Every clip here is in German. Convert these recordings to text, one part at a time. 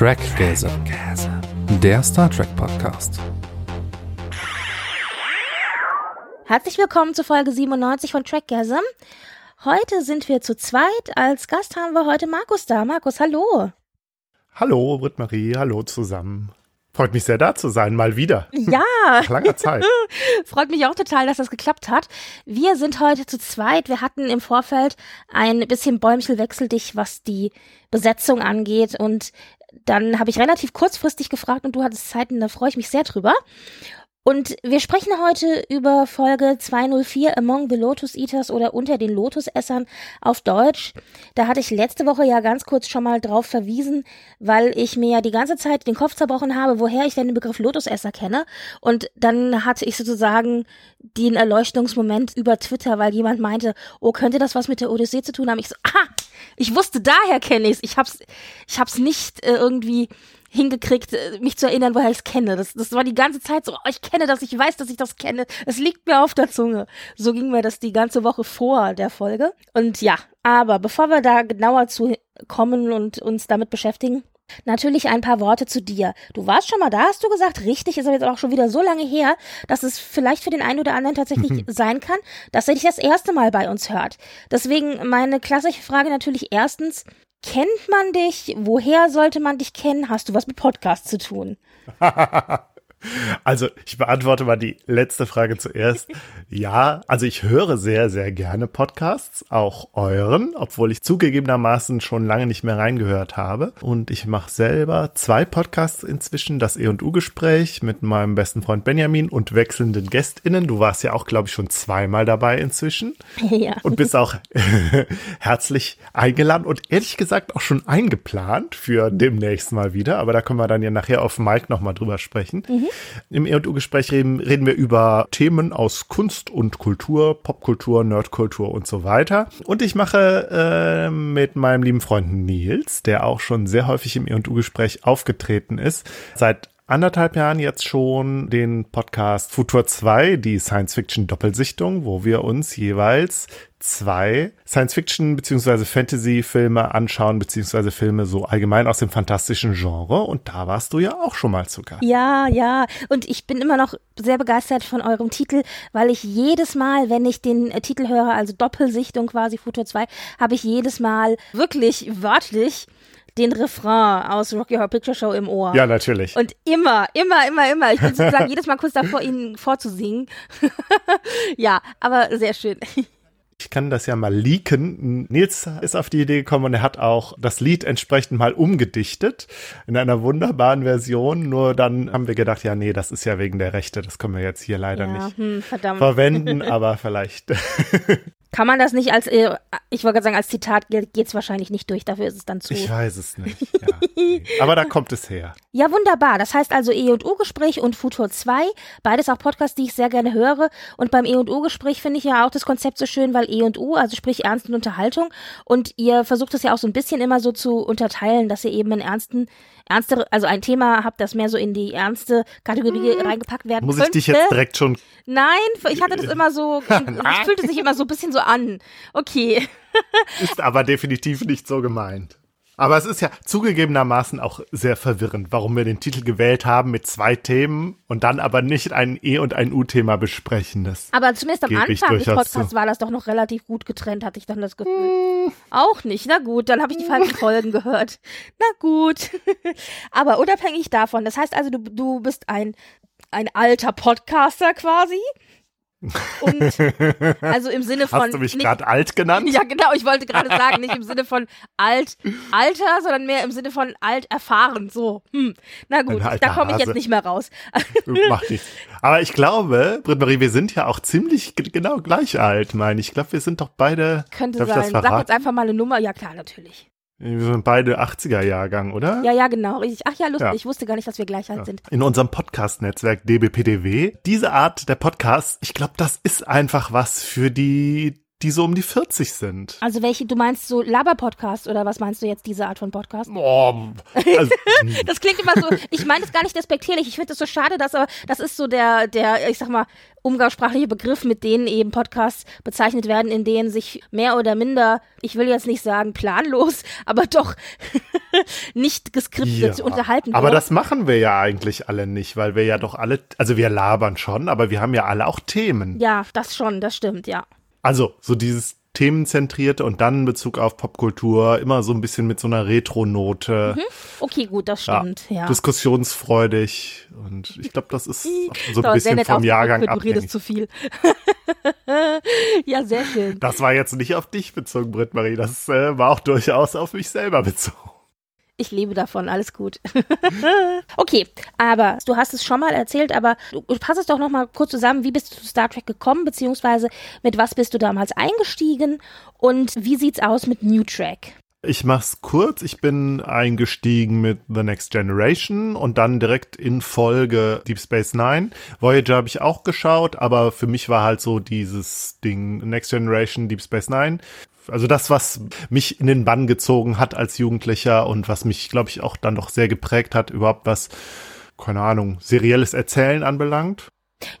Trackgasm, der Star Trek Podcast. Herzlich willkommen zu Folge 97 von Trackgasm. Heute sind wir zu zweit. Als Gast haben wir heute Markus da. Markus, hallo. Hallo, Britt-Marie, hallo zusammen. Freut mich sehr, da zu sein, mal wieder. Ja. Nach langer Zeit. Freut mich auch total, dass das geklappt hat. Wir sind heute zu zweit. Wir hatten im Vorfeld ein bisschen Bäumchelwechsel dich, was die Besetzung angeht. Und dann habe ich relativ kurzfristig gefragt und du hattest Zeit und da freue ich mich sehr drüber. Und wir sprechen heute über Folge 204 Among the Lotus Eaters oder Unter den Lotusessern auf Deutsch. Da hatte ich letzte Woche ja ganz kurz schon mal drauf verwiesen, weil ich mir ja die ganze Zeit den Kopf zerbrochen habe, woher ich denn den Begriff Lotusesser kenne. Und dann hatte ich sozusagen den Erleuchtungsmoment über Twitter, weil jemand meinte, oh, könnte das was mit der Odyssee zu tun haben? Ich so, aha, ich wusste, daher kenne ich's. Ich hab's, ich hab's nicht äh, irgendwie hingekriegt, äh, mich zu erinnern, woher ich es kenne. Das, das war die ganze Zeit so, oh, ich kenne das, ich weiß, dass ich das kenne. Es liegt mir auf der Zunge. So ging mir das die ganze Woche vor der Folge. Und ja, aber bevor wir da genauer zu kommen und uns damit beschäftigen, Natürlich ein paar Worte zu dir. Du warst schon mal da, hast du gesagt, richtig, ist aber jetzt auch schon wieder so lange her, dass es vielleicht für den einen oder anderen tatsächlich sein kann, dass er dich das erste Mal bei uns hört. Deswegen meine klassische Frage natürlich erstens, Kennt man dich? Woher sollte man dich kennen? Hast du was mit Podcast zu tun? Also ich beantworte mal die letzte Frage zuerst. Ja, also ich höre sehr, sehr gerne Podcasts, auch euren, obwohl ich zugegebenermaßen schon lange nicht mehr reingehört habe. Und ich mache selber zwei Podcasts inzwischen, das E&U-Gespräch mit meinem besten Freund Benjamin und wechselnden GästInnen. Du warst ja auch, glaube ich, schon zweimal dabei inzwischen. Ja. Und bist auch herzlich eingeladen und ehrlich gesagt auch schon eingeplant für demnächst mal wieder. Aber da können wir dann ja nachher auf Mike nochmal drüber sprechen. Mhm. Im E&U-Gespräch reden, reden wir über Themen aus Kunst und Kultur, Popkultur, Nerdkultur und so weiter. Und ich mache äh, mit meinem lieben Freund Nils, der auch schon sehr häufig im E&U-Gespräch aufgetreten ist, seit anderthalb Jahren jetzt schon den Podcast Futur 2, die Science-Fiction-Doppelsichtung, wo wir uns jeweils zwei Science-Fiction- bzw. Fantasy-Filme anschauen, beziehungsweise Filme so allgemein aus dem fantastischen Genre. Und da warst du ja auch schon mal zu Gast. Ja, ja. Und ich bin immer noch sehr begeistert von eurem Titel, weil ich jedes Mal, wenn ich den äh, Titel höre, also Doppelsichtung quasi Futur 2, habe ich jedes Mal wirklich wörtlich den Refrain aus Rocky Horror Picture Show im Ohr. Ja, natürlich. Und immer, immer, immer, immer. Ich bin sozusagen jedes Mal kurz davor, ihn vorzusingen. ja, aber sehr schön. Ich kann das ja mal leaken. Nils ist auf die Idee gekommen und er hat auch das Lied entsprechend mal umgedichtet in einer wunderbaren Version. Nur dann haben wir gedacht, ja, nee, das ist ja wegen der Rechte, das können wir jetzt hier leider ja, nicht hm, verwenden, aber vielleicht. Kann man das nicht als, äh, ich wollte gerade sagen, als Zitat geht es wahrscheinlich nicht durch, dafür ist es dann zu. Ich weiß es nicht. Ja. Aber da kommt es her. Ja, wunderbar. Das heißt also E&U-Gespräch und Futur 2, beides auch Podcasts, die ich sehr gerne höre. Und beim E&U-Gespräch finde ich ja auch das Konzept so schön, weil E&U, also sprich Ernst und Unterhaltung. Und ihr versucht es ja auch so ein bisschen immer so zu unterteilen, dass ihr eben einen ernsten, ernstere, also ein Thema habt, das mehr so in die ernste Kategorie hm. reingepackt werden Muss könnte. ich dich jetzt direkt schon... Nein, ich hatte das immer so, es fühlte sich immer so ein bisschen so an. Okay. Ist aber definitiv nicht so gemeint. Aber es ist ja zugegebenermaßen auch sehr verwirrend, warum wir den Titel gewählt haben mit zwei Themen und dann aber nicht ein E- und ein U-Thema besprechen. Das aber zumindest am Anfang des Podcasts zu. war das doch noch relativ gut getrennt, hatte ich dann das Gefühl. Hm. Auch nicht. Na gut, dann habe ich die falschen Folgen gehört. Na gut. aber unabhängig davon, das heißt also, du, du bist ein, ein alter Podcaster quasi. Und also im Sinne von. Hast du mich gerade alt genannt? Ja, genau, ich wollte gerade sagen, nicht im Sinne von alt, Alter, sondern mehr im Sinne von alt erfahren. So. Hm. Na gut, da komme ich jetzt nicht mehr raus. Macht nichts. Aber ich glaube, Britt-Marie, wir sind ja auch ziemlich genau gleich alt, meine ich. Ich glaube, wir sind doch beide. Könnte sein. Sag jetzt einfach mal eine Nummer. Ja, klar, natürlich. Wir sind beide 80er-Jahrgang, oder? Ja, ja, genau. Ach ja, lustig. Ja. Ich wusste gar nicht, dass wir gleich alt ja. sind. In unserem Podcast-Netzwerk DBPDW. Diese Art der Podcasts, ich glaube, das ist einfach was für die die so um die 40 sind. Also welche, du meinst so Laber-Podcast oder was meinst du jetzt, diese Art von Podcast? Oh, also, das klingt immer so, ich meine das gar nicht despektierlich, ich finde es so schade, dass aber, das ist so der, der, ich sag mal, umgangssprachliche Begriff, mit denen eben Podcasts bezeichnet werden, in denen sich mehr oder minder, ich will jetzt nicht sagen planlos, aber doch nicht geskriptet Ja, unterhalten Aber wird. das machen wir ja eigentlich alle nicht, weil wir ja doch alle, also wir labern schon, aber wir haben ja alle auch Themen. ja, das schon, das stimmt, ja. Also so dieses themenzentrierte und dann in Bezug auf Popkultur immer so ein bisschen mit so einer Retro-Note. Okay, gut, das Ja, stimmt, ja. diskussionsfreudig und ich glaube, das ist so ein bisschen vom Jahrgang ausgedrückt, du redest zu viel. ja, sehr schön. Das war jetzt nicht auf dich bezogen, Britt-Marie, das äh, war auch durchaus auf mich selber bezogen. Ich lebe davon, alles gut. okay, aber du hast es schon mal erzählt, aber du fass es doch noch mal kurz zusammen. Wie bist du zu Star Trek gekommen, beziehungsweise mit was bist du damals eingestiegen und wie sieht's aus mit New Track? Ich mach's kurz. Ich bin eingestiegen mit The Next Generation und dann direkt in Folge Deep Space Nine. Voyager habe ich auch geschaut, aber für mich war halt so dieses Ding Next Generation, Deep Space Nine. Also das, was mich in den Bann gezogen hat als Jugendlicher und was mich, glaube ich, auch dann doch sehr geprägt hat, überhaupt was, keine Ahnung, serielles Erzählen anbelangt.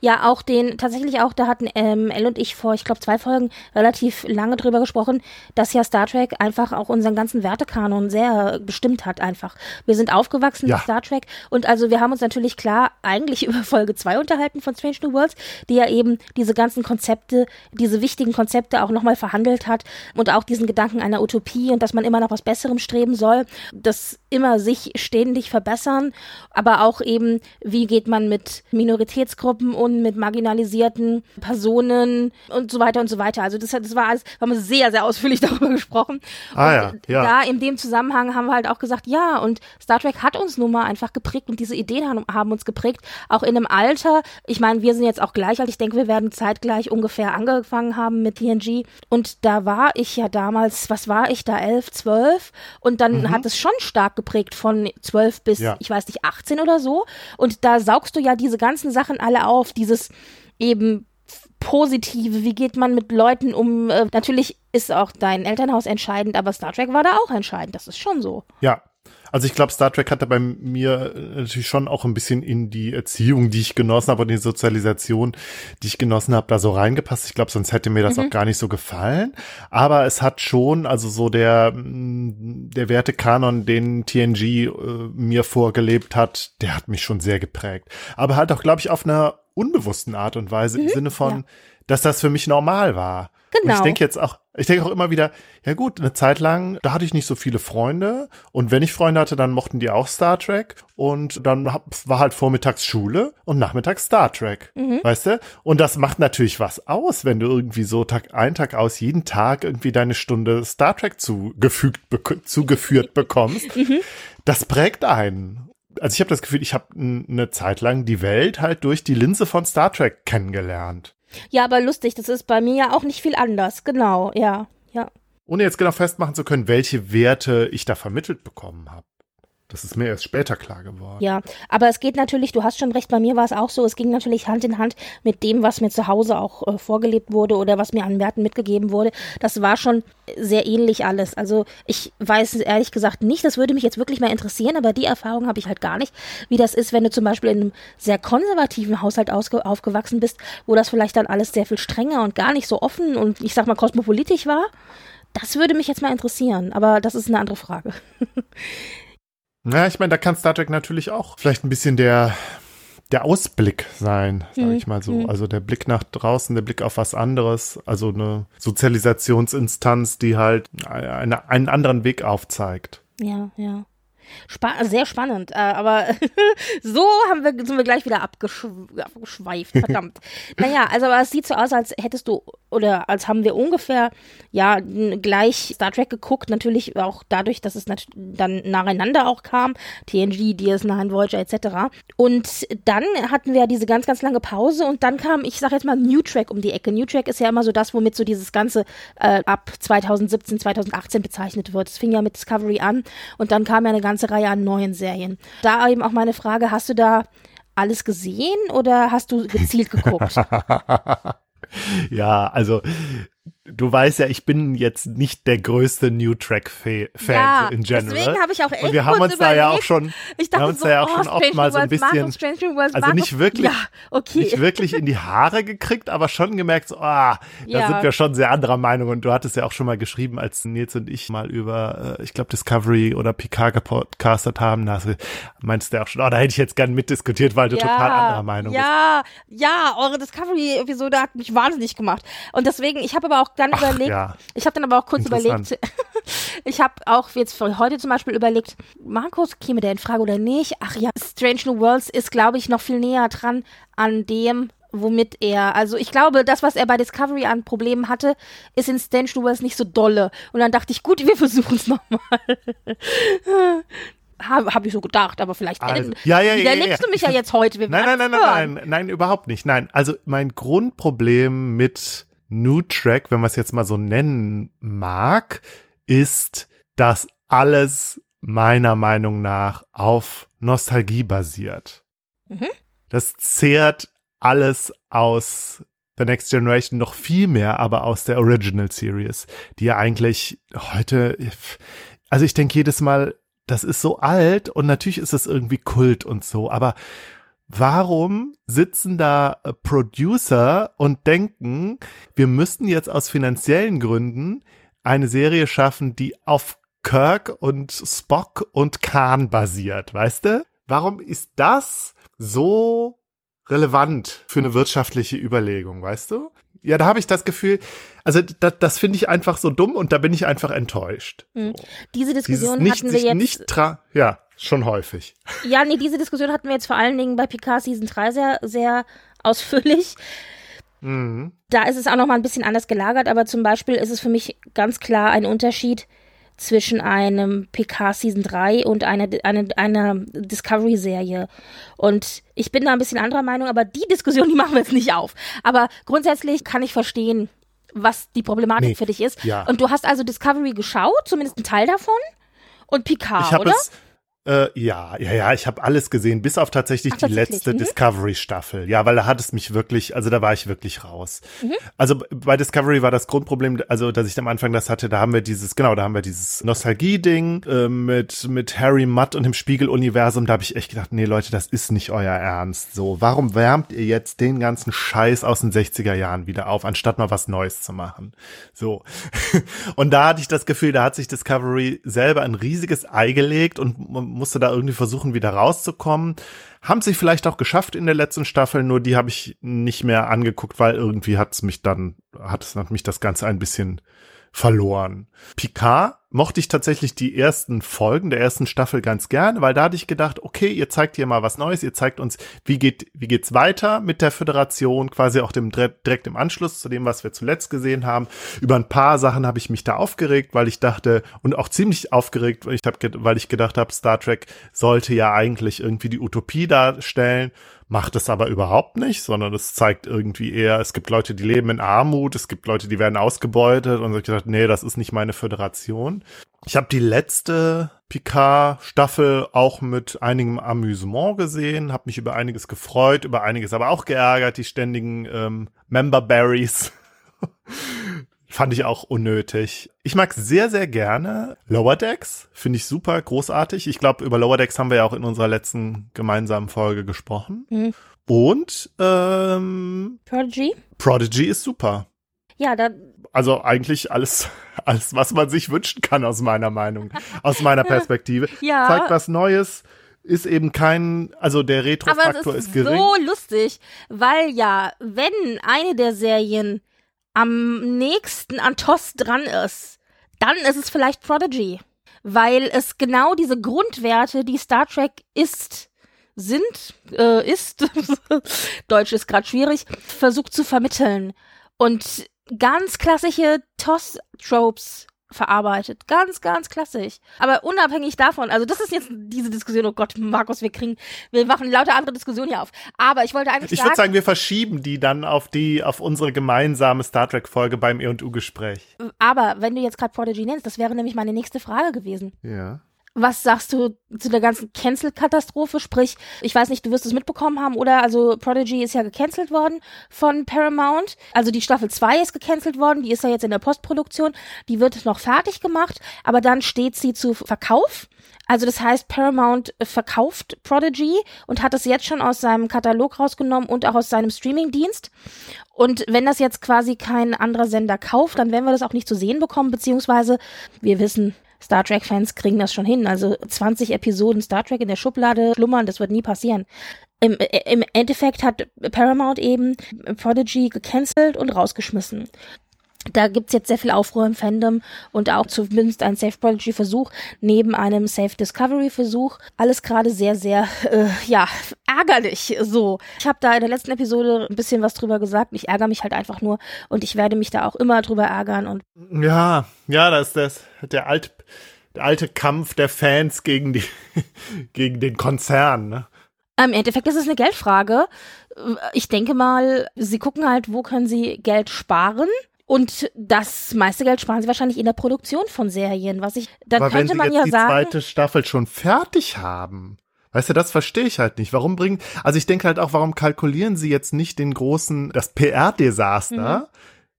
Ja, auch den, tatsächlich auch, da hatten ähm, Elle und ich vor, ich glaube, zwei Folgen relativ lange drüber gesprochen, dass ja Star Trek einfach auch unseren ganzen Wertekanon sehr bestimmt hat einfach. Wir sind aufgewachsen Ja. mit Star Trek und also wir haben uns natürlich klar eigentlich über Folge zwei unterhalten von Strange New Worlds, die ja eben diese ganzen Konzepte, diese wichtigen Konzepte auch nochmal verhandelt hat und auch diesen Gedanken einer Utopie und dass man immer nach was Besserem streben soll, das immer sich ständig verbessern, aber auch eben, wie geht man mit Minoritätsgruppen und mit marginalisierten Personen und so weiter und so weiter. Also das, das war alles, wir haben sehr, sehr ausführlich darüber gesprochen. Ah und ja, ja. da in dem Zusammenhang haben wir halt auch gesagt, ja, und Star Trek hat uns nun mal einfach geprägt und diese Ideen haben, haben uns geprägt, auch in einem Alter. Ich meine, wir sind jetzt auch gleich alt. Ich denke, wir werden zeitgleich ungefähr angefangen haben mit TNG. Und da war ich ja damals, was war ich da, elf, zwölf? Und dann hat es schon stark geprägt von zwölf bis. Ja. ich weiß nicht, 18 oder so. Und da saugst du ja diese ganzen Sachen alle auf, dieses eben Positive, wie geht man mit Leuten um? Äh, natürlich ist auch dein Elternhaus entscheidend, aber Star Trek war da auch entscheidend, das ist schon so. Ja. Also ich glaube, Star Trek hatte bei mir äh, natürlich schon auch ein bisschen in die Erziehung, die ich genossen habe und die Sozialisation, die ich genossen habe, da so reingepasst. Ich glaube, sonst hätte mir das auch gar nicht so gefallen. Aber es hat schon, also so der, mm, der Wertekanon, den TNG äh, mir vorgelebt hat, der hat mich schon sehr geprägt. Aber halt auch, glaube ich, auf einer unbewussten Art und Weise im Sinne von, ja. dass das für mich normal war. Und Genau. ich denke jetzt auch, ich denke auch immer wieder, ja gut, eine Zeit lang, da hatte ich nicht so viele Freunde und wenn ich Freunde hatte, dann mochten die auch Star Trek und dann hab, war halt vormittags Schule und nachmittags Star Trek, weißt du? Und das macht natürlich was aus, wenn du irgendwie so Tag ein, Tag aus, jeden Tag irgendwie deine Stunde Star Trek zugefügt, bek zugeführt bekommst. Das prägt einen. Also ich habe das Gefühl, ich habe eine Zeit lang die Welt halt durch die Linse von Star Trek kennengelernt. Ja, aber lustig, das ist bei mir ja auch nicht viel anders, genau, ja, ja. ohne jetzt genau festmachen zu können, welche Werte ich da vermittelt bekommen habe. Das ist mir erst später klar geworden. Ja, aber es geht natürlich, du hast schon recht, bei mir war es auch so, es ging natürlich Hand in Hand mit dem, was mir zu Hause auch äh, vorgelebt wurde oder was mir an Werten mitgegeben wurde. Das war schon sehr ähnlich alles. Also ich weiß ehrlich gesagt nicht, das würde mich jetzt wirklich mal interessieren, aber die Erfahrung habe ich halt gar nicht, wie das ist, wenn du zum Beispiel in einem sehr konservativen Haushalt aufgewachsen bist, wo das vielleicht dann alles sehr viel strenger und gar nicht so offen und ich sag mal kosmopolitisch war. Das würde mich jetzt mal interessieren, aber das ist eine andere Frage. Ja, ich meine, da kann Star Trek natürlich auch vielleicht ein bisschen der, der Ausblick sein, sage ich mal so. Also der Blick nach draußen, der Blick auf was anderes, also eine Sozialisationsinstanz, die halt eine, einen anderen Weg aufzeigt. Ja, ja. Spa sehr spannend, äh, aber so haben wir, sind wir gleich wieder abgeschw abgeschweift, verdammt. naja, also aber es sieht so aus, als hättest du, oder als haben wir ungefähr, ja, gleich Star Trek geguckt, natürlich auch dadurch, dass es dann nacheinander auch kam, TNG, DS9, Voyager etc. Und dann hatten wir diese ganz, ganz lange Pause und dann kam, ich sag jetzt mal, New Track um die Ecke. New Track ist ja immer so das, womit so dieses Ganze äh, ab 2017, 2018 bezeichnet wird. Es fing ja mit Discovery an und dann kam ja eine ganze Reihe an neuen Serien. Da eben auch meine Frage, hast du da alles gesehen oder hast du gezielt geguckt? Ja, also du weißt ja, ich bin jetzt nicht der größte New Track-Fan Ja, in general. deswegen habe ich auch echt Und wir haben uns da ja auch überlegt. schon, Ich wir haben dachte uns so, da ja auch oh, schon oft mal so ein bisschen, Markus, also nicht wirklich, Ja, okay. nicht wirklich in die Haare gekriegt, aber schon gemerkt, so, ah, da Ja. sind wir schon sehr anderer Meinung. Und du hattest ja auch schon mal geschrieben, als Nils und ich mal über, äh, ich glaube, Discovery oder Picard gepodcastet haben, da meinst du ja auch schon, oh, da hätte ich jetzt gern mitdiskutiert, weil du total anderer Meinung bist. ja, Ja, eure Discovery-Episode hat mich wahnsinnig gemacht. Und deswegen, ich habe aber auch dann Ach, überlegt, ja. ich habe dann aber auch kurz überlegt, ich habe auch jetzt für heute zum Beispiel überlegt, Markus, käme der in Frage oder nicht? Ach ja, Strange New Worlds ist, glaube ich, noch viel näher dran an dem, womit er, also ich glaube, das, was er bei Discovery an Problemen hatte, ist in Strange New Worlds nicht so dolle. Und dann dachte ich, gut, wir versuchen es nochmal. Habe hab ich so gedacht, aber vielleicht Also, ja, ja, ja, ja, du mich ja jetzt heute. Nein, nein, nein, nein, nein, nein, überhaupt nicht. Nein, also mein Grundproblem mit New Track, wenn man es jetzt mal so nennen mag, ist, dass alles meiner Meinung nach auf Nostalgie basiert. Mhm. Das zehrt alles aus The Next Generation noch viel mehr, aber aus der Original Series, die ja eigentlich heute, also ich denke jedes Mal, das ist so alt und natürlich ist es irgendwie Kult und so, aber warum sitzen da äh, Producer und denken, wir müssten jetzt aus finanziellen Gründen eine Serie schaffen, die auf Kirk und Spock und Khan basiert, weißt du? Warum ist das so relevant für eine wirtschaftliche Überlegung, weißt du? Ja, da habe ich das Gefühl, also das, das finde ich einfach so dumm und da bin ich einfach enttäuscht. Hm. Diese Diskussion nicht, hatten wir jetzt. nicht tra ja, schon häufig. Ja, nee, diese Diskussion hatten wir jetzt vor allen Dingen bei Picard Season 3 sehr, sehr ausführlich. Mhm. Da ist es auch noch mal ein bisschen anders gelagert, aber zum Beispiel ist es für mich ganz klar ein Unterschied zwischen einem Picard Season 3 und einer, einer, einer Discovery-Serie. Und ich bin da ein bisschen anderer Meinung, aber die Diskussion, die machen wir jetzt nicht auf. Aber grundsätzlich kann ich verstehen, was die Problematik Nee, für dich ist. ja. Und du hast also Discovery geschaut, zumindest einen Teil davon? Und Picard, ich oder? es äh, ja, ja, ja, ich habe alles gesehen, bis auf tatsächlich Ach, die tatsächlich, letzte mhm. Discovery-Staffel. Ja, weil da hat es mich wirklich, also da war ich wirklich raus. Mhm. Also bei Discovery war das Grundproblem, also dass ich am Anfang das hatte, da haben wir dieses, genau, da haben wir dieses Nostalgie-Ding äh, mit, mit Harry Mudd und dem Spiegel-Universum. Da habe ich echt gedacht, nee, Leute, das ist nicht euer Ernst. So, warum wärmt ihr jetzt den ganzen Scheiß aus den 60er Jahren wieder auf, anstatt mal was Neues zu machen? So. Und da hatte ich das Gefühl, da hat sich Discovery selber ein riesiges Ei gelegt und musste da irgendwie versuchen, wieder rauszukommen. Haben sie vielleicht auch geschafft in der letzten Staffel, nur die habe ich nicht mehr angeguckt, weil irgendwie hat es mich dann, hat es mich das Ganze ein bisschen verloren. Picard mochte ich tatsächlich die ersten Folgen der ersten Staffel ganz gern, weil da hatte ich gedacht, okay, ihr zeigt hier mal was Neues, ihr zeigt uns, wie geht, wie geht's weiter mit der Föderation, quasi auch dem, direkt im Anschluss zu dem, was wir zuletzt gesehen haben. Über ein paar Sachen habe ich mich da aufgeregt, weil ich dachte, und auch ziemlich aufgeregt, weil ich, hab, weil ich gedacht habe, Star Trek sollte ja eigentlich irgendwie die Utopie darstellen macht es aber überhaupt nicht, sondern es zeigt irgendwie eher, es gibt Leute, die leben in Armut, es gibt Leute, die werden ausgebeutet und ich gedacht, nee, das ist nicht meine Föderation. Ich habe die letzte Picard-Staffel auch mit einigem Amüsement gesehen, habe mich über einiges gefreut, über einiges aber auch geärgert, die ständigen ähm, Member-Berries. Fand ich auch unnötig. Ich mag sehr, sehr gerne Lower Decks. Finde ich super, großartig. Ich glaube, über Lower Decks haben wir ja auch in unserer letzten gemeinsamen Folge gesprochen. Mhm. Und ähm, Prodigy? Prodigy ist super. Ja, da, Also eigentlich alles, alles, was man sich wünschen kann aus meiner Meinung, aus meiner Perspektive. Ja. Zeigt was Neues, ist eben kein, also der aber Retro-Faktor ist ist gering. so lustig, weil ja, wenn eine der Serien am nächsten an TOS dran ist, dann ist es vielleicht Prodigy. Weil es genau diese Grundwerte, die Star Trek ist, sind, äh, ist, Deutsch ist gerade schwierig, versucht zu vermitteln. Und ganz klassische TOS-Tropes verarbeitet. Ganz, ganz klassisch. Aber unabhängig davon, also das ist jetzt diese Diskussion, oh Gott, Markus, wir kriegen, wir machen lauter andere Diskussionen hier auf. Aber ich wollte eigentlich Ich sagen, würde sagen, wir verschieben die dann auf die, auf unsere gemeinsame Star Trek-Folge beim E&U-Gespräch. aber wenn du jetzt gerade Prodigy nennst, das wäre nämlich meine nächste Frage gewesen. Ja. Was sagst du zu der ganzen Cancel-Katastrophe? Sprich, ich weiß nicht, du wirst es mitbekommen haben, oder? Also Prodigy ist ja gecancelt worden von Paramount. Also die Staffel 2 ist gecancelt worden, die ist ja jetzt in der Postproduktion. Die wird noch fertig gemacht, aber dann steht sie zu Verkauf. Also das heißt, Paramount verkauft Prodigy und hat es jetzt schon aus seinem Katalog rausgenommen und auch aus seinem Streamingdienst. Und wenn das jetzt quasi kein anderer Sender kauft, dann werden wir das auch nicht zu sehen bekommen, beziehungsweise wir wissen, Star Trek-Fans kriegen das schon hin. Also 20 Episoden Star Trek in der Schublade schlummern, das wird nie passieren. Im, äh, Im Endeffekt hat Paramount eben Prodigy gecancelt und rausgeschmissen da gibt's jetzt sehr viel Aufruhr im Fandom und auch zumindest ein Safe Prodigy Versuch neben einem Safe Discovery Versuch. Alles gerade sehr, sehr, äh, ja, ärgerlich so. Ich habe da in der letzten Episode ein bisschen was drüber gesagt. Ich ärgere mich halt einfach nur und ich werde mich da auch immer drüber ärgern und. Ja, ja, das ist das, der alte, der alte Kampf der Fans gegen die, gegen den Konzern, ne? Im Endeffekt ist es eine Geldfrage. Ich denke mal, sie gucken halt, wo können sie Geld sparen und das meiste Geld sparen sie wahrscheinlich in der Produktion von Serien, was ich, dann Aber könnte wenn man sie ja jetzt die sagen. zweite Staffel schon fertig haben. Weißt du, das verstehe ich halt nicht. Warum bringen, also ich denke halt auch, warum kalkulieren sie jetzt nicht den großen, das PR-Desaster? Mhm.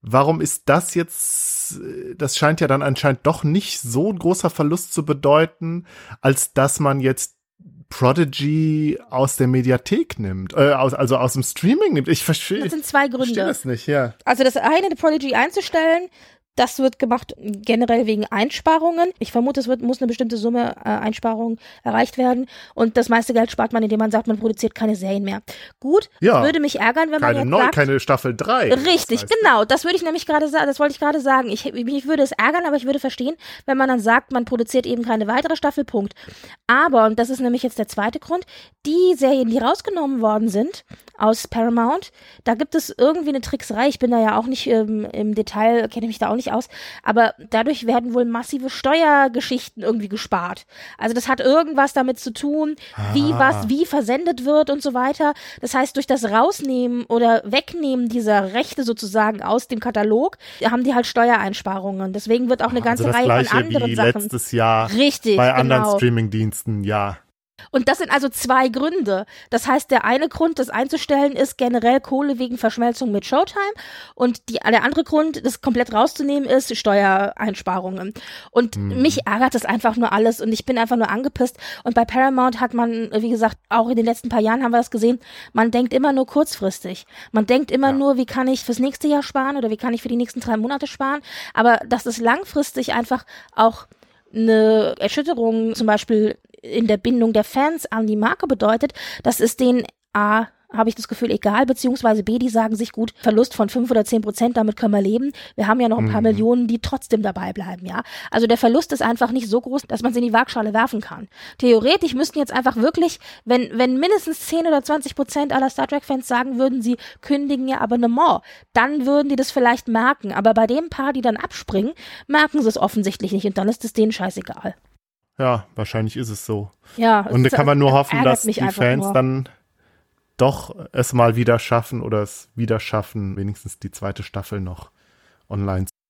Warum ist das jetzt, das scheint ja dann anscheinend doch nicht so ein großer Verlust zu bedeuten, als dass man jetzt Prodigy aus der Mediathek nimmt, äh, aus, also aus dem Streaming nimmt. Ich verstehe, Das sind zwei verstehe Gründe. das nicht, ja. Also das eine, Prodigy einzustellen, das wird gemacht generell wegen Einsparungen. Ich vermute, es wird, muss eine bestimmte Summe äh, Einsparungen erreicht werden. Und das meiste Geld spart man, indem man sagt, man produziert keine Serien mehr. Gut, Ja. würde mich ärgern, wenn man Keine jetzt neu, sagt, keine Staffel 3. Richtig, Das heißt, genau. Das würde ich nämlich gerade sagen, das wollte ich gerade sagen. Ich, mich würde es ärgern, aber ich würde verstehen, wenn man dann sagt, man produziert eben keine weitere Staffel, Punkt. Aber, und das ist nämlich jetzt der zweite Grund, die Serien, die rausgenommen worden sind aus Paramount, da gibt es irgendwie eine Trickserei. Ich bin da ja auch nicht ähm, im Detail, kenne mich da auch nicht aus, aber dadurch werden wohl massive Steuergeschichten irgendwie gespart. Also das hat irgendwas damit zu tun, wie Ah. was wie versendet wird und so weiter. Das heißt, durch das Rausnehmen oder Wegnehmen dieser Rechte sozusagen aus dem Katalog haben die halt Steuereinsparungen. Deswegen wird auch eine ganze also Reihe von anderen wie Sachen. letztes Jahr Richtig, bei anderen genau. Streamingdiensten, ja. Und das sind also zwei Gründe. Das heißt, der eine Grund, das einzustellen, ist generell Kohle wegen Verschmelzung mit Showtime. Und die, der andere Grund, das komplett rauszunehmen, ist Steuereinsparungen. Und mich ärgert das einfach nur alles und ich bin einfach nur angepisst. Und bei Paramount hat man, wie gesagt, auch in den letzten paar Jahren haben wir das gesehen, man denkt immer nur kurzfristig. Man denkt immer Ja. nur, wie kann ich fürs nächste Jahr sparen oder wie kann ich für die nächsten drei Monate sparen. Aber dass es langfristig einfach auch eine Erschütterung zum Beispiel in der Bindung der Fans an die Marke bedeutet, das ist denen A, habe ich das Gefühl, egal, beziehungsweise B, die sagen sich gut, Verlust von fünf oder zehn Prozent, damit können wir leben. Wir haben ja noch ein paar Millionen, die trotzdem dabei bleiben, ja. Also der Verlust ist einfach nicht so groß, dass man es in die Waagschale werfen kann. Theoretisch müssten jetzt einfach wirklich, wenn, wenn mindestens 10 oder 20 Prozent aller Star Trek-Fans sagen würden, sie kündigen ihr Abonnement, dann würden die das vielleicht merken. Aber bei dem Paar, die dann abspringen, merken sie es offensichtlich nicht und dann ist es denen scheißegal. Ja, wahrscheinlich ist es so. Ja, Und da kann man nur hoffen, ärgert dass die Fans nur. dann doch es mal wieder schaffen oder es wieder schaffen, wenigstens die zweite Staffel noch online zu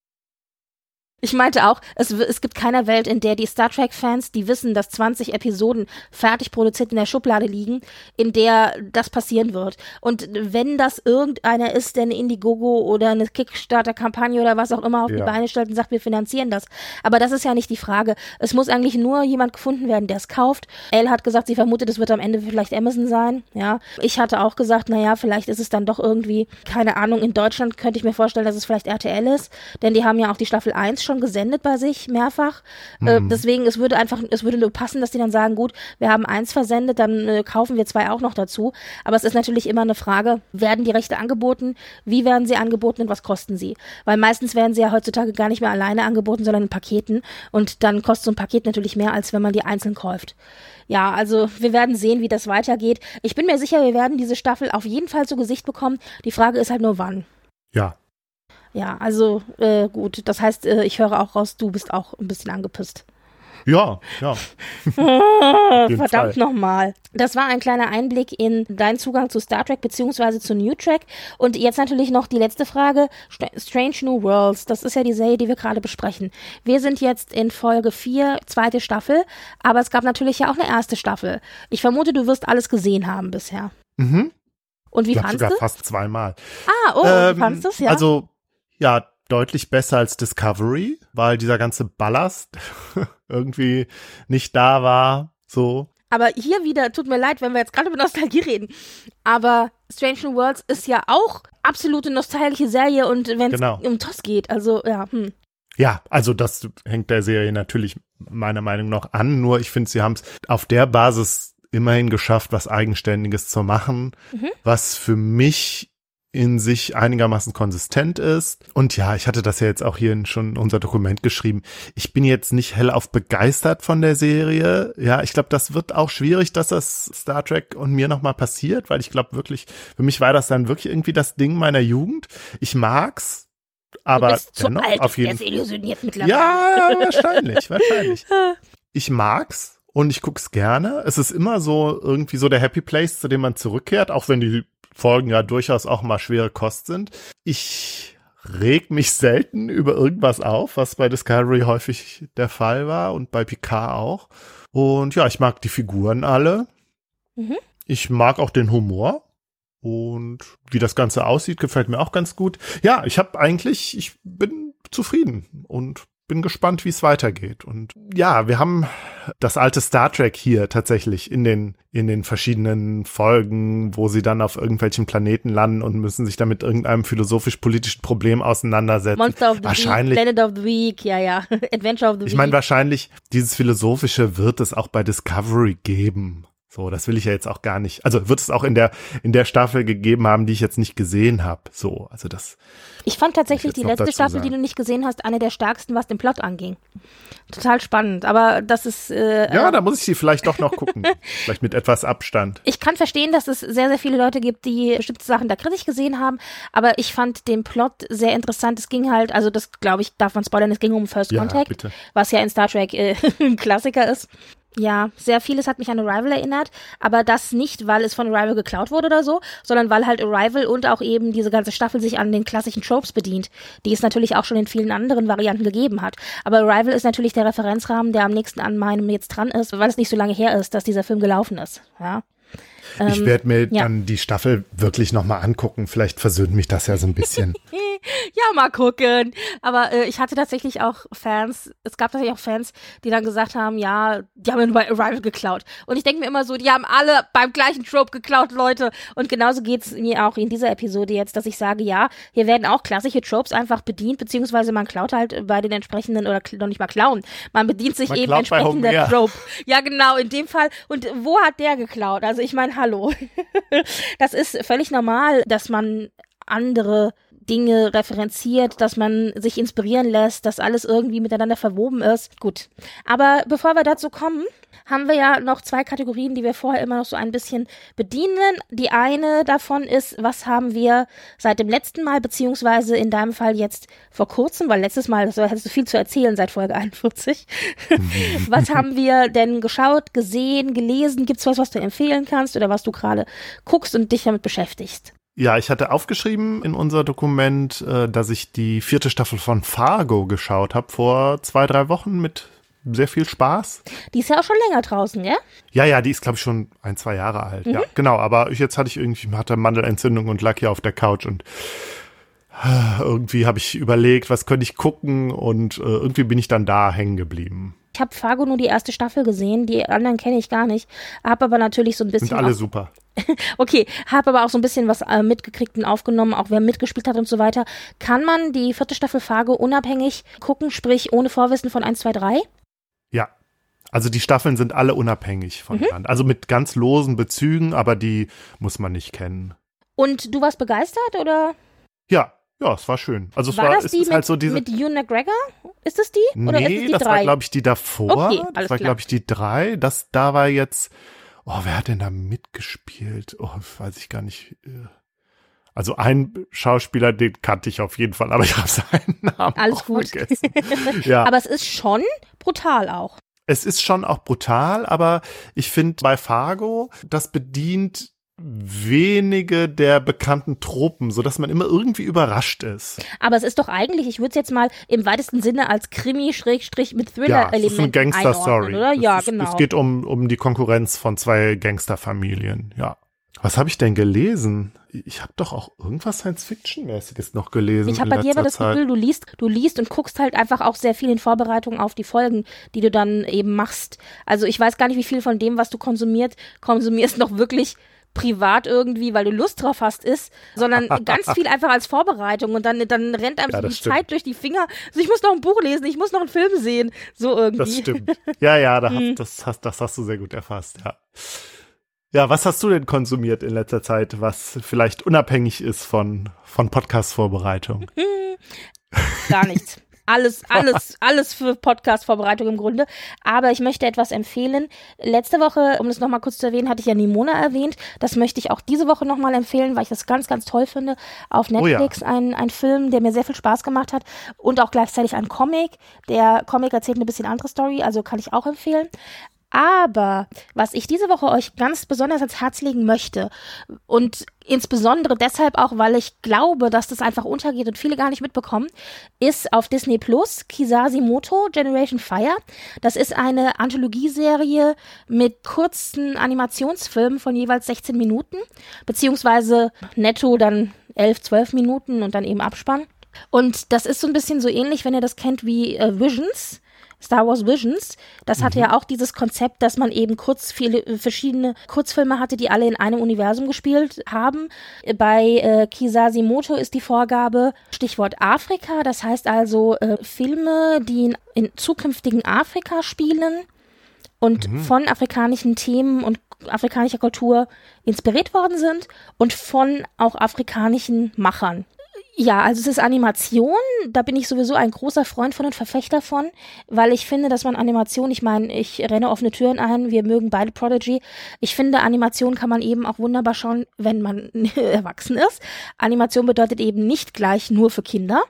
Ich meinte auch, es, es gibt keine Welt, in der die Star Trek-Fans, die wissen, dass 20 Episoden fertig produziert in der Schublade liegen, in der das passieren wird. Und wenn das irgendeiner ist, der eine Indiegogo oder eine Kickstarter-Kampagne oder was auch immer auf die Ja. Beine stellt und sagt, wir finanzieren das. Aber das ist ja nicht die Frage. Es muss eigentlich nur jemand gefunden werden, der es kauft. Elle hat gesagt, sie vermutet, es wird am Ende vielleicht Amazon sein. Ja. Ich hatte auch gesagt, naja, vielleicht ist es dann doch irgendwie, keine Ahnung, in Deutschland könnte ich mir vorstellen, dass es vielleicht RTL ist, denn die haben ja auch die Staffel 1 schon gesendet bei sich mehrfach. Äh, deswegen, es würde einfach, es würde nur passen, dass die dann sagen, gut, wir haben eins versendet, dann äh, kaufen wir zwei auch noch dazu. Aber es ist natürlich immer eine Frage, werden die Rechte angeboten, wie werden sie angeboten und was kosten sie? Weil meistens werden sie ja heutzutage gar nicht mehr alleine angeboten, sondern in Paketen. Und dann kostet so ein Paket natürlich mehr, als wenn man die einzeln kauft. Ja, also wir werden sehen, wie das weitergeht. Ich bin mir sicher, wir werden diese Staffel auf jeden Fall zu Gesicht bekommen. Die Frage ist halt nur wann. Ja, Ja, also äh, gut. Das heißt, äh, ich höre auch raus, du bist auch ein bisschen angepisst. Ja, ja. Verdammt nochmal. Das war ein kleiner Einblick in deinen Zugang zu Star Trek beziehungsweise zu New Trek. Und jetzt natürlich noch die letzte Frage. Strange New Worlds, das ist ja die Serie, die wir gerade besprechen. Wir sind jetzt in Folge 4, zweite Staffel, aber es gab natürlich ja auch eine erste Staffel. Ich vermute, du wirst alles gesehen haben bisher. Mhm. Und wie fandest du? fast zweimal. Ah, oh, Ähm, wie fandest du es, ja? Also, ja, deutlich besser als Discovery, weil dieser ganze Ballast irgendwie nicht da war. So. Aber hier wieder, tut mir leid, wenn wir jetzt gerade über Nostalgie reden, aber Strange New Worlds ist ja auch absolute nostalgische Serie und wenn es Genau. um TOS geht, also ja, hm. Ja, also das hängt der Serie natürlich meiner Meinung nach an. Nur ich finde, sie haben es auf der Basis immerhin geschafft, was Eigenständiges zu machen, Mhm. was für mich in sich einigermaßen konsistent ist. Und ja, ich hatte das ja jetzt auch hier in schon unser Dokument geschrieben. Ich bin jetzt nicht hellauf begeistert von der Serie. Ja, ich glaube, das wird auch schwierig, dass das Star Trek und mir nochmal passiert, weil ich glaube wirklich, für mich war das dann wirklich irgendwie das Ding meiner Jugend. Ich mag's, aber dennoch alt, auf jeden mittlerweile. ja, wahrscheinlich, wahrscheinlich. Ich mag's und ich guck's gerne. Es ist immer so irgendwie so der Happy Place, zu dem man zurückkehrt, auch wenn die Folgen ja durchaus auch mal schwere Kost sind. Ich reg mich selten über irgendwas auf, was bei Discovery häufig der Fall war und bei Picard auch. Und ja, ich mag die Figuren alle. Mhm. Ich mag auch den Humor. Und wie das Ganze aussieht, gefällt mir auch ganz gut. Ja, ich habe eigentlich, ich bin zufrieden und bin gespannt, wie es weitergeht. Und ja, wir haben das alte Star Trek hier tatsächlich in den, in den verschiedenen Folgen, wo sie dann auf irgendwelchen Planeten landen und müssen sich dann mit irgendeinem philosophisch-politischen Problem auseinandersetzen. Monster of the Wahrscheinlich- Week, Planet of the Week, ja, ja. Adventure of the Ich Week. meine, wahrscheinlich dieses Philosophische wird es auch bei Discovery geben. So, das will ich ja jetzt auch gar nicht. Also wird es auch in der in der Staffel gegeben haben, die ich jetzt nicht gesehen habe. So, also das. ich fand tatsächlich jetzt die letzte Staffel, die sagen. du nicht gesehen hast, eine der stärksten, was den Plot anging. Total spannend, aber das ist äh, Ja, da muss ich sie vielleicht doch noch gucken. vielleicht mit etwas Abstand. ich kann verstehen, dass es sehr, sehr viele Leute gibt, die bestimmte Sachen da kritisch gesehen haben, aber ich fand den Plot sehr interessant. Es ging halt, also das glaube ich, darf man spoilern, es ging um First Ja, Contact, bitte. was ja in Star Trek äh, ein Klassiker ist. Ja, sehr vieles hat mich an Arrival erinnert, aber das nicht, weil es von Arrival geklaut wurde oder so, sondern weil halt Arrival und auch eben diese ganze Staffel sich an den klassischen Tropes bedient, die es natürlich auch schon in vielen anderen Varianten gegeben hat. Aber Arrival ist natürlich der Referenzrahmen, der am nächsten an meinem jetzt dran ist, weil es nicht so lange her ist, dass dieser Film gelaufen ist. Ja. Ich Ähm, werde mir ja. dann die Staffel wirklich noch mal angucken. Vielleicht versöhnt mich das ja so ein bisschen. Ja, mal gucken. Aber äh, ich hatte tatsächlich auch Fans, es gab tatsächlich auch Fans, die dann gesagt haben, ja, die haben ja nur bei Arrival geklaut. Und ich denke mir immer so, die haben alle beim gleichen Trope geklaut, Leute. Und genauso geht's mir auch in dieser Episode jetzt, dass ich sage, ja, hier werden auch klassische Tropes einfach bedient, beziehungsweise man klaut halt bei den entsprechenden, oder noch nicht mal klauen, man bedient sich Man eben entsprechend der. Trope. Ja, genau, in dem Fall. Und wo hat der geklaut? Also ich meine, hallo. das ist völlig normal, dass man andere Dinge referenziert, dass man sich inspirieren lässt, dass alles irgendwie miteinander verwoben ist. Gut. Aber bevor wir dazu kommen, haben wir ja noch zwei Kategorien, die wir vorher immer noch so ein bisschen bedienen. Die eine davon ist, was haben wir seit dem letzten Mal, beziehungsweise in deinem Fall jetzt vor kurzem, weil letztes Mal das hättest du viel zu erzählen seit Folge 41. was haben wir denn geschaut, gesehen, gelesen? Gibt's was, was du empfehlen kannst oder was du gerade guckst und dich damit beschäftigst? Ja, ich hatte aufgeschrieben in unser Dokument, äh, dass ich die vierte Staffel von Fargo geschaut habe vor zwei, drei Wochen mit sehr viel Spaß. Die ist ja auch schon länger draußen, gell? Ja, ja, die ist, glaube ich, schon ein, zwei Jahre alt. Ja, genau. Aber jetzt hatte ich irgendwie, hatte Mandelentzündung und lag hier auf der Couch und äh, irgendwie habe ich überlegt, was könnte ich gucken und äh, irgendwie bin ich dann da hängen geblieben. Ich habe Fargo nur die erste Staffel gesehen, die anderen kenne ich gar nicht. Hab aber natürlich so ein bisschen. Sind alle super. okay, habe aber auch so ein bisschen was äh, mitgekriegt und aufgenommen, auch wer mitgespielt hat und so weiter. Kann man die vierte Staffel Fargo unabhängig gucken, sprich ohne Vorwissen von 1, 2, 3? Also die Staffeln sind alle unabhängig voneinander. Also mit ganz losen Bezügen, aber die muss man nicht kennen. Und du warst begeistert oder Ja, ja, es war schön. Also es war war, das es die ist mit, halt so diese. mit Ewan McGregor? Ist das die? Oder ist nee, es die das drei? war, glaube ich, die davor. Okay, alles das war, glaube ich, die drei. Das, da war jetzt, oh, wer hat denn da mitgespielt? Oh, weiß ich gar nicht. äh. Also ein Schauspieler, den kannte ich auf jeden Fall, aber ich habe seinen Namen Alles auch gut. vergessen. ja, aber es ist schon brutal auch. Es ist schon auch brutal, aber ich finde bei Fargo, das bedient wenige der bekannten Tropen, so dass man immer irgendwie überrascht ist. Aber es ist doch eigentlich, ich würde es jetzt mal im weitesten Sinne als Krimi Schrägstrich mit Thriller ja, es ist eine Gangster-Story. oder? Es Ja, ist, genau. Es geht um, um die Konkurrenz von zwei Gangsterfamilien, ja. Was habe ich denn gelesen? Ich habe doch auch irgendwas Science-Fiction-mäßiges noch gelesen. Ich habe bei dir aber das. Gefühl, du liest, du liest und guckst halt einfach auch sehr viel in Vorbereitung auf die Folgen, die du dann eben machst. Also ich weiß gar nicht, wie viel von dem, was du konsumiert, konsumierst noch wirklich privat irgendwie, weil du Lust drauf hast, ist, sondern ganz viel einfach als Vorbereitung und dann, dann rennt einem Ja, die stimmt. Zeit durch die Finger. Also ich muss noch ein Buch lesen, ich muss noch einen Film sehen, so irgendwie. Das stimmt. Ja, ja, da Hm. hast, das, hast, das hast du sehr gut erfasst, ja. Ja, was hast du denn konsumiert in letzter Zeit, was vielleicht unabhängig ist von, von Podcast-Vorbereitung? Gar nichts. Alles, alles, alles für Podcast-Vorbereitung im Grunde. Aber ich möchte etwas empfehlen. Letzte Woche, um das nochmal kurz zu erwähnen, hatte ich ja Nimona erwähnt. Das möchte ich auch diese Woche nochmal empfehlen, weil ich das ganz, ganz toll finde. Auf Oh ja. Netflix ein, ein Film, der mir sehr viel Spaß gemacht hat und auch gleichzeitig ein Comic. Der Comic erzählt eine bisschen andere Story, also kann ich auch empfehlen. Aber was ich diese Woche euch ganz besonders ans Herz legen möchte und insbesondere deshalb auch, weil ich glaube, dass das einfach untergeht und viele gar nicht mitbekommen, ist auf Disney Plus Kizashi Moto Generation Fire. Das ist eine Anthologieserie mit kurzen Animationsfilmen von jeweils 16 Minuten, beziehungsweise netto dann 11, 12 Minuten und dann eben Abspann. Und das ist so ein bisschen so ähnlich, wenn ihr das kennt wie äh, Visions. Star Wars Visions, das hatte ja auch dieses Konzept, dass man eben kurz viele äh, verschiedene Kurzfilme hatte, die alle in einem Universum gespielt haben. Bei äh, Kizashi Moto ist die Vorgabe Stichwort Afrika, das heißt also äh, Filme, die in, in zukünftigen Afrika spielen und von afrikanischen Themen und afrikanischer Kultur inspiriert worden sind und von auch afrikanischen Machern. Ja, also es ist Animation, da bin ich sowieso ein großer Freund von und Verfechter von, weil ich finde, dass man Animation, ich meine, ich renne offene Türen ein, wir mögen beide Prodigy. Ich finde, Animation kann man eben auch wunderbar schauen, wenn man erwachsen ist. Animation bedeutet eben nicht gleich nur für Kinder.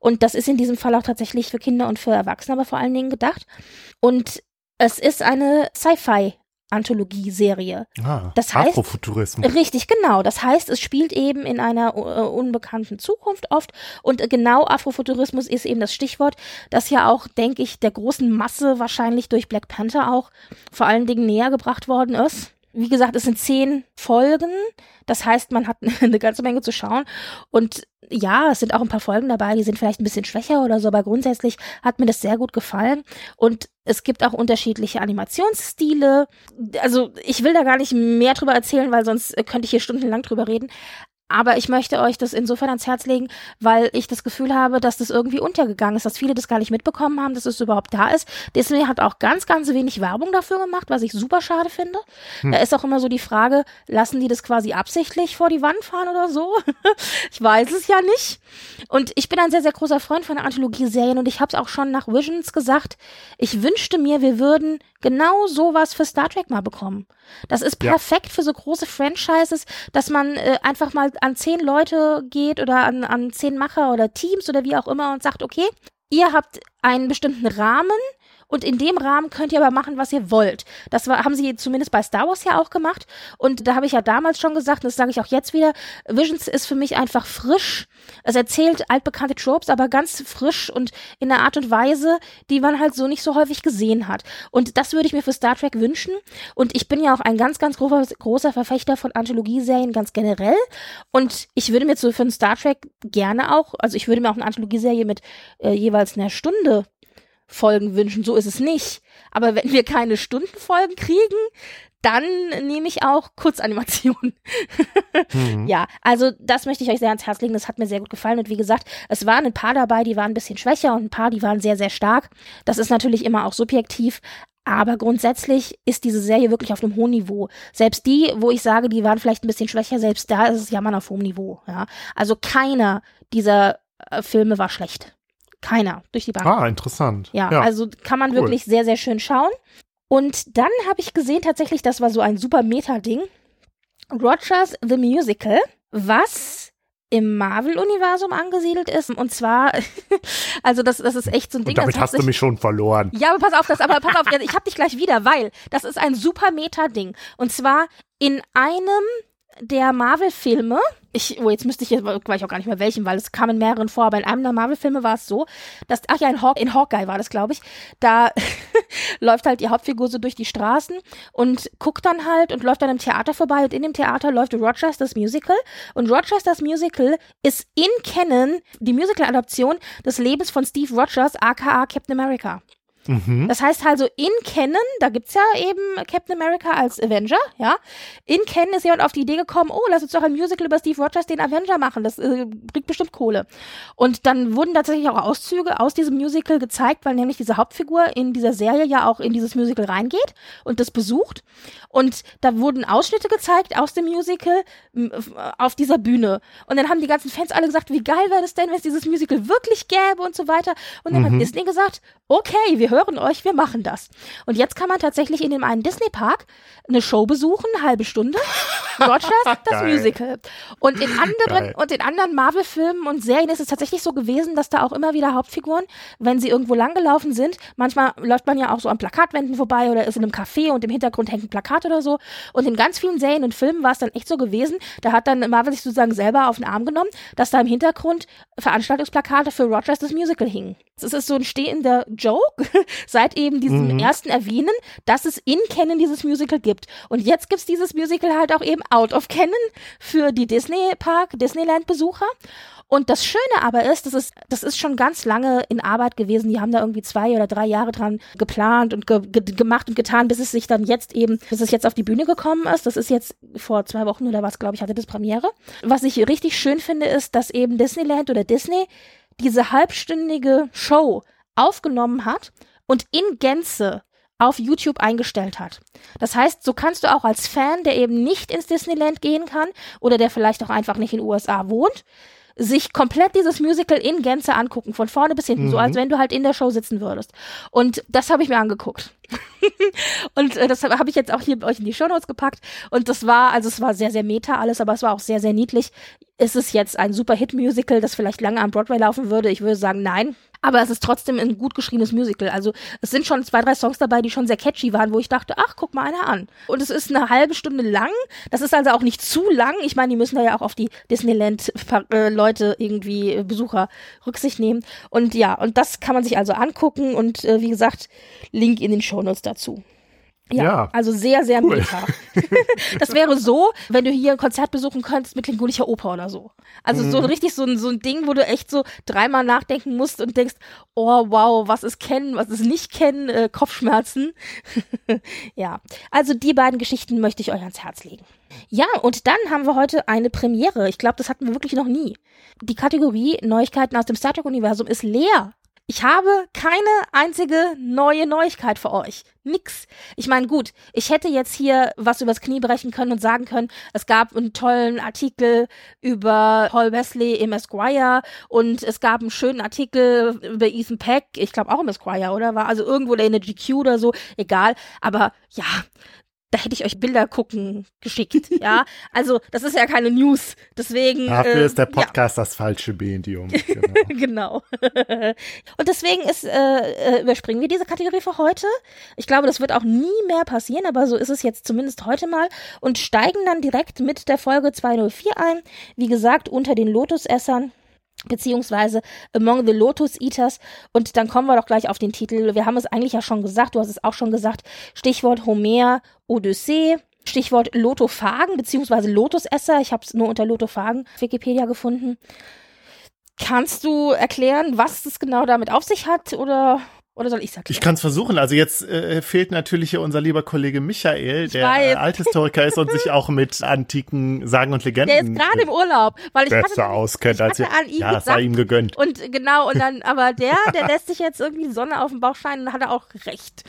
Und das ist in diesem Fall auch tatsächlich für Kinder und für Erwachsene, aber vor allen Dingen gedacht. Und es ist eine Sci-Fi Anthologieserie. Ah, Das heißt- Afrofuturismus. Richtig, genau. Das heißt, es spielt eben in einer äh, unbekannten Zukunft oft. Und genau Afrofuturismus ist eben das Stichwort, das ja auch, denke ich, der großen Masse wahrscheinlich durch Black Panther auch vor allen Dingen näher gebracht worden ist. Wie gesagt, es sind zehn Folgen. Das heißt, man hat eine ganze Menge zu schauen. Und ja, es sind auch ein paar Folgen dabei, die sind vielleicht ein bisschen schwächer oder so, aber grundsätzlich hat mir das sehr gut gefallen. Und es gibt auch unterschiedliche Animationsstile. Also ich will da gar nicht mehr drüber erzählen, weil sonst äh, könnte ich hier stundenlang drüber reden. Aber ich möchte euch das insofern ans Herz legen, weil ich das Gefühl habe, dass das irgendwie untergegangen ist, dass viele das gar nicht mitbekommen haben, dass es überhaupt da ist. Disney hat auch ganz, ganz wenig Werbung dafür gemacht, was ich super schade finde. Da ist auch immer so die Frage, lassen die das quasi absichtlich vor die Wand fahren oder so? ich weiß es ja nicht. Und ich bin ein sehr, sehr großer Freund von Anthologieserien und ich habe es auch schon nach Visions gesagt. Ich wünschte mir, wir würden genau sowas für Star Trek mal bekommen. Das ist Ja. perfekt für so große Franchises, dass man äh, einfach mal an zehn Leute geht oder an, an zehn Macher oder Teams oder wie auch immer und sagt, okay, ihr habt einen bestimmten Rahmen und in dem Rahmen könnt ihr aber machen, was ihr wollt. Das war, haben sie zumindest bei Star Wars ja auch gemacht. Und da habe ich ja damals schon gesagt, und das sage ich auch jetzt wieder, Visions ist für mich einfach frisch. Es erzählt altbekannte Tropes, aber ganz frisch und in einer Art und Weise, die man halt so nicht so häufig gesehen hat. Und das würde ich mir für Star Trek wünschen. Und ich bin ja auch ein ganz, ganz großer, großer Verfechter von Anthologieserien ganz generell. Und ich würde mir so für einen Star Trek gerne auch, also ich würde mir auch eine Anthologieserie mit äh, jeweils einer Stunde Folgen wünschen. So ist es nicht. Aber wenn wir keine Stundenfolgen kriegen, dann nehme ich auch Kurzanimationen. Mhm. Ja, also das möchte ich euch sehr ans Herz legen. Das hat mir sehr gut gefallen. Und wie gesagt, es waren ein paar dabei, die waren ein bisschen schwächer und ein paar, die waren sehr, sehr stark. Das ist natürlich immer auch subjektiv. Aber grundsätzlich ist diese Serie wirklich auf einem hohen Niveau. Selbst die, wo ich sage, die waren vielleicht ein bisschen schwächer, selbst da ist es Jammern auf hohem Niveau. Ja? Also keiner dieser äh, Filme war schlecht. Keiner. Durch die Bank. Ah, interessant. Ja, also kann man Cool. wirklich sehr, sehr schön schauen. Und dann habe ich gesehen, tatsächlich, das war so ein super Meta-Ding. Rogers the Musical, was im Marvel-Universum angesiedelt ist. Und zwar, also das, das ist echt so ein Ding. Und damit hast du mich schon verloren. Ja, aber pass auf, das, aber pass auf, ich hab dich gleich wieder, weil das ist ein super Meta-Ding. Und zwar in einem der Marvel-Filme, ich, oh, jetzt müsste ich jetzt, weiß auch gar nicht mehr welchen, weil es kam in mehreren vor, aber in einem der Marvel-Filme war es so, dass, ach ja, in, Haw in Hawkeye war das, glaube ich, da läuft halt die Hauptfigur so durch die Straßen und guckt dann halt und läuft dann im Theater vorbei und in dem Theater läuft Rochester's Musical. Und Rochester's Musical ist in Canon die Musical-Adaption des Lebens von Steve Rogers, aka Captain America. Mhm. Das heißt also, in Canon, da gibt's ja eben Captain America als Avenger, ja. In Canon ist jemand auf die Idee gekommen, oh, lass uns doch ein Musical über Steve Rogers, den Avenger machen. Das äh, bringt bestimmt Kohle. Und dann wurden tatsächlich auch Auszüge aus diesem Musical gezeigt, weil nämlich diese Hauptfigur in dieser Serie ja auch in dieses Musical reingeht und das besucht. Und da wurden Ausschnitte gezeigt aus dem Musical auf dieser Bühne. Und dann haben die ganzen Fans alle gesagt, wie geil wäre das denn, wenn es dieses Musical wirklich gäbe und so weiter. Und dann mhm. hat Disney gesagt, okay, wir hören euch, wir machen das. Und jetzt kann man tatsächlich in dem einen Disney-Park eine Show besuchen, eine halbe Stunde. Rogers, das Musical. Und in anderen, Geil. und in anderen Marvel-Filmen und Serien ist es tatsächlich so gewesen, dass da auch immer wieder Hauptfiguren, wenn sie irgendwo langgelaufen sind, manchmal läuft man ja auch so an Plakatwänden vorbei oder ist in einem Café und im Hintergrund hängt ein Plakat oder so. Und in ganz vielen Serien und Filmen war es dann echt so gewesen, da hat dann Marvel sich sozusagen selber auf den Arm genommen, dass da im Hintergrund Veranstaltungsplakate für Rogers das Musical hingen. Es ist so ein stehender Joke seit eben diesem mhm. ersten Erwähnen, dass es in Canon dieses Musical gibt. Und jetzt gibt's dieses Musical halt auch eben out of Canon für die Disney Park, Disneyland Besucher. Und das Schöne aber ist, das ist, das ist schon ganz lange in Arbeit gewesen. Die haben da irgendwie zwei oder drei Jahre dran geplant und ge ge gemacht und getan, bis es sich dann jetzt eben, bis es jetzt auf die Bühne gekommen ist. Das ist jetzt vor zwei Wochen oder was, glaube ich, hatte das Premiere. Was ich richtig schön finde, ist, dass eben Disneyland oder Disney diese halbstündige Show aufgenommen hat und in Gänze auf YouTube eingestellt hat. Das heißt, so kannst du auch als Fan, der eben nicht ins Disneyland gehen kann oder der vielleicht auch einfach nicht in den USA wohnt, sich komplett dieses Musical in Gänze angucken, von vorne bis hinten, mhm. so als wenn du halt in der Show sitzen würdest. Und das habe ich mir angeguckt. und äh, das habe ich jetzt auch hier bei euch in die Show Notes gepackt. Und das war, also es war sehr, sehr meta alles, aber es war auch sehr, sehr niedlich. Ist es jetzt ein super Hit-Musical, das vielleicht lange am Broadway laufen würde? Ich würde sagen, nein. Aber es ist trotzdem ein gut geschriebenes Musical. Also es sind schon zwei, drei Songs dabei, die schon sehr catchy waren, wo ich dachte, ach, guck mal einer an. Und es ist eine halbe Stunde lang. Das ist also auch nicht zu lang. Ich meine, die müssen da ja auch auf die Disneyland-Leute irgendwie, Besucher Rücksicht nehmen. Und ja, und das kann man sich also angucken. Und äh, wie gesagt, Link in den Shownotes dazu. Ja, ja, also sehr, sehr cool. meta. das wäre so, wenn du hier ein Konzert besuchen könntest mit klingonischer Oper oder so. Also mhm. so richtig so ein, so ein Ding, wo du echt so dreimal nachdenken musst und denkst, oh wow, was ist kennen, was ist nicht kennen, äh, Kopfschmerzen. ja, also die beiden Geschichten möchte ich euch ans Herz legen. Ja, und dann haben wir heute eine Premiere. Ich glaube, das hatten wir wirklich noch nie. Die Kategorie Neuigkeiten aus dem Star Trek-Universum ist leer. Ich habe keine einzige neue Neuigkeit für euch. Nix. Ich meine, gut, ich hätte jetzt hier was übers Knie brechen können und sagen können, es gab einen tollen Artikel über Paul Wesley im Esquire und es gab einen schönen Artikel über Ethan Peck, ich glaube auch im Esquire, oder? War also irgendwo der in der GQ oder so, egal. Aber ja, da hätte ich euch Bilder gucken geschickt, ja. Also, das ist ja keine News. Deswegen. Dafür äh, ist der Podcast ja. das falsche Medium. Genau. genau. Und deswegen ist, äh, äh, überspringen wir diese Kategorie für heute. Ich glaube, das wird auch nie mehr passieren, aber so ist es jetzt zumindest heute mal und steigen dann direkt mit der Folge 204 ein. Wie gesagt, unter den Lotusessern beziehungsweise Among the Lotus Eaters. Und dann kommen wir doch gleich auf den Titel. Wir haben es eigentlich ja schon gesagt, du hast es auch schon gesagt. Stichwort Homer, Odyssee. Stichwort Lotophagen beziehungsweise Lotusesser. Ich habe es nur unter Lotophagen Wikipedia gefunden. Kannst du erklären, was es genau damit auf sich hat oder oder soll ich sagen? Ich kann es versuchen. Also jetzt äh, fehlt natürlich hier unser lieber Kollege Michael, ich der äh, Althistoriker ist und sich auch mit antiken Sagen und Legenden. Der ist gerade im Urlaub, weil ich besser hatte, auskennt ich als ihr. An ihn ja, es sei ihm gegönnt. Und genau und dann, aber der, der lässt sich jetzt irgendwie Sonne auf den Bauch scheinen und hat er auch recht.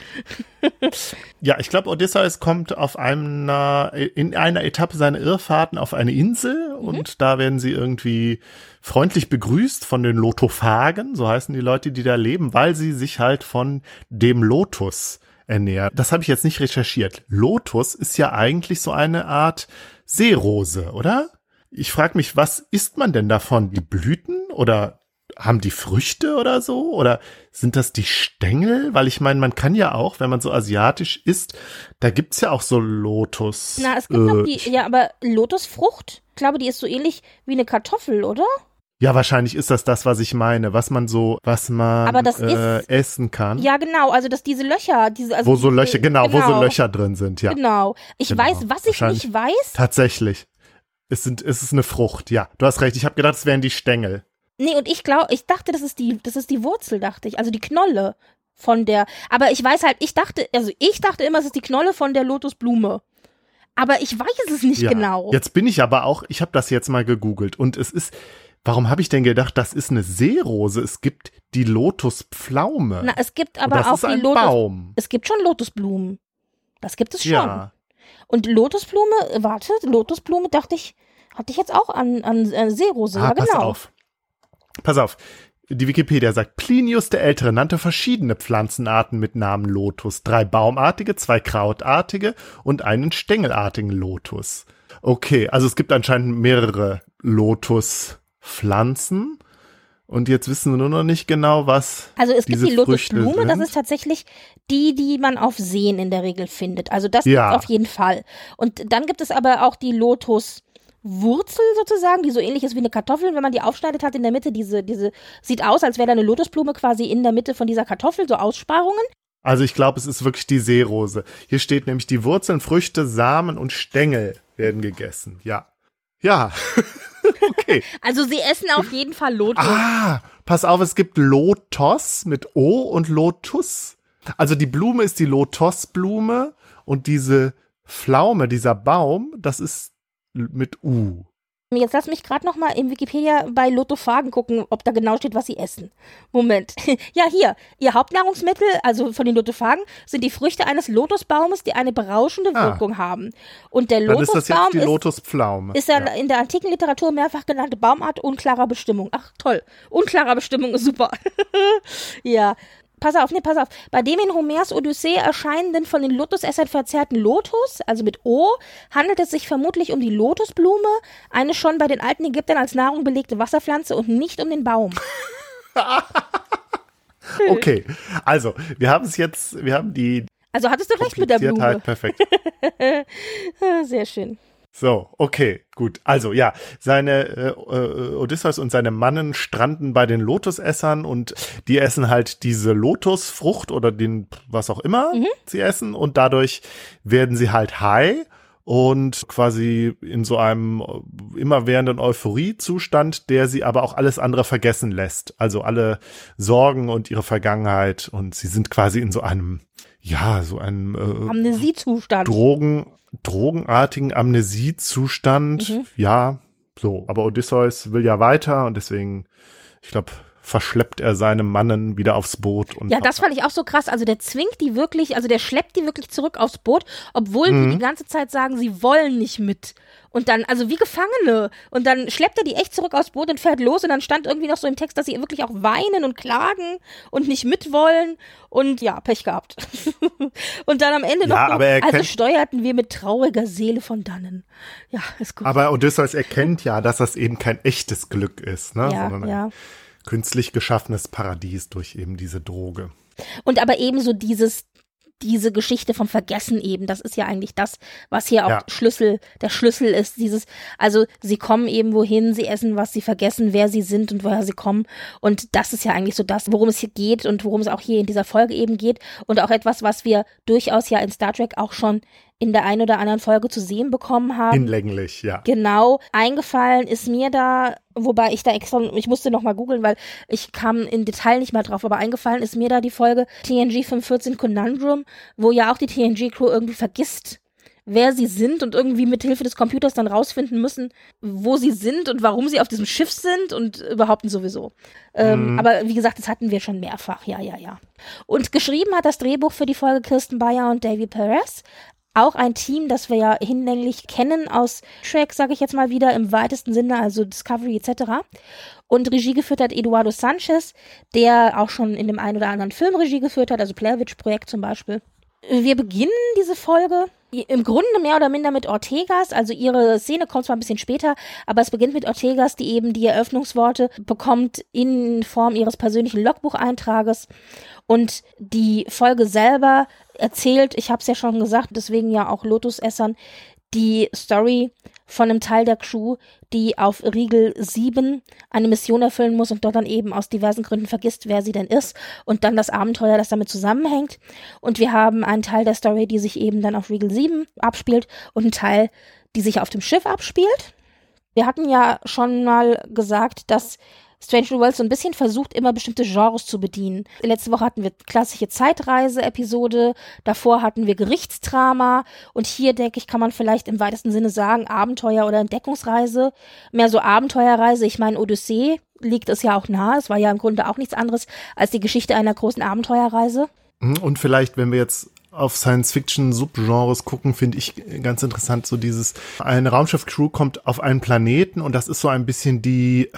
ja, ich glaube, Odysseus kommt auf einer in einer Etappe seiner Irrfahrten auf eine Insel mhm. und da werden sie irgendwie freundlich begrüßt von den Lotophagen, so heißen die Leute, die da leben, weil sie sich halt von dem Lotus ernähren. Das habe ich jetzt nicht recherchiert. Lotus ist ja eigentlich so eine Art Seerose, oder? ich frage mich, was isst man denn davon? Die Blüten oder haben die Früchte oder so? Oder sind das die Stängel? Weil ich meine, man kann ja auch, wenn man so asiatisch isst, da gibt's ja auch so Lotus. Na, es gibt äh, noch die, ja, aber Lotusfrucht, ich glaube, die ist so ähnlich wie eine Kartoffel, oder? Ja, wahrscheinlich ist das das, was ich meine, was man so, was man äh, ist- essen kann. Ja, genau, also dass diese Löcher, diese, also wo so Löcher, genau, wo so Löcher drin sind, ja. Genau. Ich Genau. weiß, was ich nicht weiß. Tatsächlich. Es sind, es ist eine Frucht, ja. Du hast recht. Ich habe gedacht, es wären die Stängel. Nee, und ich glaube, ich dachte, das ist die, das ist die Wurzel, dachte ich, also die Knolle von der. Aber ich weiß halt, ich dachte, also ich dachte immer, es ist die Knolle von der Lotusblume. Aber ich weiß es nicht Ja. genau. Jetzt bin ich aber auch, ich habe das jetzt mal gegoogelt und es ist, warum habe ich denn gedacht, das ist eine Seerose? Es gibt die Lotuspflaume. Na, es gibt aber das auch ist die ein Lotus. Baum. Es gibt schon Lotusblumen. Das gibt es schon. Ja. Und Lotusblume, warte, Lotusblume dachte ich, hatte ich jetzt auch an, an äh, Seerose. Ah, ja, pass genau. auf. Pass auf. Die Wikipedia sagt, Plinius der Ältere nannte verschiedene Pflanzenarten mit Namen Lotus. Drei baumartige, zwei krautartige und einen stängelartigen Lotus. Okay, also es gibt anscheinend mehrere Lotuspflanzen. Und jetzt wissen wir nur noch nicht genau, was Also es gibt die Lotusblume, das ist tatsächlich die, die man auf Seen in der Regel findet. Also das Ja. auf jeden Fall. Und dann gibt es aber auch die Lotuswurzel sozusagen, die so ähnlich ist wie eine Kartoffel, wenn man die aufschneidet, hat in der Mitte diese, diese, sieht aus, als wäre da eine Lotusblume quasi in der Mitte von dieser Kartoffel, so Aussparungen. Also ich glaube, es ist wirklich die Seerose. Hier steht nämlich, die Wurzeln, Früchte, Samen und Stängel werden gegessen. Ja. Ja. okay. Also sie essen auf jeden Fall Lotus. Ah, pass auf, es gibt Lotos mit O und Lotus. Also die Blume ist die Lotosblume und diese Pflaume, dieser Baum, das ist mit U. Jetzt lass mich gerade noch mal im Wikipedia bei Lotophagen gucken, ob da genau steht, was sie essen. Moment. Ja, hier. Ihr Hauptnahrungsmittel, also von den Lotophagen, sind die Früchte eines Lotusbaumes, die eine berauschende Ah. Wirkung haben. Und der Dann ist das Lotusbaum jetzt die ist, Lotuspflaume. ist ja ja. in der antiken Literatur mehrfach genannte Baumart unklarer Bestimmung. Ach, toll. Unklarer Bestimmung ist super. ja. Pass auf, nee, pass auf. Bei dem in Homers Odyssee erscheinenden von den Lotusessern verzerrten Lotus, also mit O, handelt es sich vermutlich um die Lotusblume, eine schon bei den alten Ägyptern als Nahrung belegte Wasserpflanze und nicht um den Baum. Okay, also wir haben es jetzt, wir haben die Also hattest du recht mit der Blume. Perfekt. Sehr schön. So, okay, gut. Also ja, seine äh, äh, Odysseus und seine Mannen stranden bei den Lotusessern und die essen halt diese Lotusfrucht oder den was auch immer Mhm. sie essen und dadurch werden sie halt high und quasi in so einem äh, immerwährenden Euphoriezustand, der sie aber auch alles andere vergessen lässt. Also alle Sorgen und ihre Vergangenheit und sie sind quasi in so einem ja, so einem äh, Amnesiezustand. Drogen, drogenartigen Amnesiezustand. Mhm. Ja, so. Aber Odysseus will ja weiter und deswegen, ich glaube, verschleppt er seine Mannen wieder aufs Boot. Und Ja, das fand ich auch so krass. Also der zwingt die wirklich, also der schleppt die wirklich zurück aufs Boot, obwohl Mhm. die die ganze Zeit sagen, sie wollen nicht mit. Und dann, also wie Gefangene. Und dann schleppt er die echt zurück aufs Boot und fährt los. Und dann stand irgendwie noch so im Text, dass sie wirklich auch weinen und klagen und nicht mitwollen. Und ja, Pech gehabt. und dann am Ende noch, Ja, so, aber er also steuerten wir mit trauriger Seele von dannen. Ja, ist gut. aber Odysseus erkennt ja, dass das eben kein echtes Glück ist, ne? ja, sondern ein ja. Künstlich geschaffenes Paradies durch eben diese Droge. Und aber ebenso dieses, diese Geschichte vom Vergessen eben, das ist ja eigentlich das, was hier auch Ja. Schlüssel, der Schlüssel ist, dieses, also sie kommen eben wohin, sie essen was, sie vergessen, wer sie sind und woher sie kommen. Und das ist ja eigentlich so das, worum es hier geht und worum es auch hier in dieser Folge eben geht. Und auch etwas, was wir durchaus ja in Star Trek auch schon in der einen oder anderen Folge zu sehen bekommen haben. Hinlänglich, ja. Genau, eingefallen ist mir da, wobei ich da extra, ich musste noch mal googeln, weil ich kam in Detail nicht mehr drauf, aber eingefallen ist mir da die Folge TNG 514 Conundrum, wo ja auch die TNG-Crew irgendwie vergisst, wer sie sind und irgendwie mit Hilfe des Computers dann rausfinden müssen, wo sie sind und warum sie auf diesem Schiff sind und überhaupt sowieso. Ähm, aber wie gesagt, das hatten wir schon mehrfach, ja, ja, ja. Und geschrieben hat das Drehbuch für die Folge Kirsten Bayer und Davy Perez. Auch ein Team, das wir ja hinlänglich kennen aus Trek, sage ich jetzt mal wieder, im weitesten Sinne, also Discovery etc. Und Regie geführt hat Eduardo Sanchez, der auch schon in dem einen oder anderen Film Regie geführt hat, also Blair Witch Projekt zum Beispiel. Wir beginnen diese Folge im Grunde mehr oder minder mit Ortegas, also ihre Szene kommt zwar ein bisschen später, aber es beginnt mit Ortegas, die eben die Eröffnungsworte bekommt in Form ihres persönlichen Logbucheintrages und die Folge selber erzählt, ich habe es ja schon gesagt, deswegen ja auch Lotusessern, die Story von einem Teil der Crew, die auf Riegel 7 eine Mission erfüllen muss und dort dann eben aus diversen Gründen vergisst, wer sie denn ist und dann das Abenteuer, das damit zusammenhängt. Und wir haben einen Teil der Story, die sich eben dann auf Riegel 7 abspielt und einen Teil, die sich auf dem Schiff abspielt. Wir hatten ja schon mal gesagt, dass Strange New Worlds so ein bisschen versucht, immer bestimmte Genres zu bedienen. Letzte Woche hatten wir klassische Zeitreise-Episode, davor hatten wir Gerichtsdrama und hier, denke ich, kann man vielleicht im weitesten Sinne sagen, Abenteuer oder Entdeckungsreise. Mehr so Abenteuerreise. Ich meine, Odyssee liegt es ja auch nahe. Es war ja im Grunde auch nichts anderes als die Geschichte einer großen Abenteuerreise. Mhm, und vielleicht, wenn wir jetzt auf Science-Fiction-Subgenres gucken, finde ich ganz interessant, so dieses, eine Raumschiff-Crew kommt auf einen Planeten und das ist so ein bisschen die,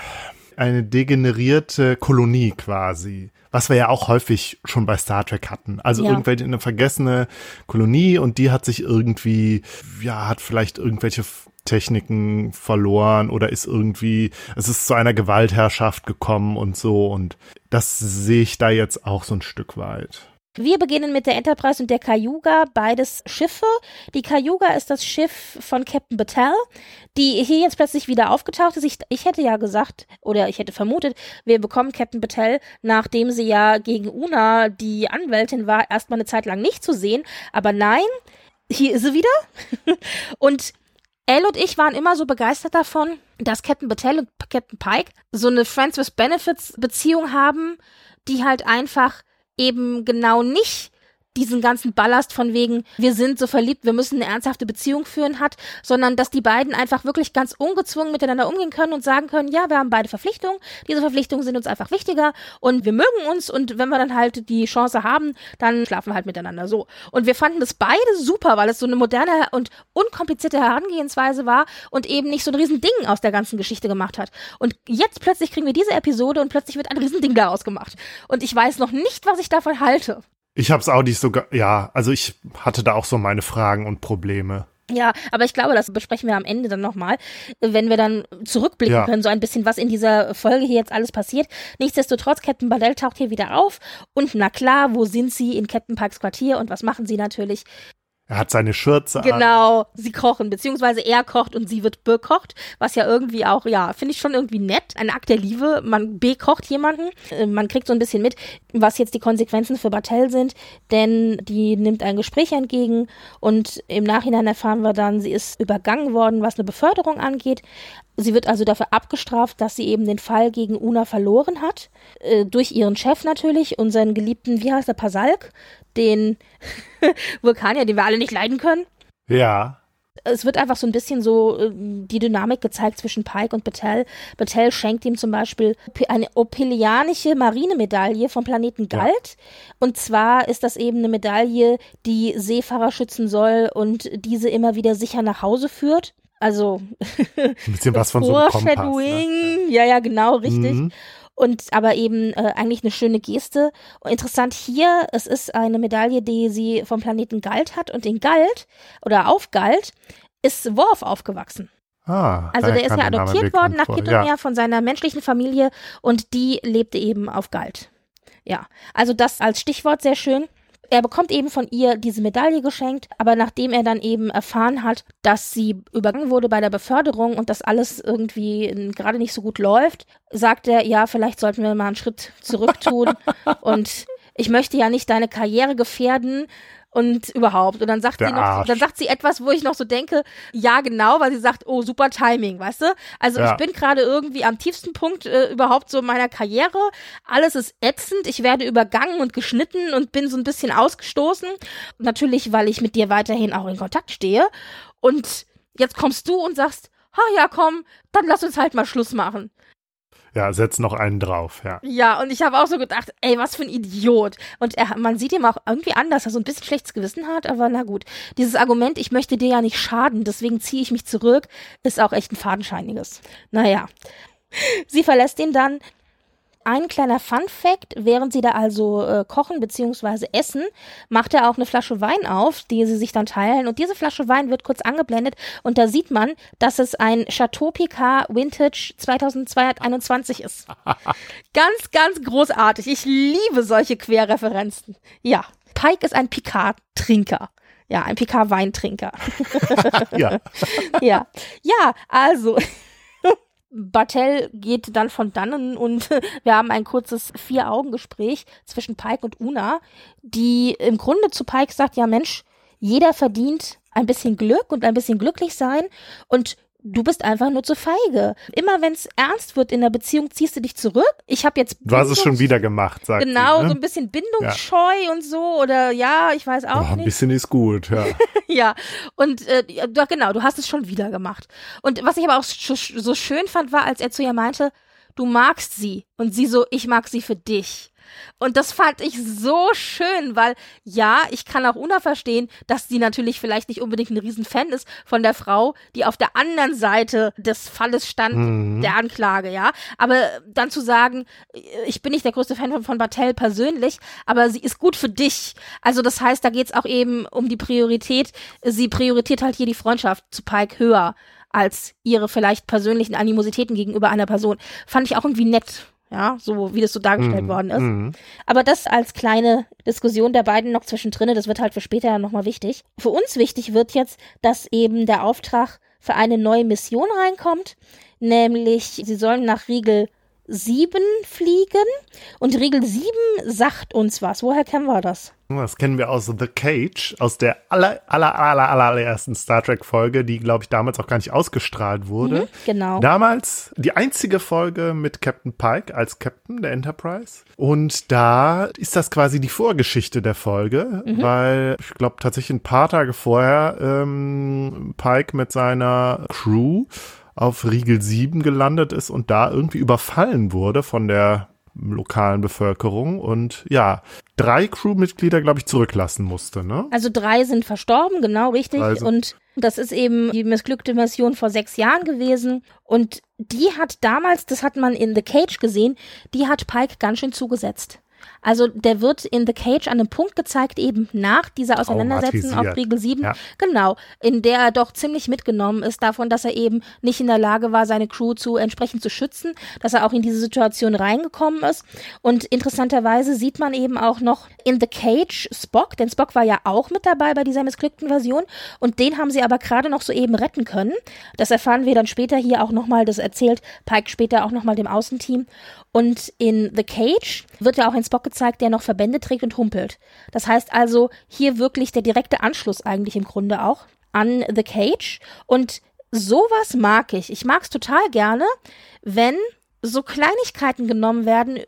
eine degenerierte Kolonie quasi. Was wir ja auch häufig schon bei Star Trek hatten. Also ja. irgendwelche eine vergessene Kolonie und die hat sich irgendwie, ja, hat vielleicht irgendwelche Techniken verloren oder ist irgendwie, es ist zu einer Gewaltherrschaft gekommen und so und das sehe ich da jetzt auch so ein Stück weit. Wir beginnen mit der Enterprise und der Cayuga, beides Schiffe. Die Cayuga ist das Schiff von Captain Battelle, die hier jetzt plötzlich wieder aufgetaucht ist. Ich, ich hätte ja gesagt, oder ich hätte vermutet, wir bekommen Captain Battelle, nachdem sie ja gegen Una, die Anwältin war, erstmal eine Zeit lang nicht zu sehen. Aber nein, hier ist sie wieder. und Elle und ich waren immer so begeistert davon, dass Captain Battelle und Captain Pike so eine Friends with Benefits Beziehung haben, die halt einfach eben genau nicht diesen ganzen Ballast von wegen, wir sind so verliebt, wir müssen eine ernsthafte Beziehung führen hat, sondern dass die beiden einfach wirklich ganz ungezwungen miteinander umgehen können und sagen können, ja, wir haben beide Verpflichtungen, diese Verpflichtungen sind uns einfach wichtiger und wir mögen uns und wenn wir dann halt die Chance haben, dann schlafen wir halt miteinander so. Und wir fanden das beide super, weil es so eine moderne und unkomplizierte Herangehensweise war und eben nicht so ein Riesending aus der ganzen Geschichte gemacht hat. Und jetzt plötzlich kriegen wir diese Episode und plötzlich wird ein Riesending daraus gemacht. Und ich weiß noch nicht, was ich davon halte. Ich habe es auch nicht so, ja, also ich hatte da auch so meine Fragen und Probleme. Ja, aber ich glaube, das besprechen wir am Ende dann nochmal, wenn wir dann zurückblicken ja. können, so ein bisschen, was in dieser Folge hier jetzt alles passiert. Nichtsdestotrotz, Captain Bardell taucht hier wieder auf und na klar, wo sind sie in Captain Parks Quartier und was machen sie natürlich? Er hat seine Schürze Genau, an. sie kochen, beziehungsweise er kocht und sie wird bekocht, was ja irgendwie auch, ja, finde ich schon irgendwie nett. Ein Akt der Liebe, man bekocht jemanden, äh, man kriegt so ein bisschen mit, was jetzt die Konsequenzen für Bartell sind, denn die nimmt ein Gespräch entgegen und im Nachhinein erfahren wir dann, sie ist übergangen worden, was eine Beförderung angeht. Sie wird also dafür abgestraft, dass sie eben den Fall gegen Una verloren hat, äh, durch ihren Chef natürlich, unseren geliebten, wie heißt der, Pasalk, den Vulkanier, den wir alle nicht leiden können. Ja. Es wird einfach so ein bisschen so äh, die Dynamik gezeigt zwischen Pike und Battelle. Battelle schenkt ihm zum Beispiel eine opelianische Marinemedaille vom Planeten Galt. Ja. Und zwar ist das eben eine Medaille, die Seefahrer schützen soll und diese immer wieder sicher nach Hause führt. Also ein bisschen was von so einem Kompass, ne? ja, ja, genau, richtig. Mhm. Und aber eben äh, eigentlich eine schöne Geste. Und interessant hier, es ist eine Medaille, die sie vom Planeten Galt hat und in Galt oder auf Galt ist Worf aufgewachsen. Ah, also der ist ja adoptiert worden nach Kittelmeer ja. von seiner menschlichen Familie und die lebte eben auf Galt. Ja, also das als Stichwort sehr schön. Er bekommt eben von ihr diese Medaille geschenkt, aber nachdem er dann eben erfahren hat, dass sie übergangen wurde bei der Beförderung und dass alles irgendwie gerade nicht so gut läuft, sagt er, ja, vielleicht sollten wir mal einen Schritt zurück tun. Und ich möchte ja nicht deine Karriere gefährden und überhaupt. Und dann sagt Der sie noch, Arsch. dann sagt sie etwas, wo ich noch so denke, ja, genau, weil sie sagt, oh, super Timing, weißt du? Also ja. ich bin gerade irgendwie am tiefsten Punkt äh, überhaupt so meiner Karriere. Alles ist ätzend, ich werde übergangen und geschnitten und bin so ein bisschen ausgestoßen. Natürlich, weil ich mit dir weiterhin auch in Kontakt stehe. Und jetzt kommst du und sagst, ha ja, komm, dann lass uns halt mal Schluss machen. Ja, setz noch einen drauf, ja. Ja, und ich habe auch so gedacht, ey, was für ein Idiot. Und er, man sieht ihm auch irgendwie an, dass er so ein bisschen schlechtes Gewissen hat, aber na gut. Dieses Argument, ich möchte dir ja nicht schaden, deswegen ziehe ich mich zurück, ist auch echt ein fadenscheiniges. Naja. Sie verlässt ihn dann. Ein kleiner Fun Fact, während sie da also äh, kochen bzw. essen, macht er auch eine Flasche Wein auf, die sie sich dann teilen. Und diese Flasche Wein wird kurz angeblendet und da sieht man, dass es ein Chateau Picard Vintage 2221 ist. ganz, ganz großartig. Ich liebe solche Querreferenzen. Ja, Pike ist ein Picard-Trinker. Ja, ein Picard-Weintrinker. Ja. ja. Ja, also. Bartell geht dann von dannen und wir haben ein kurzes Vier-Augen-Gespräch zwischen Pike und Una, die im Grunde zu Pike sagt, ja Mensch, jeder verdient ein bisschen Glück und ein bisschen glücklich sein. Und du bist einfach nur zu feige. Immer wenn es ernst wird in der Beziehung, ziehst du dich zurück. Ich habe jetzt Du hast es schon wieder gemacht, sagt Genau, sie, ne? so ein bisschen bindungsscheu und so oder ja, ich weiß auch Oh, ein nicht. bisschen ist gut, ja. Ja, und äh, ja, doch, genau, du hast es schon wieder gemacht. Und was ich aber auch so schön fand, war, als er zu ihr meinte, du magst sie. Und sie so, ich mag sie für dich. Und das fand ich so schön, weil ja, ich kann auch Una verstehen, dass sie natürlich vielleicht nicht unbedingt ein Riesenfan ist von der Frau, die auf der anderen Seite des Falles stand, Mhm. der Anklage, ja. Aber dann zu sagen, ich bin nicht der größte Fan von, von Bartell persönlich, aber sie ist gut für dich. Also das heißt, da geht's auch eben um die Priorität. Sie prioritiert halt hier die Freundschaft zu Pike höher als ihre vielleicht persönlichen Animositäten gegenüber einer Person. Fand ich auch irgendwie nett. Ja, so wie das so dargestellt worden ist. Mhm. Aber das als kleine Diskussion der beiden noch zwischendrin, das wird halt für später ja nochmal wichtig. Für uns wichtig wird jetzt, dass eben der Auftrag für eine neue Mission reinkommt, nämlich sie sollen nach Riegel 7 fliegen und Riegel 7 sagt uns was. Woher kennen wir das? Das kennen wir aus The Cage, aus der aller, aller, aller, allerersten Star Trek-Folge, die, glaube ich, damals auch gar nicht ausgestrahlt wurde. Mhm, genau. Damals die einzige Folge mit Captain Pike als Captain der Enterprise. Und da ist das quasi die Vorgeschichte der Folge, Mhm. weil ich glaube tatsächlich ein paar Tage vorher ähm, Pike mit seiner Crew auf Riegel 7 gelandet ist und da irgendwie überfallen wurde von der lokalen Bevölkerung und ja, drei Crewmitglieder, glaube ich, zurücklassen musste, ne? Also drei sind verstorben, genau richtig. Sind- Und das ist eben die missglückte Mission vor sechs Jahren gewesen. Und die hat damals, das hat man in The Cage gesehen, die hat Pike ganz schön zugesetzt. Also der wird in The Cage an einem Punkt gezeigt, eben nach dieser Auseinandersetzung auf. Riegel 7, Ja. genau, in der er doch ziemlich mitgenommen ist davon, dass er eben nicht in der Lage war, seine Crew zu entsprechend zu schützen, dass er auch in diese Situation reingekommen ist. Und interessanterweise sieht man eben auch noch in The Cage Spock, denn Spock war ja auch mit dabei bei dieser missglückten Version und den haben sie aber gerade noch so eben retten können. Das erfahren wir dann später hier auch nochmal, das erzählt Pike später auch nochmal dem Außenteam. Und in The Cage wird ja auch ein Spock gezeigt, der noch Verbände trägt und humpelt. Das heißt also hier wirklich der direkte Anschluss eigentlich im Grunde auch an The Cage. Und sowas mag ich. Ich mag es total gerne, wenn so Kleinigkeiten genommen werden äh,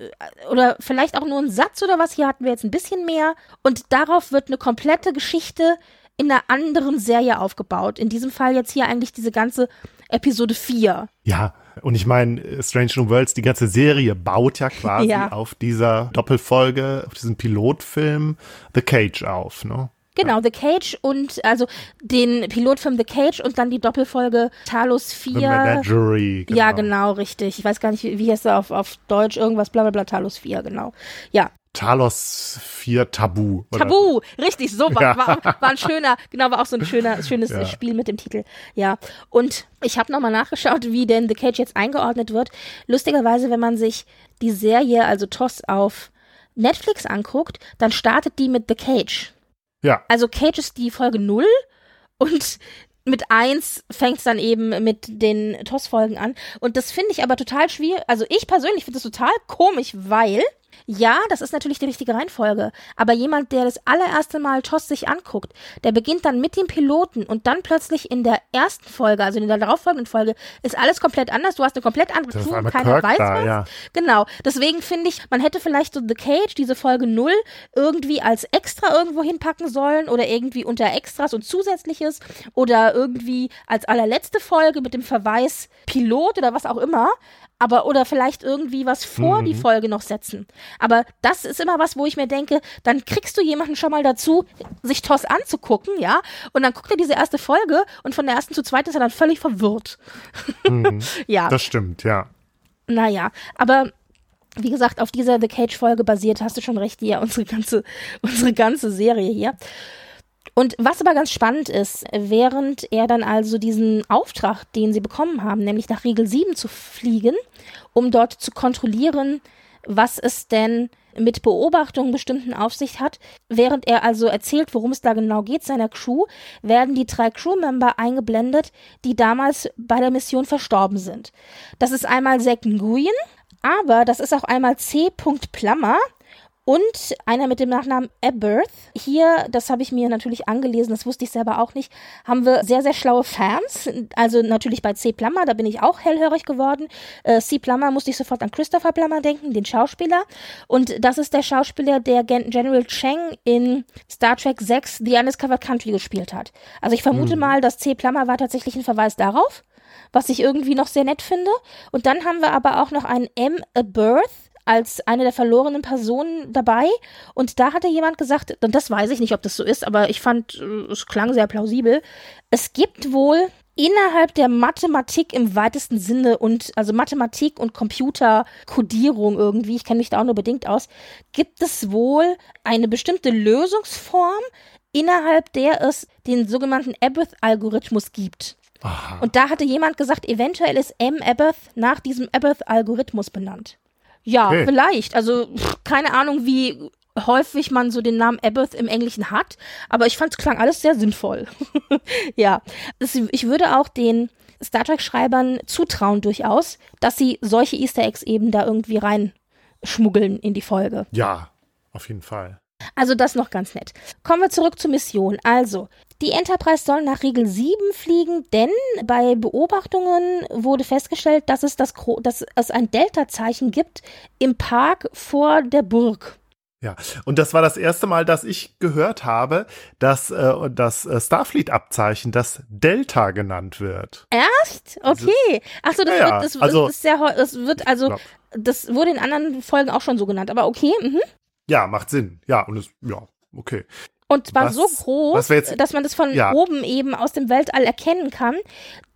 oder vielleicht auch nur ein Satz oder was. Hier hatten wir jetzt ein bisschen mehr. Und darauf wird eine komplette Geschichte in einer anderen Serie aufgebaut. In diesem Fall jetzt hier eigentlich diese ganze Episode 4. Ja, und ich meine, Strange New Worlds, die ganze Serie baut ja quasi Ja. auf dieser Doppelfolge, auf diesem Pilotfilm The Cage auf, ne? Genau, The Cage und also den Pilotfilm The Cage und dann die Doppelfolge Talos The 4. Menagerie. Genau. Ja, genau, richtig. Ich weiß gar nicht, wie, wie heißt er auf, auf Deutsch, irgendwas, bla bla bla, Talos 4, genau. Ja, Talos 4 Tabu. oder? Tabu, richtig, so war, Ja. war, war ein schöner, genau, war auch so ein schöner, schönes Ja. Spiel mit dem Titel. Ja, und ich habe nochmal nachgeschaut, wie denn The Cage jetzt eingeordnet wird. Lustigerweise, wenn man sich die Serie, also TOS, auf Netflix anguckt, dann startet die mit The Cage. Ja, Also Cage ist die Folge 0 und mit 1 fängt es dann eben mit den TOS-Folgen an. Und das finde ich aber total schwierig. Also ich persönlich finde das total komisch, weil ja, das ist natürlich die richtige Reihenfolge. Aber jemand, der das allererste Mal TOS sich anguckt, der beginnt dann mit dem Piloten und dann plötzlich in der ersten Folge, also in der darauffolgenden Folge, ist alles komplett anders. Du hast eine komplett andere Crew, keiner Kirk weiß da, was. ja. Genau. Deswegen finde ich, man hätte vielleicht so The Cage, diese Folge 0, irgendwie als extra irgendwo hinpacken sollen oder irgendwie unter Extras und Zusätzliches oder irgendwie als allerletzte Folge mit dem Verweis Pilot oder was auch immer. Aber oder vielleicht irgendwie was vor die Folge noch setzen. Aber das ist immer was, wo ich mir denke, dann kriegst du jemanden schon mal dazu, sich TOS anzugucken, ja, und dann guckt er diese erste Folge und von der ersten zu zweiten ist er dann völlig verwirrt. ja. das stimmt, ja. Naja, aber wie gesagt, auf dieser The Cage-Folge basiert, hast du schon recht, ja, unsere ganze, unsere ganze Serie hier. Und was aber ganz spannend ist, während er dann also diesen Auftrag, den sie bekommen haben, nämlich nach Regel 7 zu fliegen, um dort zu kontrollieren, was es denn mit Beobachtungen bestimmten Aufsicht hat. Während er also erzählt, worum es da genau geht, seiner Crew, werden die drei Crewmember eingeblendet, die damals bei der Mission verstorben sind. Das ist einmal Zack Nguyen, aber das ist auch einmal C. Plummer, und einer mit dem Nachnamen Aberth. Hier, das habe ich mir natürlich angelesen, das wusste ich selber auch nicht, haben wir sehr, sehr schlaue Fans. Also natürlich bei C. Plummer, da bin ich auch hellhörig geworden. Äh, C. Plummer musste ich sofort an Christopher Plummer denken, den Schauspieler. Und das ist der Schauspieler, der Gen General Cheng in Star Trek 6 The Undiscovered Country gespielt hat. Also ich vermute hm. mal, dass C. Plummer war tatsächlich ein Verweis darauf was ich irgendwie noch sehr nett finde. Und dann haben wir aber auch noch einen M. Birth, als eine der verlorenen Personen dabei. Und da hatte jemand gesagt, und das weiß ich nicht, ob das so ist, aber ich fand, äh, es klang sehr plausibel. Es gibt wohl innerhalb der Mathematik im weitesten Sinne und also Mathematik und Computerkodierung irgendwie, ich kenne mich da auch nur bedingt aus, gibt es wohl eine bestimmte Lösungsform, innerhalb der es den sogenannten Abbott-Algorithmus gibt. Aha. Und da hatte jemand gesagt, eventuell ist M. Abbott nach diesem Abbott-Algorithmus benannt. Ja, okay. vielleicht. Also keine Ahnung, wie häufig man so den Namen Abbott im Englischen hat, aber ich fand es klang alles sehr sinnvoll. ja, ich würde auch den Star Trek-Schreibern zutrauen durchaus, dass sie solche Easter Eggs eben da irgendwie reinschmuggeln in die Folge. Ja, auf jeden Fall. Also das noch ganz nett. Kommen wir zurück zur Mission. Also, die Enterprise soll nach Regel 7 fliegen, denn bei Beobachtungen wurde festgestellt, dass es, das, dass es ein Delta-Zeichen gibt im Park vor der Burg. Ja, und das war das erste Mal, dass ich gehört habe, dass äh, das äh, Starfleet-Abzeichen das Delta genannt wird. Erst? Okay. Achso, das, ja, wird, das, also, das ist sehr, das wird also, das wurde in anderen Folgen auch schon so genannt, aber okay. Mhm. Ja, macht Sinn. Ja, und es, ja, okay. Und zwar was, so groß, dass man das von ja. oben eben aus dem Weltall erkennen kann.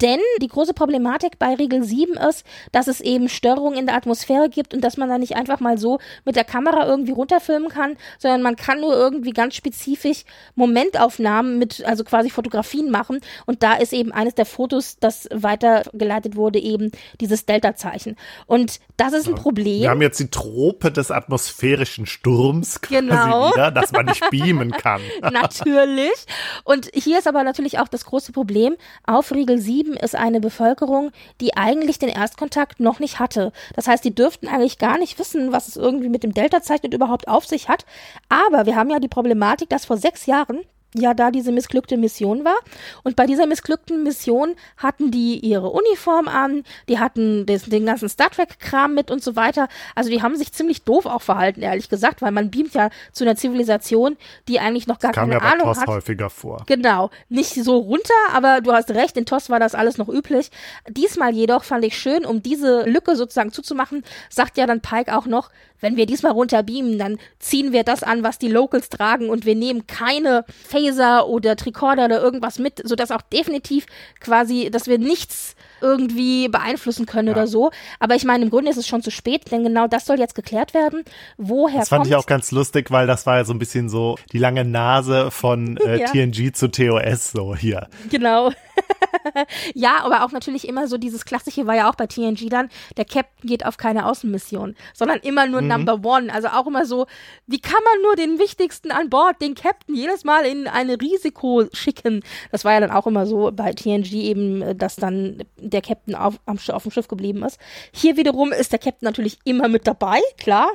Denn die große Problematik bei Regel 7 ist, dass es eben Störungen in der Atmosphäre gibt und dass man da nicht einfach mal so mit der Kamera irgendwie runterfilmen kann, sondern man kann nur irgendwie ganz spezifisch Momentaufnahmen mit, also quasi Fotografien machen. Und da ist eben eines der Fotos, das weitergeleitet wurde, eben dieses Delta-Zeichen. Und das ist ein Problem. Wir haben jetzt die Trope des atmosphärischen Sturms quasi genau. wieder, dass man nicht beamen kann. natürlich. Und hier ist aber natürlich auch das große Problem. Auf Riegel 7 ist eine Bevölkerung, die eigentlich den Erstkontakt noch nicht hatte. Das heißt, die dürften eigentlich gar nicht wissen, was es irgendwie mit dem Delta-Zeichen überhaupt auf sich hat. Aber wir haben ja die Problematik, dass vor sechs Jahren ja da diese missglückte Mission war. Und bei dieser missglückten Mission hatten die ihre Uniform an, die hatten des, den ganzen Star Trek-Kram mit und so weiter. Also die haben sich ziemlich doof auch verhalten, ehrlich gesagt, weil man beamt ja zu einer Zivilisation, die eigentlich noch gar das keine kam ja Ahnung bei TOS hat. häufiger vor. Genau. Nicht so runter, aber du hast recht, in TOS war das alles noch üblich. Diesmal jedoch fand ich schön, um diese Lücke sozusagen zuzumachen, sagt ja dann Pike auch noch, wenn wir diesmal runter beamen, dann ziehen wir das an, was die Locals tragen und wir nehmen keine Phaser oder Tricorder oder irgendwas mit, sodass auch definitiv quasi, dass wir nichts irgendwie beeinflussen können ja. oder so. Aber ich meine, im Grunde ist es schon zu spät, denn genau das soll jetzt geklärt werden. Woher Das fand kommt? ich auch ganz lustig, weil das war ja so ein bisschen so die lange Nase von äh, ja. TNG zu TOS so hier. Genau. ja, aber auch natürlich immer so dieses klassische war ja auch bei TNG dann, der Captain geht auf keine Außenmission, sondern immer nur mhm. Number One. Also auch immer so, wie kann man nur den Wichtigsten an Bord, den Captain, jedes Mal in ein Risiko schicken? Das war ja dann auch immer so bei TNG eben, dass dann der Captain auf, auf dem Schiff geblieben ist. Hier wiederum ist der Captain natürlich immer mit dabei, klar.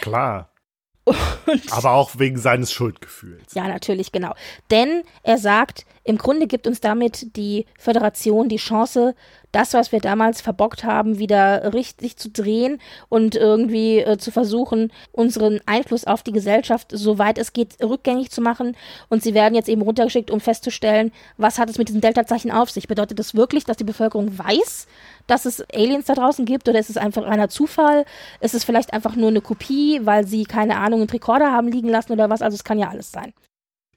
Klar. Und Aber auch wegen seines Schuldgefühls. Ja, natürlich, genau. Denn er sagt, im Grunde gibt uns damit die Föderation die Chance, das, was wir damals verbockt haben, wieder richtig zu drehen und irgendwie äh, zu versuchen, unseren Einfluss auf die Gesellschaft, soweit es geht, rückgängig zu machen. Und sie werden jetzt eben runtergeschickt, um festzustellen, was hat es mit diesem Delta-Zeichen auf sich? Bedeutet das wirklich, dass die Bevölkerung weiß, dass es Aliens da draußen gibt oder ist es einfach reiner Zufall? Ist es vielleicht einfach nur eine Kopie, weil sie keine Ahnung einen Rekorder haben liegen lassen oder was? Also es kann ja alles sein.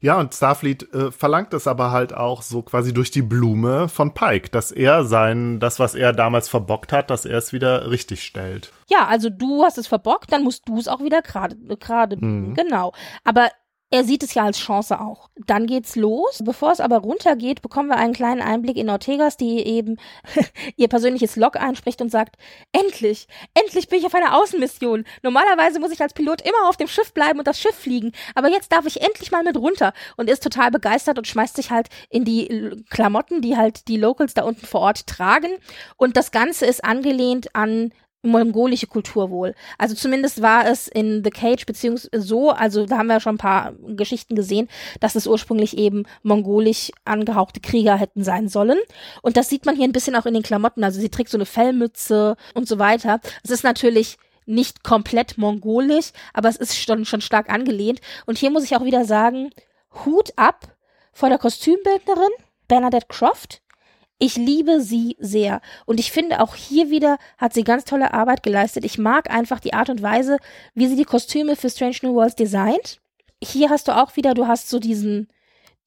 Ja, und Starfleet äh, verlangt es aber halt auch so quasi durch die Blume von Pike, dass er sein, das, was er damals verbockt hat, dass er es wieder richtig stellt. Ja, also du hast es verbockt, dann musst du es auch wieder gerade, gerade, Mhm. genau. Aber er sieht es ja als Chance auch. Dann geht's los. Bevor es aber runtergeht, bekommen wir einen kleinen Einblick in Ortegas, die eben ihr persönliches Log einspricht und sagt, endlich, endlich bin ich auf einer Außenmission. Normalerweise muss ich als Pilot immer auf dem Schiff bleiben und das Schiff fliegen. Aber jetzt darf ich endlich mal mit runter und ist total begeistert und schmeißt sich halt in die Klamotten, die halt die Locals da unten vor Ort tragen. Und das Ganze ist angelehnt an mongolische Kultur wohl. Also zumindest war es in The Cage beziehungsweise so, also da haben wir schon ein paar Geschichten gesehen, dass es ursprünglich eben mongolisch angehauchte Krieger hätten sein sollen. Und das sieht man hier ein bisschen auch in den Klamotten. Also sie trägt so eine Fellmütze und so weiter. Es ist natürlich nicht komplett mongolisch, aber es ist schon, schon stark angelehnt. Und hier muss ich auch wieder sagen, Hut ab vor der Kostümbildnerin Bernadette Croft. Ich liebe sie sehr. Und ich finde, auch hier wieder hat sie ganz tolle Arbeit geleistet. Ich mag einfach die Art und Weise, wie sie die Kostüme für Strange New Worlds designt. Hier hast du auch wieder, du hast so diesen,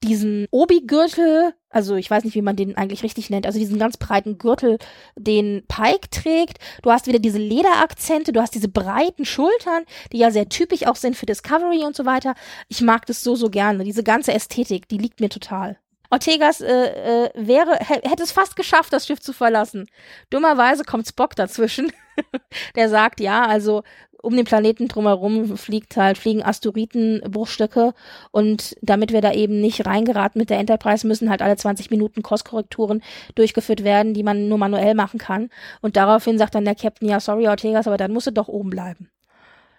diesen Obi-Gürtel, also ich weiß nicht, wie man den eigentlich richtig nennt, also diesen ganz breiten Gürtel, den Pike trägt. Du hast wieder diese Lederakzente, du hast diese breiten Schultern, die ja sehr typisch auch sind für Discovery und so weiter. Ich mag das so, so gerne. Diese ganze Ästhetik, die liegt mir total. Ortegas äh, äh, wäre, hä- hätte es fast geschafft, das Schiff zu verlassen. Dummerweise kommt Spock dazwischen. Der sagt, ja, also um den Planeten drumherum fliegt halt, fliegen Asteroidenbruchstücke und damit wir da eben nicht reingeraten mit der Enterprise, müssen halt alle 20 Minuten Kurskorrekturen durchgeführt werden, die man nur manuell machen kann. Und daraufhin sagt dann der Captain, ja, sorry, Ortegas, aber dann musst du doch oben bleiben.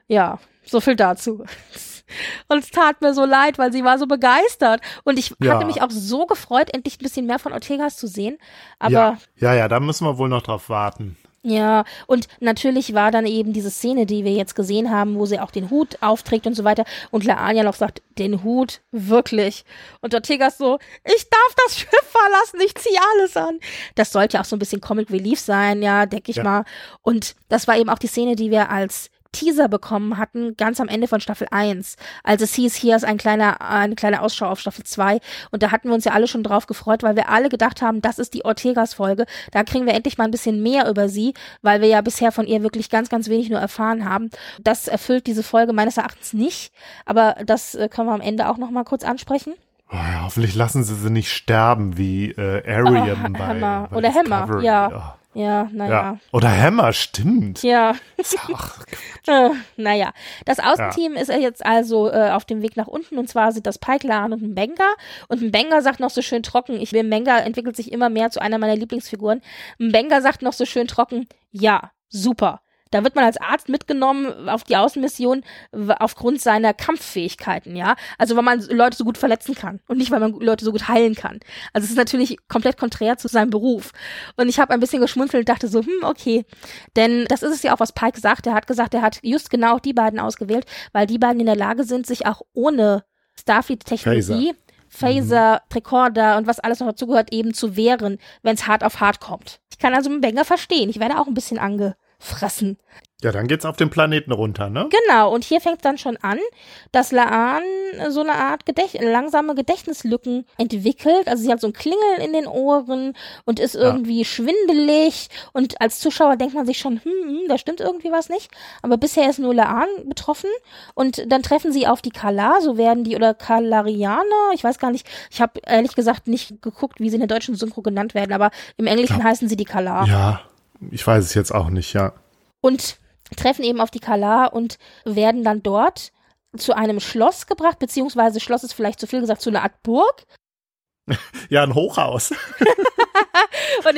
Ja, so viel dazu. Und es tat mir so leid, weil sie war so begeistert. Und ich Ja. hatte mich auch so gefreut, endlich ein bisschen mehr von Ortegas zu sehen. Aber ja, ja, ja, da müssen wir wohl noch drauf warten. ja, und natürlich war dann eben diese Szene, die wir jetzt gesehen haben, wo sie auch den Hut aufträgt und so weiter. Und Laania noch sagt, den Hut, wirklich. Und Ortegas so, ich darf das Schiff verlassen, ich ziehe alles an. Das sollte auch so ein bisschen Comic Relief sein, ja, denke ich Ja. mal. Und das war eben auch die Szene, die wir als Teaser bekommen hatten, ganz am Ende von Staffel 1, als es hieß, hier ist ein kleiner, eine kleine Ausschau auf Staffel 2 und da hatten wir uns ja alle schon drauf gefreut, weil wir alle gedacht haben, das ist die Ortegas-Folge, da kriegen wir endlich mal ein bisschen mehr über sie, weil wir ja bisher von ihr wirklich ganz, ganz wenig nur erfahren haben. Das erfüllt diese Folge meines Erachtens nicht, aber das äh, können wir am Ende auch noch mal kurz ansprechen. Oh ja, hoffentlich lassen sie sie nicht sterben wie äh, Ariam Oh, bei, Hammer. bei Oder Hammer, Discovery. ja. Ja, Ja. naja. ja. Oder Hammer, stimmt. Ja. Ach, Äh, naja, das Außenteam ist jetzt also äh, auf dem Weg nach unten und zwar sind das Pike, Laan und ein Benga. Und ein Benga sagt noch so schön trocken, ich will Benga entwickelt sich immer mehr zu einer meiner Lieblingsfiguren. Ein Benga sagt noch so schön trocken, ja, super. Da wird man als Arzt mitgenommen auf die Außenmission aufgrund seiner Kampffähigkeiten, ja. Also weil man Leute so gut verletzen kann und nicht, weil man Leute so gut heilen kann. Also es ist natürlich komplett konträr zu seinem Beruf. Und ich habe ein bisschen geschmunzelt und dachte so, hm, okay. Denn das ist es ja auch, was Pike sagt. Er hat gesagt, er hat just genau die beiden ausgewählt, weil die beiden in der Lage sind, sich auch ohne Starfleet-Technologie, Phaser, Tricorder und was alles noch dazugehört, eben zu wehren, wenn es hart auf hart kommt. Ich kann also einen Banger verstehen. Ich werde auch ein bisschen angefressen. Ja, dann geht's auf den Planeten runter, ne? Genau, und hier fängt dann schon an, dass Laan so eine Art Gedächt langsame Gedächtnislücken entwickelt. Also sie hat so ein Klingeln in den Ohren und ist irgendwie schwindelig. Und als Zuschauer denkt man sich schon, hm, hm, da stimmt irgendwie was nicht. Aber bisher ist nur Laan betroffen. Und dann treffen sie auf die Kala, so werden die, oder Kalarianer, ich weiß gar nicht, ich habe ehrlich gesagt nicht geguckt, wie sie in der deutschen Synchro genannt werden, aber im Englischen heißen sie die Kala. Ja, ich weiß es jetzt auch nicht, ja. und treffen eben auf die Kala und werden dann dort zu einem Schloss gebracht, beziehungsweise Schloss ist vielleicht zu viel gesagt, zu einer Art Burg. Ja, ein Hochhaus.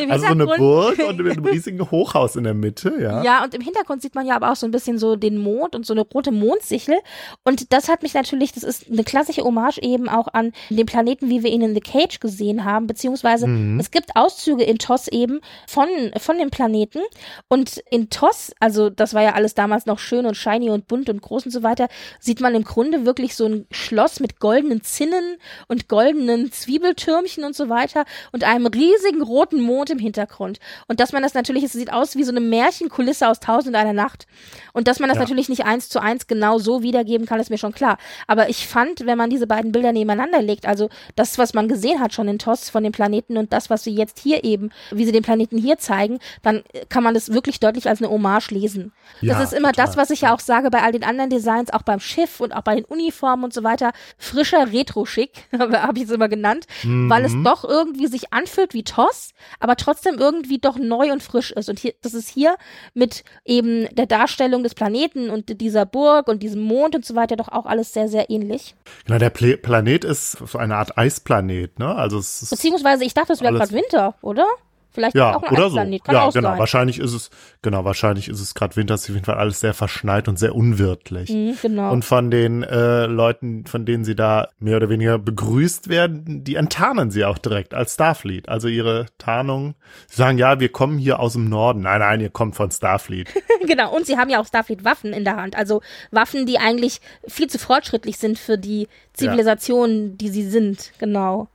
Also so eine Burg und mit einem riesigen Hochhaus in der Mitte, ja. ja, und im Hintergrund sieht man ja aber auch so ein bisschen so den Mond und so eine rote Mondsichel. Und das hat mich natürlich, das ist eine klassische Hommage eben auch an den Planeten, wie wir ihn in The Cage gesehen haben, beziehungsweise Mhm. es gibt Auszüge in TOS eben von, von dem Planeten. Und in TOS, also das war ja alles damals noch schön und shiny und bunt und groß und so weiter, sieht man im Grunde wirklich so ein Schloss mit goldenen Zinnen und goldenen Zwiebeltönen Türmchen und so weiter und einem riesigen roten Mond im Hintergrund. Und dass man das natürlich, es sieht aus wie so eine Märchenkulisse aus Tausend einer Nacht. Und dass man das ja. natürlich nicht eins zu eins genau so wiedergeben kann, ist mir schon klar. Aber ich fand, wenn man diese beiden Bilder nebeneinander legt, also das, was man gesehen hat schon in TOS von den Planeten und das, was sie jetzt hier eben, wie sie den Planeten hier zeigen, dann kann man das wirklich deutlich als eine Hommage lesen. Ja, das ist immer total. das, was ich ja auch sage bei all den anderen Designs, auch beim Schiff und auch bei den Uniformen und so weiter. Frischer Retro-Schick, habe ich es immer genannt, mhm. Weil es doch irgendwie sich anfühlt wie TOS, aber trotzdem irgendwie doch neu und frisch ist. Und hier, das ist hier mit eben der Darstellung des Planeten und dieser Burg und diesem Mond und so weiter doch auch alles sehr, sehr ähnlich. Genau, der Pla Planet ist so eine Art Eisplanet, ne? Also es ist Beziehungsweise ich dachte, es wäre gerade Winter, oder? Vielleicht ja, auch ein oder so. Kann ja, genau. Sein. Wahrscheinlich ist es, genau, wahrscheinlich ist es gerade Winter, ist auf jeden Fall alles sehr verschneit und sehr unwirtlich. Mhm, genau. Und von den äh, Leuten, von denen sie da mehr oder weniger begrüßt werden, die enttarnen sie auch direkt als Starfleet. Also ihre Tarnung, sie sagen, ja, wir kommen hier aus dem Norden. Nein, nein, ihr kommt von Starfleet. genau, und sie haben ja auch Starfleet-Waffen in der Hand. Also Waffen, die eigentlich viel zu fortschrittlich sind für die Zivilisation, ja. die sie sind. Genau.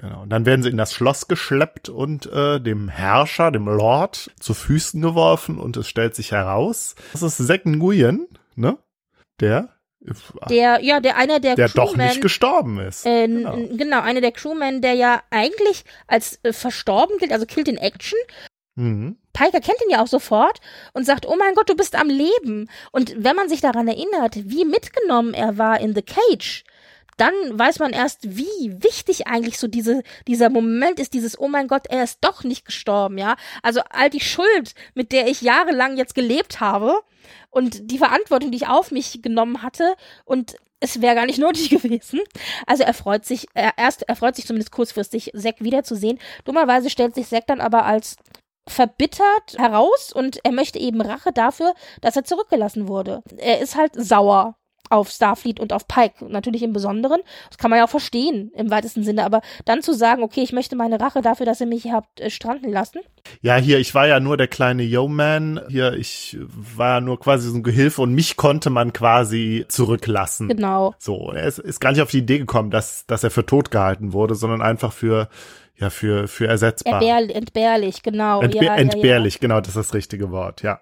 Genau. Und dann werden sie in das Schloss geschleppt und äh, dem Herrscher, dem Lord, zu Füßen geworfen und es stellt sich heraus, das ist Zack Nguyen, ne? Der der, ja, der einer der, der Crewmen, doch nicht gestorben ist. Äh, genau. genau, einer der Crewmen, der ja eigentlich als äh, verstorben gilt, also killed in Action. Mhm. Piker kennt ihn ja auch sofort und sagt, oh mein Gott, du bist am Leben. Und wenn man sich daran erinnert, wie mitgenommen er war in The Cage, dann weiß man erst, wie wichtig eigentlich so diese, dieser Moment ist, dieses, oh mein Gott, er ist doch nicht gestorben, ja. Also all die Schuld, mit der ich jahrelang jetzt gelebt habe und die Verantwortung, die ich auf mich genommen hatte und es wäre gar nicht nötig gewesen. Also er freut sich, er, erst, er freut sich zumindest kurzfristig, Zack wiederzusehen. Dummerweise stellt sich Zack dann aber als verbittert heraus und er möchte eben Rache dafür, dass er zurückgelassen wurde. Er ist halt sauer auf Starfleet und auf Pike, natürlich im Besonderen. Das kann man ja auch verstehen im weitesten Sinne, aber dann zu sagen, okay, ich möchte meine Rache dafür, dass ihr mich habt äh, stranden lassen. Ja, hier, ich war ja nur der kleine Yo-Man. Hier, ich war ja nur quasi so ein Gehilfe und mich konnte man quasi zurücklassen. Genau. So, er ist, ist gar nicht auf die Idee gekommen, dass, dass er für tot gehalten wurde, sondern einfach für ja, für, für ersetzbar. Entbehr, entbehrlich, genau. Entbe ja, entbehrlich, ja, ja. genau, das ist das richtige Wort, ja.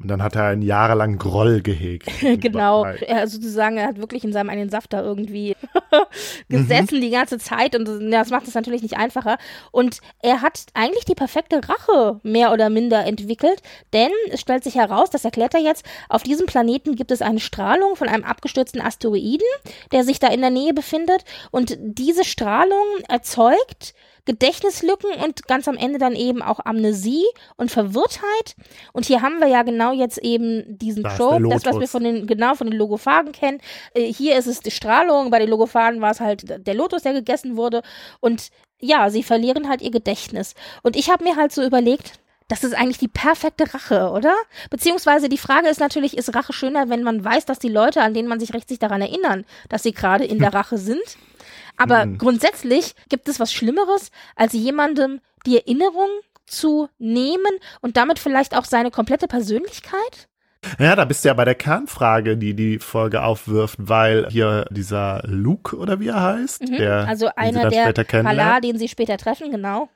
Und dann hat er einen jahrelang Groll gehegt. genau, er sozusagen, er hat wirklich in seinem einen Saft da irgendwie gesessen mhm. die ganze Zeit und ja, das macht es natürlich nicht einfacher. Und er hat eigentlich die perfekte Rache mehr oder minder entwickelt, denn es stellt sich heraus, das erklärt er jetzt, auf diesem Planeten gibt es eine Strahlung von einem abgestürzten Asteroiden, der sich da in der Nähe befindet und diese Strahlung erzeugt Gedächtnislücken und ganz am Ende dann eben auch Amnesie und Verwirrtheit. Und hier haben wir ja genau jetzt eben diesen das Trope, das, was wir von den, genau von den Logophagen kennen. Äh, hier ist es die Strahlung, bei den Logophagen war es halt der Lotus, der gegessen wurde. Und ja, sie verlieren halt ihr Gedächtnis. Und ich habe mir halt so überlegt, das ist eigentlich die perfekte Rache, oder? Beziehungsweise die Frage ist natürlich, ist Rache schöner, wenn man weiß, dass die Leute, an denen man sich recht sich daran erinnern, dass sie gerade in der Rache sind? Aber mhm. grundsätzlich gibt es was Schlimmeres, als jemandem die Erinnerung zu nehmen und damit vielleicht auch seine komplette Persönlichkeit? Ja, da bist du ja bei der Kernfrage, die die Folge aufwirft, weil hier dieser Luke oder wie er heißt, mhm, der also einer der Kala, den sie später treffen, genau.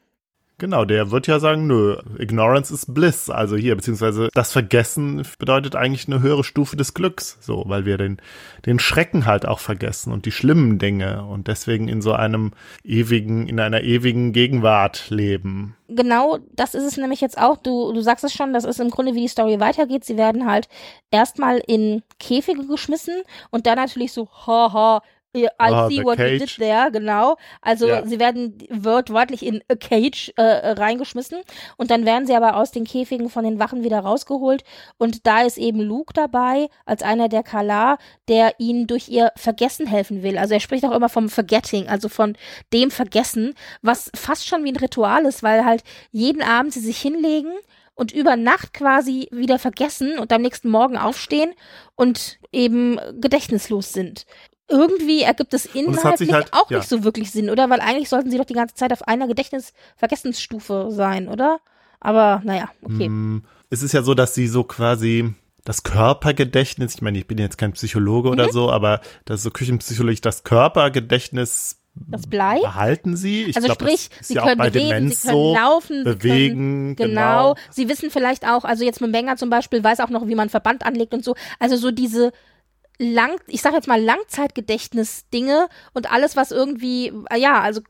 Genau, der wird ja sagen, nö, Ignorance is Bliss. Also hier, beziehungsweise das Vergessen bedeutet eigentlich eine höhere Stufe des Glücks. So, weil wir den, den Schrecken halt auch vergessen und die schlimmen Dinge und deswegen in so einem ewigen, in einer ewigen Gegenwart leben. Genau, das ist es nämlich jetzt auch. Du, du sagst es schon, das ist im Grunde, wie die Story weitergeht. Sie werden halt erstmal in Käfige geschmissen und dann natürlich so, haha, I oh, see what cage. you did there, genau. Also ja. sie werden wortwörtlich in a cage äh, reingeschmissen und dann werden sie aber aus den Käfigen von den Wachen wieder rausgeholt und da ist eben Luke dabei als einer der Kala, der ihnen durch ihr Vergessen helfen will. Also er spricht auch immer vom Forgetting, also von dem Vergessen, was fast schon wie ein Ritual ist, weil halt jeden Abend sie sich hinlegen und über Nacht quasi wieder vergessen und am nächsten Morgen aufstehen und eben gedächtnislos sind irgendwie ergibt es inhaltlich halt, auch ja. nicht so wirklich Sinn, oder? Weil eigentlich sollten sie doch die ganze Zeit auf einer Gedächtnis-Vergessensstufe sein, oder? Aber naja, okay. Mm, es ist ja so, dass sie so quasi das Körpergedächtnis, ich meine, ich bin jetzt kein Psychologe mhm. oder so, aber das ist so küchenpsychologisch, das Körpergedächtnis das Blei. behalten sie. Ich Also glaub, sprich, sie ja können reden, Demenz sie können so, laufen, sie bewegen, können, genau. Sie wissen vielleicht auch, also jetzt mit Menger zum Beispiel, weiß auch noch, wie man Verband anlegt und so. Also so diese lang, ich sag jetzt mal Langzeitgedächtnis-Dinge und alles, was irgendwie, äh, ja, also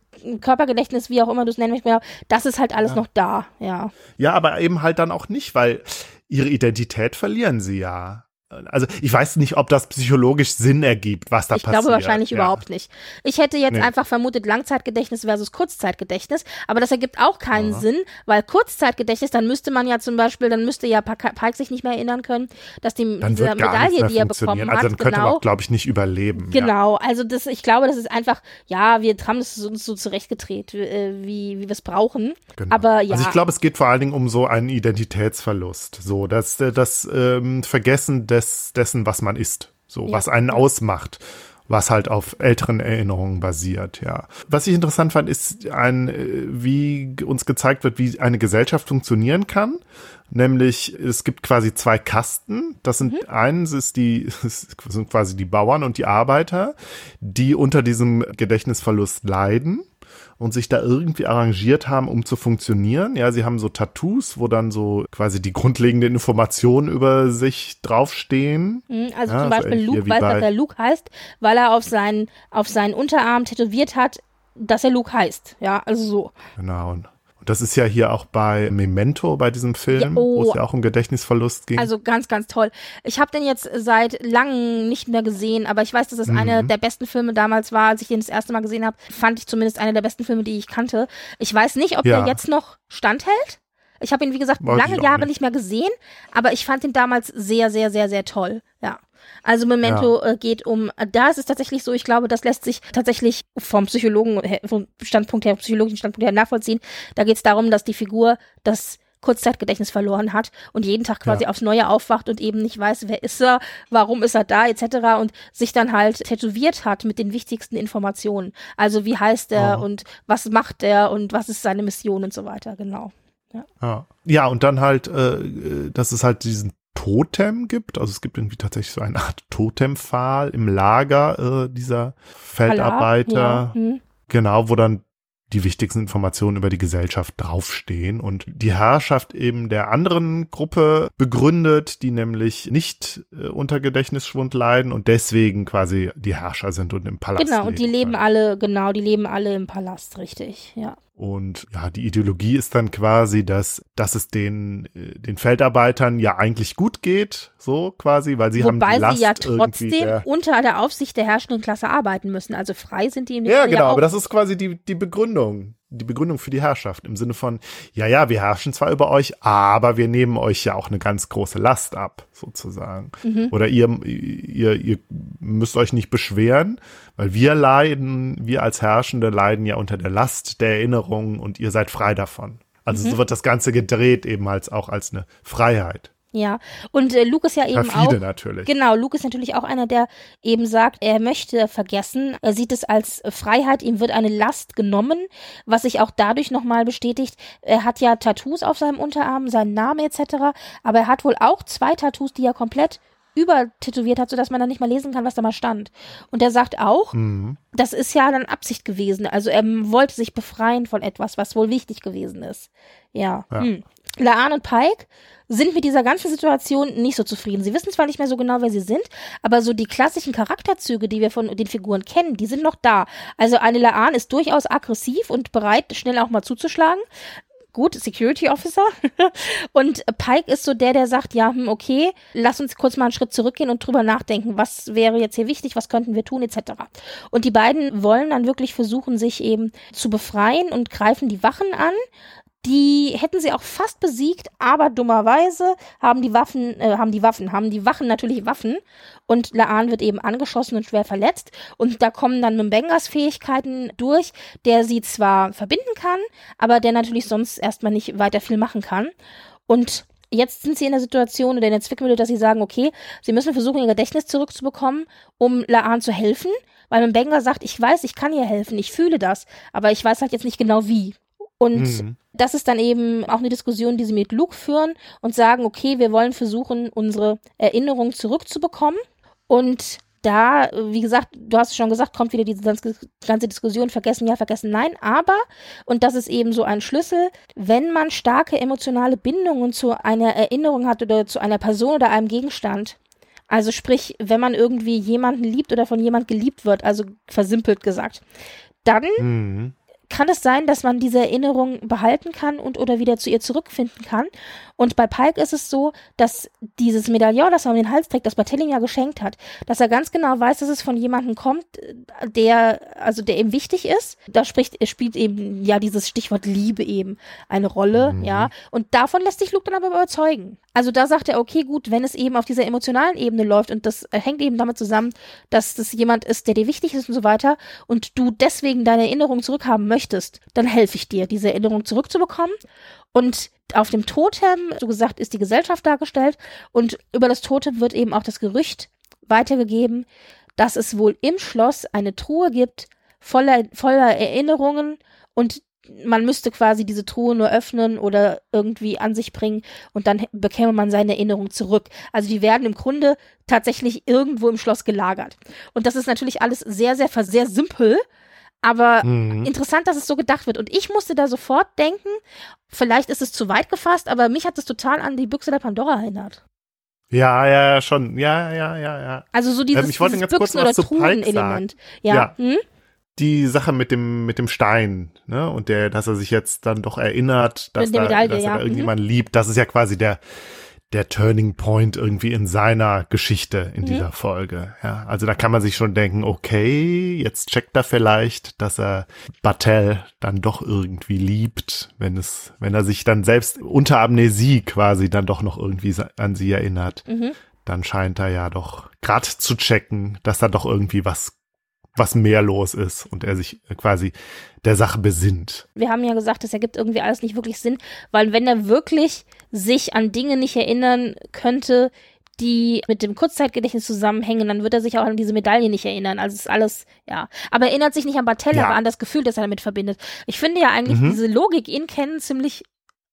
Körpergedächtnis, wie auch immer du es nennen möchtest, das ist halt alles noch da, ja. Ja, aber eben halt dann auch nicht, weil ihre Identität verlieren sie ja. Also ich weiß nicht, ob das psychologisch Sinn ergibt, was da Ich passiert. glaube wahrscheinlich ja. überhaupt nicht. Ich hätte jetzt Nee. einfach vermutet Langzeitgedächtnis versus Kurzzeitgedächtnis, aber das ergibt auch keinen Sinn, weil Kurzzeitgedächtnis, dann müsste man ja zum Beispiel, dann müsste ja Pike sich nicht mehr erinnern können, dass die diese Medaille, die er bekommen Also hat, dann könnte genau. man auch, glaube ich, nicht überleben. Ja. Genau, also das, ich glaube, das ist einfach, ja, wir haben es uns so zurechtgedreht, äh, wie, wie wir es brauchen. Genau. Aber ja, Also ich glaube, es geht vor allen Dingen um so einen Identitätsverlust. So, das, das ähm, Vergessen des, dessen, was man ist. So, Ja. was einen ausmacht. Was halt auf älteren Erinnerungen basiert, ja. Was ich interessant fand, ist ein, äh, wie uns gezeigt wird, wie eine Gesellschaft funktionieren kann. Nämlich, es gibt quasi zwei Kasten. Das sind Mhm. eins ist die, sind quasi die Bauern und die Arbeiter, die unter diesem Gedächtnisverlust leiden und sich da irgendwie arrangiert haben, um zu funktionieren. Ja, sie haben so Tattoos, wo dann so quasi die grundlegenden Informationen über sich draufstehen. Mhm, Also Ja, zum so Beispiel ähnlich Luke weiß, dass er Luke heißt, weil er auf seinen, auf seinen Unterarm tätowiert hat, dass er Luke heißt. Ja, also so. Genau. Das ist ja hier auch bei Memento, bei diesem Film, Ja, oh. wo es ja auch um Gedächtnisverlust ging. Also ganz, ganz toll. Ich habe den jetzt seit langem nicht mehr gesehen, aber ich weiß, dass es einer Mhm. der besten Filme damals war, als ich den das erste Mal gesehen habe. Fand ich zumindest einer der besten Filme, die ich kannte. Ich weiß nicht, ob Ja. der jetzt noch standhält. Ich habe ihn, wie gesagt, Weiß lange Jahre nicht. nicht mehr gesehen, aber ich fand ihn damals sehr, sehr, sehr, sehr toll. Ja. Also Memento äh, geht um, da ist es tatsächlich so, ich glaube, das lässt sich tatsächlich vom Psychologen, her- vom Standpunkt her, psychologischen Standpunkt her nachvollziehen. Da geht es darum, dass die Figur das Kurzzeitgedächtnis verloren hat und jeden Tag quasi Ja. aufs Neue aufwacht und eben nicht weiß, wer ist er, warum ist er da, etc. und sich dann halt tätowiert hat mit den wichtigsten Informationen. Also wie heißt er Oh. und was macht er und was ist seine Mission und so weiter, genau. Ja. ja, und dann halt, äh, dass es halt diesen Totem gibt. Also es gibt irgendwie tatsächlich so eine Art Totempfahl im Lager äh, dieser Feldarbeiter. Ja, hm. Genau, wo dann die wichtigsten Informationen über die Gesellschaft draufstehen und die Herrschaft eben der anderen Gruppe begründet, die nämlich nicht äh, unter Gedächtnisschwund leiden und deswegen quasi die Herrscher sind und im Palast Genau, und die leben alle, genau, die leben alle im Palast, richtig, ja. Und ja, die Ideologie ist dann quasi, dass, dass es den, äh, den Feldarbeitern ja eigentlich gut geht, so quasi, weil sie haben Wobei die Last sie ja trotzdem der, unter der Aufsicht der herrschenden Klasse arbeiten müssen. Also frei sind die im Ja, genau, auch. aber das ist quasi die, die Begründung. Die Begründung für die Herrschaft im Sinne von, ja, ja, wir herrschen zwar über euch, aber wir nehmen euch ja auch eine ganz große Last ab, sozusagen. Mhm. Oder ihr, ihr, ihr müsst euch nicht beschweren, weil wir leiden, wir als Herrschende leiden ja unter der Last der Erinnerungen und ihr seid frei davon. Also Mhm. so wird das Ganze gedreht eben als auch als eine Freiheit. Ja, und äh, Luke ist ja eben Perfide auch. natürlich. Genau, Luke ist natürlich auch einer, der eben sagt, er möchte vergessen. Er sieht es als Freiheit, ihm wird eine Last genommen, was sich auch dadurch nochmal bestätigt. Er hat ja Tattoos auf seinem Unterarm, seinen Namen etc. Aber er hat wohl auch zwei Tattoos, die er komplett übertätowiert hat, sodass man dann nicht mal lesen kann, was da mal stand. Und er sagt auch, Mhm. das ist ja dann Absicht gewesen. Also er wollte sich befreien von etwas, was wohl wichtig gewesen ist. Ja. Ja. Hm. Laan und Pike sind mit dieser ganzen Situation nicht so zufrieden. Sie wissen zwar nicht mehr so genau, wer sie sind, aber so die klassischen Charakterzüge, die wir von den Figuren kennen, die sind noch da. Also eine Laan ist durchaus aggressiv und bereit, schnell auch mal zuzuschlagen. Gut, Security Officer. und Pike ist so der, der sagt, ja, hm, okay, lass uns kurz mal einen Schritt zurückgehen und drüber nachdenken, was wäre jetzt hier wichtig, was könnten wir tun, etc. Und die beiden wollen dann wirklich versuchen, sich eben zu befreien und greifen die Wachen an. Die hätten sie auch fast besiegt, aber dummerweise haben die Waffen, äh, haben die Waffen, haben die Wachen natürlich Waffen. Und Laan wird eben angeschossen und schwer verletzt. Und da kommen dann Mbengas Fähigkeiten durch, der sie zwar verbinden kann, aber der natürlich sonst erstmal nicht weiter viel machen kann. Und Jetzt sind sie in der Situation oder in der Zwickmühle, dass sie sagen, okay, sie müssen versuchen, ihr Gedächtnis zurückzubekommen, um Laan zu helfen, weil Mbenga sagt, ich weiß, ich kann ihr helfen, ich fühle das, aber ich weiß halt jetzt nicht genau wie. Und Mhm. das ist dann eben auch eine Diskussion, die sie mit Luke führen und sagen, okay, wir wollen versuchen, unsere Erinnerung zurückzubekommen. Und da, wie gesagt, du hast es schon gesagt, kommt wieder diese ganze Diskussion, vergessen ja, vergessen nein, aber, und das ist eben so ein Schlüssel, wenn man starke emotionale Bindungen zu einer Erinnerung hat oder zu einer Person oder einem Gegenstand, also sprich, wenn man irgendwie jemanden liebt oder von jemand geliebt wird, also versimpelt gesagt, dann mhm kann es sein, dass man diese Erinnerung behalten kann und oder wieder zu ihr zurückfinden kann. Und bei Pike ist es so, dass dieses Medaillon, das er um den Hals trägt, das Bartelling ja geschenkt hat, dass er ganz genau weiß, dass es von jemandem kommt, der, also der ihm wichtig ist. Da spricht, er spielt eben ja dieses Stichwort Liebe eben eine Rolle, mhm. ja. Und davon lässt sich Luke dann aber überzeugen. Also da sagt er, okay, gut, wenn es eben auf dieser emotionalen Ebene läuft und das hängt eben damit zusammen, dass das jemand ist, der dir wichtig ist und so weiter und du deswegen deine Erinnerung zurückhaben möchtest, dann helfe ich dir, diese Erinnerung zurückzubekommen. Und auf dem Totem, so gesagt, ist die Gesellschaft dargestellt und über das Totem wird eben auch das Gerücht weitergegeben, dass es wohl im Schloss eine Truhe gibt voller, voller Erinnerungen und man müsste quasi diese Truhe nur öffnen oder irgendwie an sich bringen und dann bekäme man seine Erinnerung zurück. Also die werden im Grunde tatsächlich irgendwo im Schloss gelagert. Und das ist natürlich alles sehr, sehr, sehr simpel. Aber mhm. interessant, dass es so gedacht wird. Und ich musste da sofort denken, vielleicht ist es zu weit gefasst, aber mich hat es total an die Büchse der Pandora erinnert. Ja, ja, schon. Ja, ja, ja, ja. Also so dieses, ähm, ich dieses ganz Büchsen- oder Truhen-Element. Ja. ja. Hm? die Sache mit dem mit dem Stein, ne? Und der, dass er sich jetzt dann doch erinnert, dass, da, dass er ja. da irgendjemand mhm. liebt, das ist ja quasi der der Turning Point irgendwie in seiner Geschichte in mhm. dieser Folge. Ja, also da kann man sich schon denken, okay, jetzt checkt er vielleicht, dass er Battelle dann doch irgendwie liebt, wenn es, wenn er sich dann selbst unter Amnesie quasi dann doch noch irgendwie an sie erinnert. Mhm. Dann scheint er ja doch grad zu checken, dass da doch irgendwie was was mehr los ist und er sich quasi der Sache besinnt. Wir haben ja gesagt, das ergibt irgendwie alles nicht wirklich Sinn, weil wenn er wirklich sich an Dinge nicht erinnern könnte, die mit dem Kurzzeitgedächtnis zusammenhängen, dann wird er sich auch an diese Medaille nicht erinnern. Also ist alles, ja. Aber er erinnert sich nicht an Bartell, ja. aber an das Gefühl, das er damit verbindet. Ich finde ja eigentlich mhm. diese Logik in Kennen ziemlich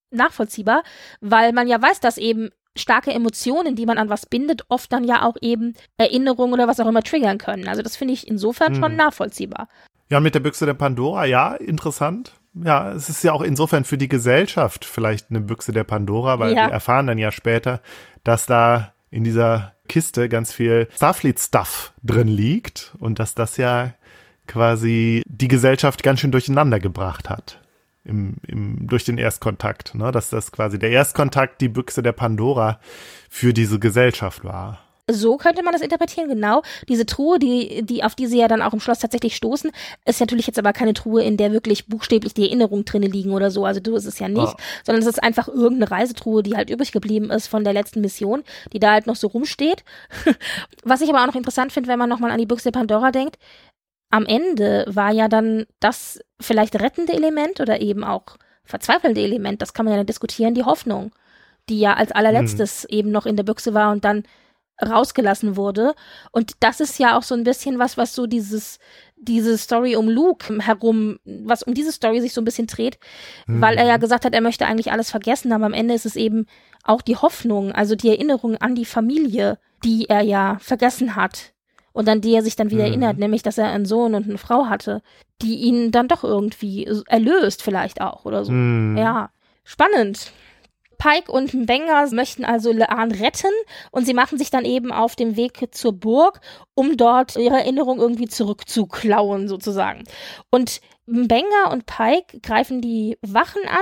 nachvollziehbar, weil man ja weiß, dass eben starke Emotionen, die man an was bindet, oft dann ja auch eben Erinnerungen oder was auch immer triggern können. Also das finde ich insofern hm. schon nachvollziehbar. Ja, mit der Büchse der Pandora, ja, interessant. Ja, es ist ja auch insofern für die Gesellschaft vielleicht eine Büchse der Pandora, weil ja. wir erfahren dann ja später, dass da in dieser Kiste ganz viel Starfleet-Stuff drin liegt und dass das ja quasi die Gesellschaft ganz schön durcheinander gebracht hat im, im, durch den Erstkontakt, ne? dass das quasi der Erstkontakt die Büchse der Pandora für diese Gesellschaft war. So könnte man das interpretieren, genau. Diese Truhe, die, die, auf die sie ja dann auch im Schloss tatsächlich stoßen, ist natürlich jetzt aber keine Truhe, in der wirklich buchstäblich die Erinnerungen drinne liegen oder so. Also du ist es ja nicht, oh. sondern es ist einfach irgendeine Reisetruhe, die halt übrig geblieben ist von der letzten Mission, die da halt noch so rumsteht. Was ich aber auch noch interessant finde, wenn man nochmal an die Büchse der Pandora denkt, am Ende war ja dann das vielleicht rettende Element oder eben auch verzweifelnde Element, das kann man ja diskutieren, die Hoffnung, die ja als allerletztes mhm. eben noch in der Büchse war und dann rausgelassen wurde. Und das ist ja auch so ein bisschen was, was so dieses, diese Story um Luke herum, was um diese Story sich so ein bisschen dreht, mhm. weil er ja gesagt hat, er möchte eigentlich alles vergessen, aber am Ende ist es eben auch die Hoffnung, also die Erinnerung an die Familie, die er ja vergessen hat, und an die er sich dann wieder mhm. erinnert, nämlich dass er einen Sohn und eine Frau hatte, die ihn dann doch irgendwie erlöst vielleicht auch oder so. Mhm. Ja, spannend. Pike und Mbenga möchten also Laan retten und sie machen sich dann eben auf dem Weg zur Burg, um dort ihre Erinnerung irgendwie zurückzuklauen sozusagen. Und Mbenga und Pike greifen die Wachen an,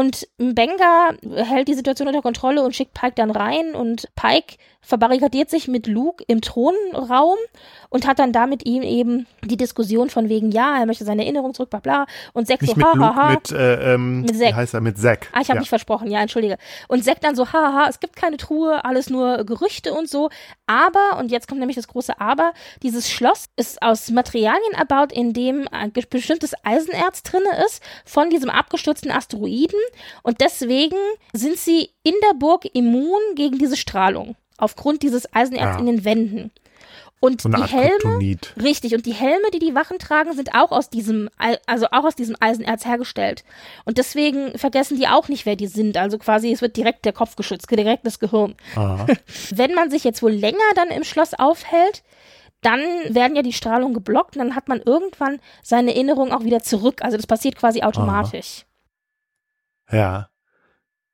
und Benga hält die Situation unter Kontrolle und schickt Pike dann rein und Pike verbarrikadiert sich mit Luke im Thronraum und hat dann damit ihm eben die Diskussion von wegen, ja, er möchte seine Erinnerung zurück, bla bla. Und Zack Nicht so, mit ha, Luke, ha. Mit, äh, ähm, mit Zack. heißt er mit Zack. Ah, ich habe ja. mich versprochen, ja, entschuldige. Und Zack dann so, ha, ha, es gibt keine Truhe, alles nur Gerüchte und so. Aber, und jetzt kommt nämlich das große Aber, dieses Schloss ist aus Materialien erbaut, in dem ein bestimmtes Eisenerz drinne ist, von diesem abgestürzten Asteroiden. Und deswegen sind sie in der Burg immun gegen diese Strahlung aufgrund dieses Eisenerz ja. in den Wänden. Und so die Helme, Kryptonit. richtig, und die Helme, die die Wachen tragen, sind auch aus diesem, also auch aus diesem Eisenerz hergestellt. Und deswegen vergessen die auch nicht, wer die sind. Also quasi, es wird direkt der Kopf geschützt, direkt das Gehirn. Wenn man sich jetzt wohl länger dann im Schloss aufhält, dann werden ja die Strahlungen geblockt und dann hat man irgendwann seine Erinnerung auch wieder zurück. Also das passiert quasi automatisch. Aha. Ja.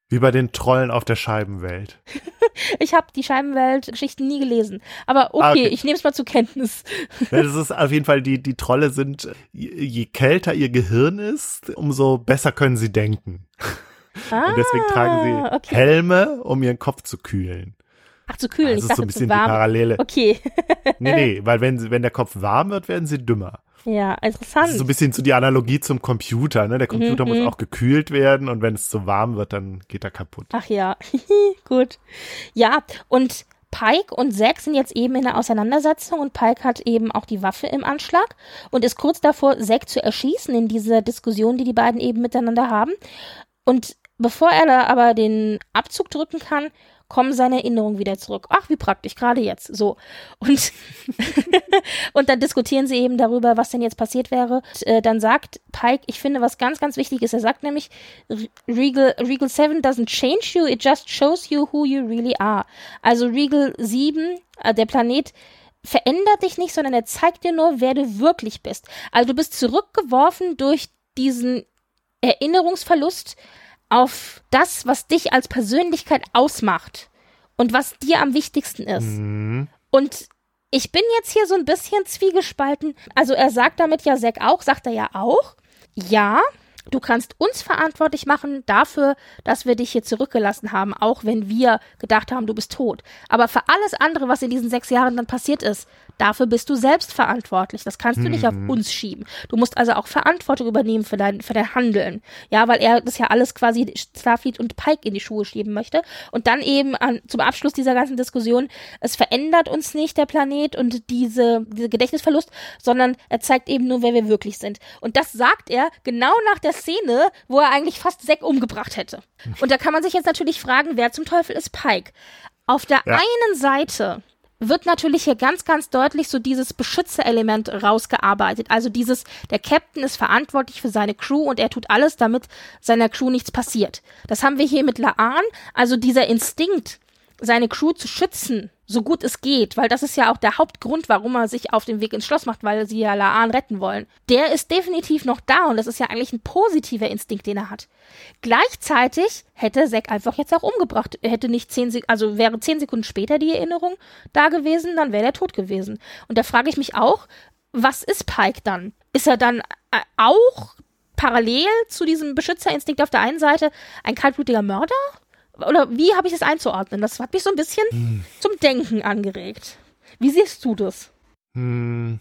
Wie bei den Trollen auf der Scheibenwelt. ich habe die Scheibenwelt-Geschichten nie gelesen. Aber okay, ah, okay. ich nehme es mal zur Kenntnis. ja, das ist auf jeden Fall, die, die Trolle sind, je kälter ihr Gehirn ist, umso besser können sie denken. Ah, Und deswegen tragen sie okay. Helme, um ihren Kopf zu kühlen. Ach, zu kühlen, das ich dachte so ein bisschen zu warm. die Parallele. Okay. nee, nee, weil wenn, wenn der Kopf warm wird, werden sie dümmer. Ja, interessant. Das ist so ein bisschen so die Analogie zum Computer, ne? Der Computer mhm, muss mhm. auch gekühlt werden und wenn es zu warm wird, dann geht er kaputt. Ach ja, gut. Ja, und Pike und Zack sind jetzt eben in der Auseinandersetzung und Pike hat eben auch die Waffe im Anschlag und ist kurz davor, Zack zu erschießen in dieser Diskussion, die die beiden eben miteinander haben. Und bevor er da aber den Abzug drücken kann, kommen seine Erinnerungen wieder zurück. Ach, wie praktisch, gerade jetzt. So. Und, und dann diskutieren sie eben darüber, was denn jetzt passiert wäre. Und, äh, dann sagt Pike, ich finde, was ganz, ganz wichtig ist, er sagt nämlich, Regal, Regal 7 doesn't change you, it just shows you who you really are. Also Regal 7, äh, der Planet, verändert dich nicht, sondern er zeigt dir nur, wer du wirklich bist. Also du bist zurückgeworfen durch diesen Erinnerungsverlust auf das, was dich als Persönlichkeit ausmacht und was dir am wichtigsten ist. Mhm. Und ich bin jetzt hier so ein bisschen zwiegespalten. Also er sagt damit ja Zack auch, sagt er ja auch. Ja, Du kannst uns verantwortlich machen dafür, dass wir dich hier zurückgelassen haben, auch wenn wir gedacht haben, du bist tot. Aber für alles andere, was in diesen sechs Jahren dann passiert ist, dafür bist du selbst verantwortlich. Das kannst du nicht auf mhm. uns schieben. Du musst also auch Verantwortung übernehmen für dein, für dein Handeln. Ja, weil er das ja alles quasi Starfleet und Pike in die Schuhe schieben möchte. Und dann eben an, zum Abschluss dieser ganzen Diskussion, es verändert uns nicht der Planet und diese, diese Gedächtnisverlust, sondern er zeigt eben nur, wer wir wirklich sind. Und das sagt er genau nach der Szene, wo er eigentlich fast Zack umgebracht hätte. Und da kann man sich jetzt natürlich fragen, wer zum Teufel ist Pike? Auf der ja. einen Seite wird natürlich hier ganz, ganz deutlich so dieses Beschützerelement rausgearbeitet. Also dieses, der Captain ist verantwortlich für seine Crew und er tut alles, damit seiner Crew nichts passiert. Das haben wir hier mit Laan, also dieser Instinkt, seine Crew zu schützen, so gut es geht, weil das ist ja auch der Hauptgrund, warum er sich auf den Weg ins Schloss macht, weil sie ja Laan retten wollen. Der ist definitiv noch da und das ist ja eigentlich ein positiver Instinkt, den er hat. Gleichzeitig hätte Zack einfach jetzt auch umgebracht. Er hätte nicht zehn Sekunden, also wäre zehn Sekunden später die Erinnerung da gewesen, dann wäre er tot gewesen. Und da frage ich mich auch, was ist Pike dann? Ist er dann äh, auch parallel zu diesem Beschützerinstinkt auf der einen Seite ein kaltblütiger Mörder? Oder wie habe ich das einzuordnen? Das hat mich so ein bisschen hm. zum Denken angeregt. Wie siehst du das? Hm.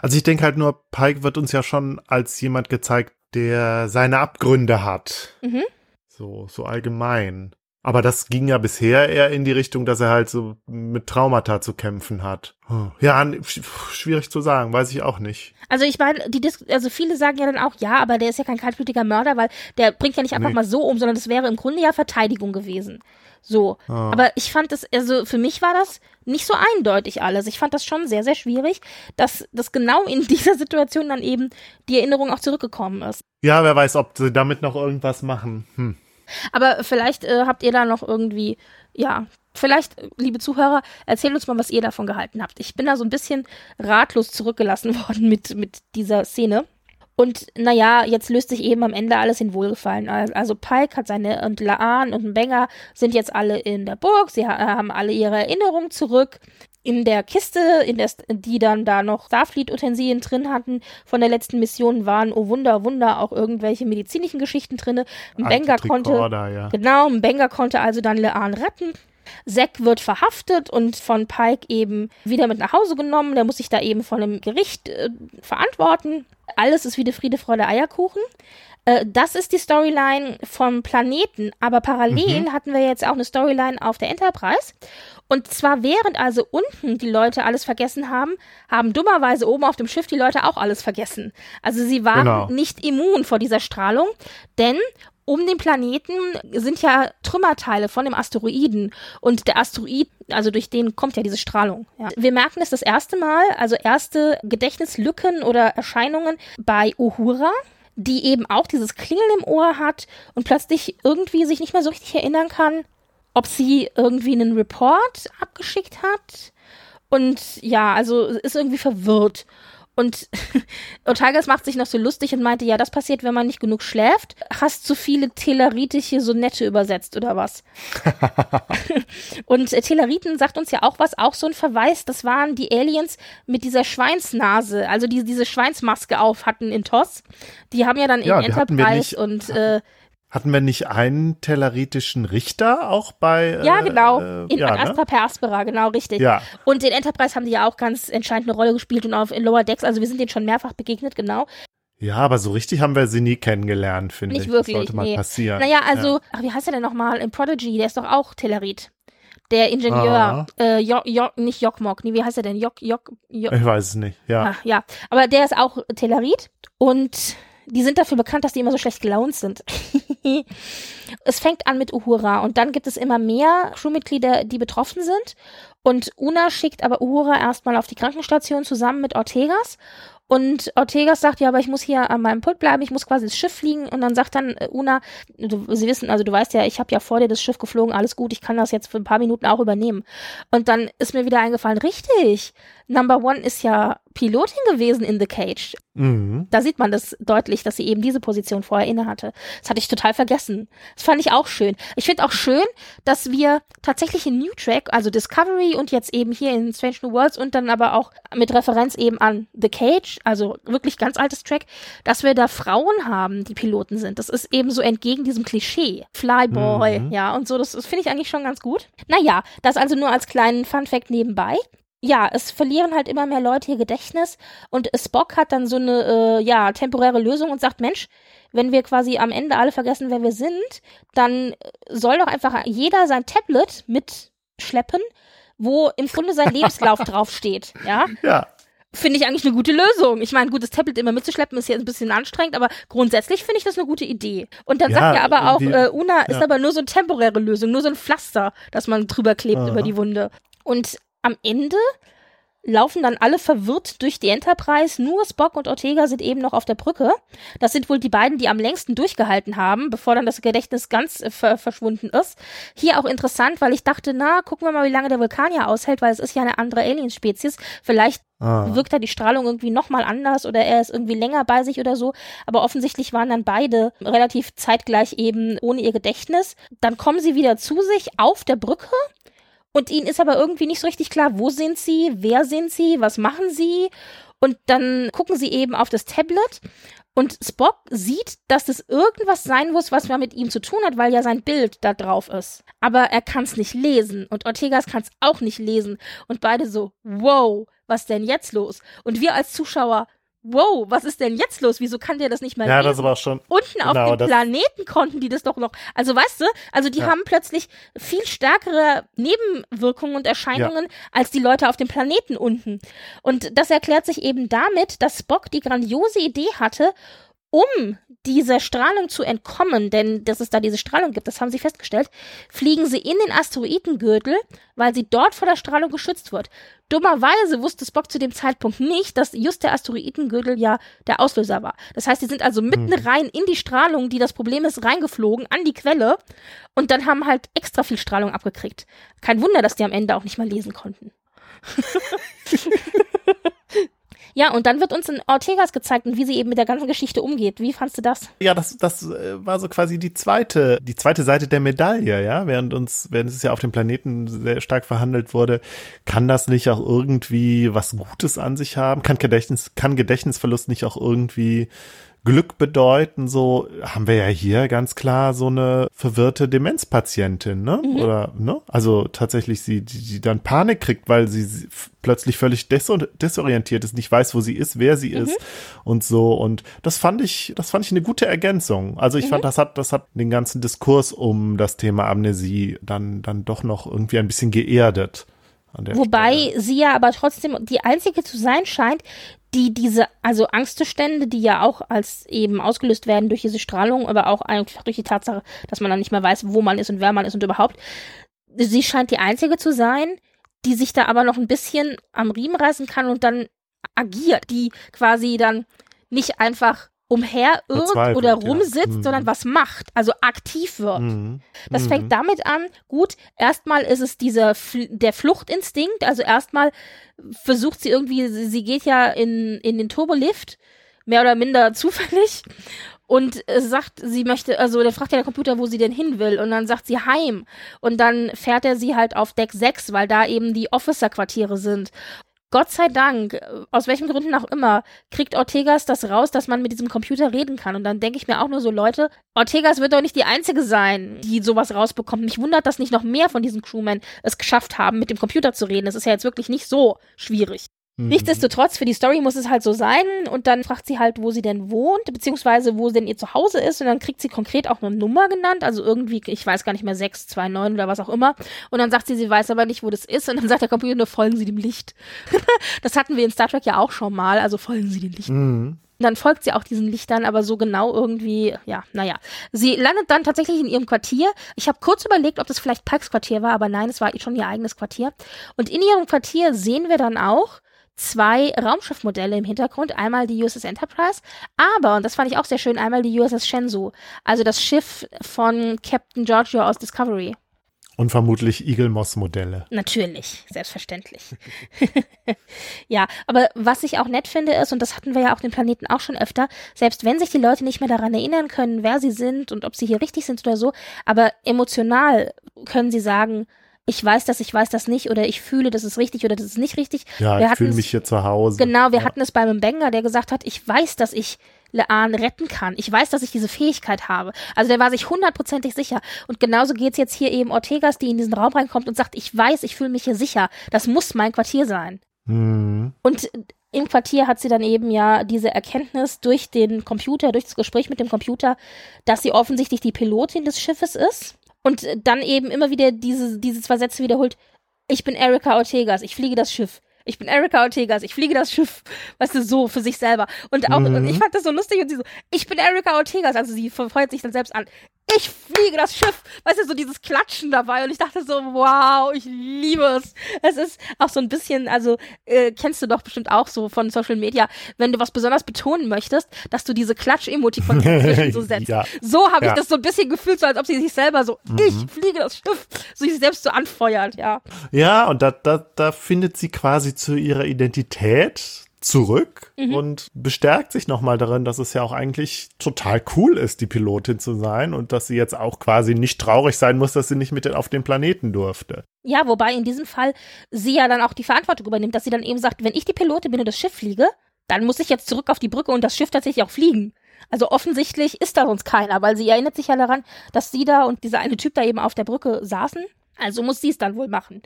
Also ich denke halt nur, Pike wird uns ja schon als jemand gezeigt, der seine Abgründe hat. Mhm. So, so allgemein. Aber das ging ja bisher eher in die Richtung, dass er halt so mit Traumata zu kämpfen hat. Ja, schwierig zu sagen, weiß ich auch nicht. Also ich meine, die Dis also viele sagen ja dann auch, ja, aber der ist ja kein kaltblütiger Mörder, weil der bringt ja nicht einfach nee. mal so um, sondern das wäre im Grunde ja Verteidigung gewesen. So. Ah. Aber ich fand das, also für mich war das nicht so eindeutig alles. Ich fand das schon sehr, sehr schwierig, dass das genau in dieser Situation dann eben die Erinnerung auch zurückgekommen ist. Ja, wer weiß, ob sie damit noch irgendwas machen. Hm. Aber vielleicht äh, habt ihr da noch irgendwie, ja, vielleicht, liebe Zuhörer, erzählt uns mal, was ihr davon gehalten habt. Ich bin da so ein bisschen ratlos zurückgelassen worden mit, mit dieser Szene. Und naja, jetzt löst sich eben am Ende alles in Wohlgefallen. Also Pike hat seine und Laan und Benga sind jetzt alle in der Burg. Sie haben alle ihre Erinnerungen zurück in der Kiste, in der, die dann da noch Starfleet-Utensilien drin hatten von der letzten Mission, waren, oh Wunder, Wunder, auch irgendwelche medizinischen Geschichten drin. Benga konnte, ja. genau, Benga konnte also dann Leanne retten. Zack wird verhaftet und von Pike eben wieder mit nach Hause genommen. Der muss sich da eben von dem Gericht äh, verantworten. Alles ist wieder Friede, Freude, Eierkuchen. Äh, das ist die Storyline vom Planeten, aber parallel mhm. hatten wir jetzt auch eine Storyline auf der Enterprise. Und zwar während also unten die Leute alles vergessen haben, haben dummerweise oben auf dem Schiff die Leute auch alles vergessen. Also sie waren genau. nicht immun vor dieser Strahlung, denn um den Planeten sind ja Trümmerteile von dem Asteroiden und der Asteroid, also durch den kommt ja diese Strahlung. Ja. Wir merken es das erste Mal, also erste Gedächtnislücken oder Erscheinungen bei Uhura die eben auch dieses Klingeln im Ohr hat und plötzlich irgendwie sich nicht mehr so richtig erinnern kann, ob sie irgendwie einen Report abgeschickt hat Und ja, also ist irgendwie verwirrt. Und Otagas macht sich noch so lustig und meinte, ja, das passiert, wenn man nicht genug schläft. Hast zu viele teleritische Sonette übersetzt oder was? und äh, Teleriten sagt uns ja auch was, auch so ein Verweis, das waren die Aliens mit dieser Schweinsnase, also die diese Schweinsmaske auf hatten in TOS. Die haben ja dann Ja, in Enterprise nicht- und äh, Hatten wir nicht einen telleritischen Richter auch bei? ja, äh, genau, Äh, in ja, ne? Astra per Aspera, genau, richtig. ja, Und in Enterprise haben die ja auch ganz entscheidend eine Rolle gespielt und auf in Lower Decks, also wir sind denen schon mehrfach begegnet, genau. ja, aber so richtig haben wir sie nie kennengelernt, finde Nicht ich. wirklich, das sollte mal nee. passieren. Naja, also, ach, wie heißt er denn nochmal? In Prodigy, der ist doch auch Tellerit. Der Ingenieur, Ah. äh, jo, jo, nicht Jokmok, nee, wie heißt er denn? Jok, Jok, Jok, Ich weiß es nicht, ja. ah, ja. Aber der ist auch Tellerit und die sind dafür bekannt, dass die immer so schlecht gelaunt sind. es fängt an mit Uhura und dann gibt es immer mehr Crewmitglieder, die betroffen sind. Und Una schickt aber Uhura erstmal auf die Krankenstation zusammen mit Ortegas. Und Ortegas sagt, ja, aber ich muss hier an meinem Pult bleiben, ich muss quasi das Schiff fliegen. Und dann sagt dann äh, Una, du, sie wissen, also du weißt ja, ich habe ja vor dir das Schiff geflogen, alles gut, ich kann das jetzt für ein paar Minuten auch übernehmen. Und dann ist mir wieder eingefallen, richtig, Number One ist ja Pilotin gewesen in The Cage. Mhm. Da sieht man das deutlich, dass sie eben diese Position vorher innehatte. Das hatte ich total vergessen. Das fand ich auch schön. Ich finde auch schön, dass wir tatsächlich in New Track, also Discovery und jetzt eben hier in Strange New Worlds und dann aber auch mit Referenz eben an The Cage, also wirklich ganz altes Track, dass wir da Frauen haben, die Piloten sind. Das ist eben so entgegen diesem Klischee. Flyboy, Mhm. ja, und so. Das, das finde ich eigentlich schon ganz gut. Naja, das also nur als kleinen Fun-Fact nebenbei ja, es verlieren halt immer mehr Leute ihr Gedächtnis und Spock hat dann so eine, äh, ja, temporäre Lösung und sagt, Mensch, wenn wir quasi am Ende alle vergessen, wer wir sind, dann soll doch einfach jeder sein Tablet mitschleppen, wo im Grunde sein Lebenslauf draufsteht, ja? Ja, Finde ich eigentlich eine gute Lösung. Ich meine, gut, das Tablet immer mitzuschleppen ist jetzt ein bisschen anstrengend, aber grundsätzlich finde ich das eine gute Idee. Und dann Ja, sagt er aber auch, äh, Una ist ja. aber nur so eine temporäre Lösung, nur so ein Pflaster, das man drüber klebt Aha. über die Wunde. Und am Ende laufen dann alle verwirrt durch die Enterprise. Nur Spock und Ortega sind eben noch auf der Brücke. Das sind wohl die beiden, die am längsten durchgehalten haben, bevor dann das Gedächtnis ganz äh, ver verschwunden ist. Hier auch interessant, weil ich dachte, na, gucken wir mal, wie lange der Vulkanier aushält, weil es ist ja eine andere Alien-Spezies. Vielleicht ah. wirkt da die Strahlung irgendwie nochmal anders oder er ist irgendwie länger bei sich oder so. Aber offensichtlich waren dann beide relativ zeitgleich eben ohne ihr Gedächtnis. Dann kommen sie wieder zu sich auf der Brücke. Und ihnen ist aber irgendwie nicht so richtig klar, wo sind sie, wer sind sie, was machen sie. Und dann gucken sie eben auf das Tablet und Spock sieht, dass das irgendwas sein muss, was man mit ihm zu tun hat, weil ja sein Bild da drauf ist. Aber er kann es nicht lesen und Ortegas kann es auch nicht lesen. Und beide so, wow, was denn jetzt los? Und wir als Zuschauer, wow, was ist denn jetzt los? Wieso kann der das nicht mehr ja, lesen? das war schon. Unten auf Genau, dem das- Planeten konnten die das doch noch. Also weißt du, also die Ja. haben plötzlich viel stärkere Nebenwirkungen und Erscheinungen als die Leute auf dem Planeten unten. Und das erklärt sich eben damit, dass Spock die grandiose Idee hatte, um dieser Strahlung zu entkommen, denn dass es da diese Strahlung gibt, das haben sie festgestellt, fliegen sie in den Asteroidengürtel, weil sie dort vor der Strahlung geschützt wird. Dummerweise wusste Spock zu dem Zeitpunkt nicht, dass just der Asteroidengürtel ja der Auslöser war. Das heißt, die sind also mitten rein in die Strahlung, die das Problem ist, reingeflogen an die Quelle und dann haben halt extra viel Strahlung abgekriegt. Kein Wunder, dass die am Ende auch nicht mal lesen konnten. ja, und dann wird uns in Ortegas gezeigt und wie sie eben mit der ganzen Geschichte umgeht. Wie fandst du das? Ja, das, das äh, war so quasi die zweite, die zweite Seite der Medaille, ja. Während uns, während es ja auf dem Planeten sehr stark verhandelt wurde, kann das nicht auch irgendwie was Gutes an sich haben? Kann Gedächtnis, kann Gedächtnisverlust nicht auch irgendwie Glück bedeuten? So haben wir ja hier ganz klar so eine verwirrte Demenzpatientin, ne? Oder, ne? Also tatsächlich sie, die, die dann Panik kriegt, weil sie plötzlich völlig deso- desorientiert ist, nicht weiß, wo sie ist, wer sie ist und so. Und das fand ich, das fand ich eine gute Ergänzung. Also ich fand, das hat, das hat den ganzen Diskurs um das Thema Amnesie dann, dann doch noch irgendwie ein bisschen geerdet. Wobei Stelle. sie ja aber trotzdem die einzige zu sein scheint, die diese, also Angstzustände, die ja auch als eben ausgelöst werden durch diese Strahlung, aber auch einfach durch die Tatsache, dass man dann nicht mehr weiß, wo man ist und wer man ist und überhaupt. Sie scheint die einzige zu sein, die sich da aber noch ein bisschen am Riemen reißen kann und dann agiert, die quasi dann nicht einfach umherirrt oder ja. rumsitzt, Mhm. sondern was macht, also aktiv wird. Mhm. Das Mhm. fängt damit an, gut, erstmal ist es dieser der Fluchtinstinkt, also erstmal versucht sie irgendwie, sie, sie geht ja in, in den Turbolift, mehr oder minder zufällig und äh, sagt, sie möchte, also der fragt ja der Computer, wo sie denn hin will und dann sagt sie heim und dann fährt er sie halt auf Deck 6, weil da eben die Officer-Quartiere sind. Gott sei Dank, äh, aus welchen Gründen auch immer, kriegt Ortegas das raus, dass man mit diesem Computer reden kann. Und dann denke ich mir auch nur so, Leute, Ortegas wird doch nicht die Einzige sein, die sowas rausbekommt. Mich wundert, dass nicht noch mehr von diesen Crewmen es geschafft haben, mit dem Computer zu reden. Das ist ja jetzt wirklich nicht so schwierig. Mhm. Nichtsdestotrotz, für die Story muss es halt so sein. Und dann fragt sie halt, wo sie denn wohnt, beziehungsweise wo denn ihr Zuhause ist. Und dann kriegt sie konkret auch eine Nummer genannt. Also irgendwie, ich weiß gar nicht mehr, 629 oder was auch immer. Und dann sagt sie, sie weiß aber nicht, wo das ist. Und dann sagt der Computer nur, folgen Sie dem Licht. das hatten wir in Star Trek ja auch schon mal. Also folgen Sie dem Licht. Mhm. Und dann folgt sie auch diesen Lichtern, aber so genau irgendwie, ja, naja. Sie landet dann tatsächlich in ihrem Quartier. Ich habe kurz überlegt, ob das vielleicht Pikes Quartier war, aber nein, es war schon ihr eigenes Quartier. Und in ihrem Quartier sehen wir dann auch zwei Raumschiffmodelle im Hintergrund. Einmal die USS Enterprise, aber, und das fand ich auch sehr schön, einmal die USS Shenzhou. Also das Schiff von Captain Giorgio aus Discovery. Und vermutlich Eagle Moss Modelle. Natürlich, selbstverständlich. ja, aber was ich auch nett finde ist, und das hatten wir ja auf dem Planeten auch schon öfter, selbst wenn sich die Leute nicht mehr daran erinnern können, wer sie sind und ob sie hier richtig sind oder so, aber emotional können sie sagen, ich weiß das, ich weiß das nicht, oder ich fühle, das ist richtig oder das ist nicht richtig. Ja, Wir ich fühle mich hier zu Hause. Genau, wir ja. hatten es bei einem Banger, der gesagt hat, ich weiß, dass ich Laan retten kann. Ich weiß, dass ich diese Fähigkeit habe. Also der war sich hundertprozentig sicher. Und genauso geht's jetzt hier eben Ortegas, die in diesen Raum reinkommt und sagt, ich weiß, ich fühle mich hier sicher. Das muss mein Quartier sein. Mhm. Und im Quartier hat sie dann eben ja diese Erkenntnis durch den Computer, durch das Gespräch mit dem Computer, dass sie offensichtlich die Pilotin des Schiffes ist. Und dann eben immer wieder diese, diese zwei Sätze wiederholt. Ich bin Erika Ortegas, ich fliege das Schiff. Ich bin Erika Ortegas, ich fliege das Schiff. Weißt du, so für sich selber. Und auch, Mhm. und ich fand das so lustig und sie so, ich bin Erika Ortegas. Also sie freut sich dann selbst an. Ich fliege das Schiff. Weißt du, so dieses Klatschen dabei. Und ich dachte so, wow, ich liebe es. Es ist auch so ein bisschen, also äh, kennst du doch bestimmt auch so von Social Media, wenn du was besonders betonen möchtest, dass du diese Klatsch-Emotikons dazwischen so setzt. Ja. So habe ich Ja. das so ein bisschen gefühlt, so als ob sie sich selber so, ich fliege das Schiff, so sich selbst so anfeuert, ja. Ja, und da, da, da findet sie quasi zu ihrer Identität zurück Mhm. und bestärkt sich nochmal darin, dass es ja auch eigentlich total cool ist, die Pilotin zu sein und dass sie jetzt auch quasi nicht traurig sein muss, dass sie nicht mit auf den Planeten durfte. Ja, wobei in diesem Fall sie ja dann auch die Verantwortung übernimmt, dass sie dann eben sagt, wenn ich die Pilotin bin und das Schiff fliege, dann muss ich jetzt zurück auf die Brücke und das Schiff tatsächlich auch fliegen. Also offensichtlich ist da sonst keiner, weil sie erinnert sich ja daran, dass sie da und dieser eine Typ da eben auf der Brücke saßen. Also muss sie es dann wohl machen.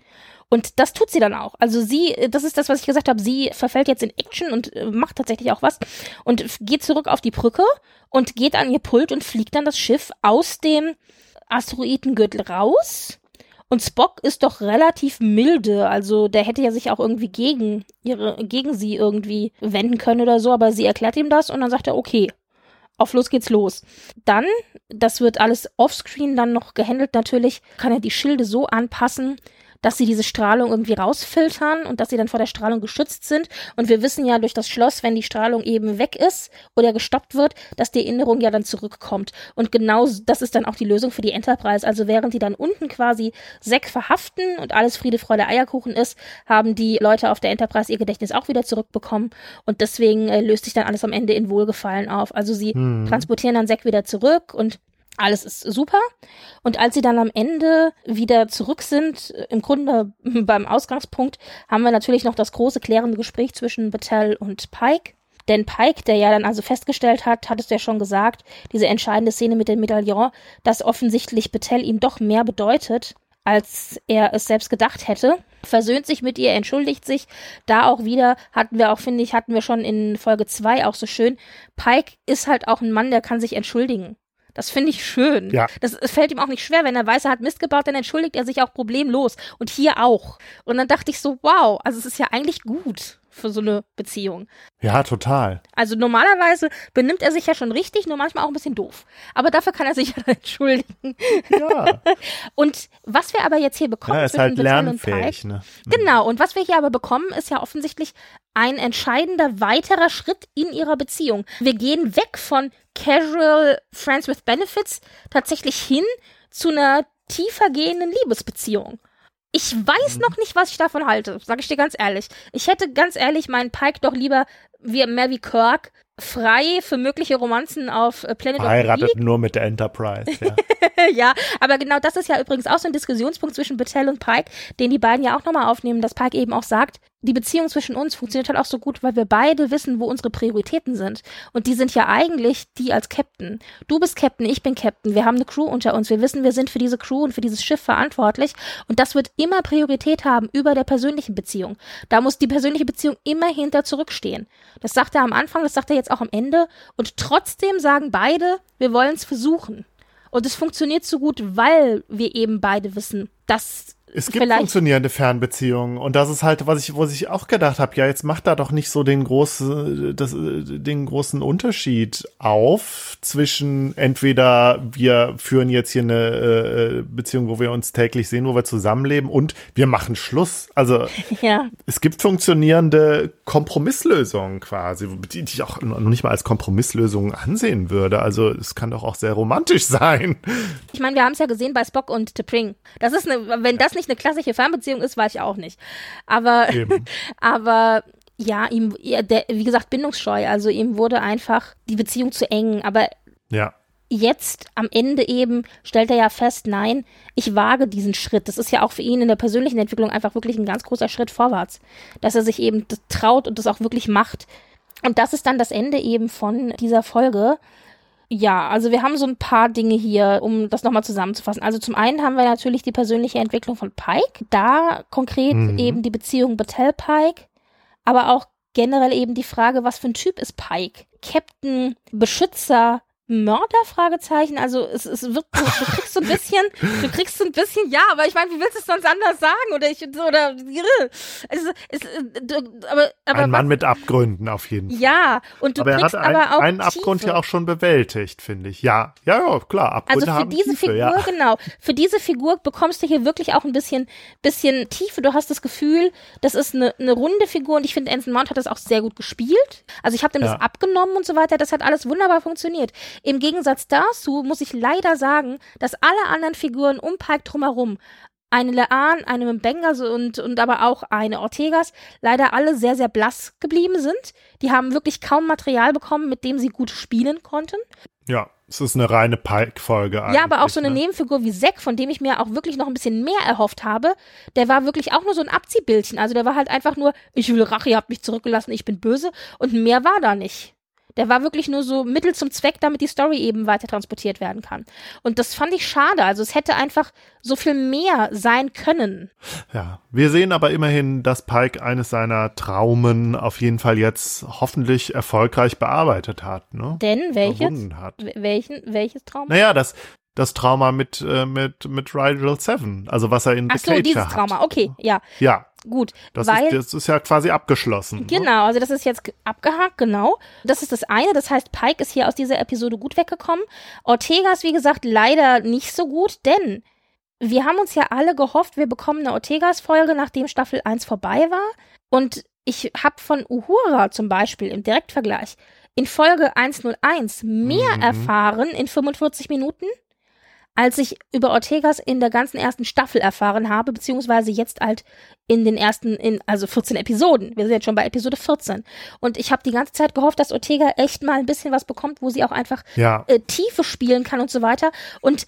Und das tut sie dann auch. Also sie, das ist das, was ich gesagt habe, sie verfällt jetzt in Action und äh, macht tatsächlich auch was und geht zurück auf die Brücke und geht an ihr Pult und fliegt dann das Schiff aus dem Asteroidengürtel raus. Und Spock ist doch relativ milde, also der hätte ja sich auch irgendwie gegen ihre, gegen sie irgendwie wenden können oder so, aber sie erklärt ihm das und dann sagt er, okay, auf los geht's los. Dann, das wird alles offscreen dann noch gehandelt natürlich, kann er die Schilde so anpassen, dass sie diese Strahlung irgendwie rausfiltern und dass sie dann vor der Strahlung geschützt sind. Und wir wissen ja durch das Schloss, wenn die Strahlung eben weg ist oder gestoppt wird, dass die Erinnerung ja dann zurückkommt. Und genau das ist dann auch die Lösung für die Enterprise. Also während die dann unten quasi Zack verhaften und alles Friede, Freude, Eierkuchen ist, haben die Leute auf der Enterprise ihr Gedächtnis auch wieder zurückbekommen. Und deswegen äh, löst sich dann alles am Ende in Wohlgefallen auf. Also sie transportieren dann Zack wieder zurück und alles ist super. Und als sie dann am Ende wieder zurück sind, äh, im Grunde beim Ausgangspunkt, haben wir natürlich noch das große klärende Gespräch zwischen Battelle und Pike. Denn Pike, der ja dann also festgestellt hat, hattest du ja schon gesagt, diese entscheidende Szene mit dem Medaillon, dass offensichtlich Battelle ihm doch mehr bedeutet, als er es selbst gedacht hätte, versöhnt sich mit ihr, entschuldigt sich. Da auch wieder hatten wir auch, finde ich, hatten wir schon in Folge zwei auch so schön. Pike ist halt auch ein Mann, der kann sich entschuldigen. Das finde ich schön. Ja. Das es fällt ihm auch nicht schwer, wenn er weiß, er hat Mist gebaut, dann entschuldigt er sich auch problemlos. Und hier auch. Und dann dachte ich so, wow, also es ist ja eigentlich gut für so eine Beziehung. Ja, total. Also normalerweise benimmt er sich ja schon richtig, nur manchmal auch ein bisschen doof. Aber dafür kann er sich ja dann entschuldigen. Ja, Und was wir aber jetzt hier bekommen ja ist halt lernfähig. Ne? Genau, und was wir hier aber bekommen, ist ja offensichtlich ein entscheidender weiterer Schritt in ihrer Beziehung. Wir gehen weg von casual Friends with Benefits tatsächlich hin zu einer tiefer gehenden Liebesbeziehung. Ich weiß noch nicht, was ich davon halte, sage ich dir ganz ehrlich. Ich hätte ganz ehrlich meinen Pike doch lieber wie mehr wie Kirk frei für mögliche Romanzen auf äh, Planet Heiratet nur mit der Enterprise. Ja. ja, aber genau das ist ja übrigens auch so ein Diskussionspunkt zwischen Battelle und Pike, den die beiden ja auch nochmal aufnehmen, dass Pike eben auch sagt, die Beziehung zwischen uns funktioniert halt auch so gut, weil wir beide wissen, wo unsere Prioritäten sind. Und die sind ja eigentlich die als Captain. Du bist Captain, ich bin Captain. Wir haben eine Crew unter uns. Wir wissen, wir sind für diese Crew und für dieses Schiff verantwortlich. Und das wird immer Priorität haben über der persönlichen Beziehung. Da muss die persönliche Beziehung immer hinter zurückstehen. Das sagt er am Anfang, das sagt er jetzt auch am Ende. Und trotzdem sagen beide, wir wollen es versuchen. Und es funktioniert so gut, weil wir eben beide wissen, dass Es gibt vielleicht funktionierende Fernbeziehungen und das ist halt, was ich, wo ich auch gedacht habe, ja, jetzt macht da doch nicht so den großen, das, den großen Unterschied auf zwischen entweder wir führen jetzt hier eine äh, Beziehung, wo wir uns täglich sehen, wo wir zusammenleben und wir machen Schluss. Also ja. es gibt funktionierende Kompromisslösungen quasi, die ich auch noch nicht mal als Kompromisslösungen ansehen würde. Also es kann doch auch sehr romantisch sein. Ich meine, wir haben es ja gesehen bei Spock und T'Pring. Das ist eine, wenn das nicht eine klassische Fernbeziehung ist, weiß ich auch nicht. Aber, Eben. aber ja, ihm, der, wie gesagt, bindungsscheu. Also ihm wurde einfach die Beziehung zu eng. Aber Ja. jetzt am Ende eben stellt er ja fest, nein, ich wage diesen Schritt. Das ist ja auch für ihn in der persönlichen Entwicklung einfach wirklich ein ganz großer Schritt vorwärts, dass er sich eben traut und das auch wirklich macht. Und das ist dann das Ende eben von dieser Folge. Ja, also wir haben so ein paar Dinge hier, um das nochmal zusammenzufassen. Also zum einen haben wir natürlich die persönliche Entwicklung von Pike, da konkret Mhm. eben die Beziehung Battelle-Pike, aber auch generell eben die Frage, was für ein Typ ist Pike? Captain, Beschützer, Mörder? Fragezeichen. Also es, es wird, du, du kriegst so ein bisschen, du kriegst so ein bisschen, ja, aber ich meine, wie willst du es sonst anders sagen? Oder ich oder es, es, du, aber, aber Ein Mann mit Abgründen auf jeden Fall. ja, und du aber er kriegst hat ein, aber auch einen Abgrund Tiefe. ja auch schon bewältigt, finde ich. Ja, ja, ja, klar. Abgründe Also für diese Tiefe, Figur, ja. genau, für diese Figur bekommst du hier wirklich auch ein bisschen, bisschen Tiefe. Du hast das Gefühl, das ist eine, eine runde Figur und ich finde, Anson Mount hat das auch sehr gut gespielt. Also ich habe dem Ja. das abgenommen und so weiter. Das hat alles wunderbar funktioniert. Im Gegensatz dazu muss ich leider sagen, dass alle anderen Figuren um Pike drumherum eine Lean, eine Mbengers und, und aber auch eine Ortegas leider alle sehr, sehr blass geblieben sind. Die haben wirklich kaum Material bekommen, mit dem sie gut spielen konnten. Ja, es ist eine reine Pike-Folge Ja, aber auch so eine ne? Nebenfigur wie Zack, von dem ich mir auch wirklich noch ein bisschen mehr erhofft habe, der war wirklich auch nur so ein Abziehbildchen. Also der war halt einfach nur, ich will Rache, ihr habt mich zurückgelassen, ich bin böse. Und mehr war da nicht. Der war wirklich nur so Mittel zum Zweck, damit die Story eben weiter transportiert werden kann. Und das fand ich schade. Also es hätte einfach so viel mehr sein können. Ja, wir sehen aber immerhin, dass Pike eines seiner Traumen auf jeden Fall jetzt hoffentlich erfolgreich bearbeitet hat, ne? Denn welches? Welchen, welches Trauma? Naja, das, das Trauma mit, äh, mit, mit Rigel Seven, also was er in Ach The so, Cage dieses hat. Trauma. Okay, ja, Ja, gut. das, weil ist, das ist ja quasi abgeschlossen. Ne? Genau, also das ist jetzt ge- abgehakt, genau. Das ist das eine. Das heißt, Pike ist hier aus dieser Episode gut weggekommen. Ortega ist, wie gesagt, leider nicht so gut, denn wir haben uns ja alle gehofft, wir bekommen eine Ortegas-Folge, nachdem Staffel 1 vorbei war. Und ich habe von Uhura zum Beispiel im Direktvergleich in Folge 101 mehr Mhm. erfahren in 45 Minuten, als ich über Ortegas in der ganzen ersten Staffel erfahren habe, beziehungsweise jetzt halt in den ersten, in, also 14 Episoden. Wir sind jetzt schon bei Episode 14. Und ich habe die ganze Zeit gehofft, dass Ortega echt mal ein bisschen was bekommt, wo sie auch einfach Ja, äh, Tiefe spielen kann und so weiter. Und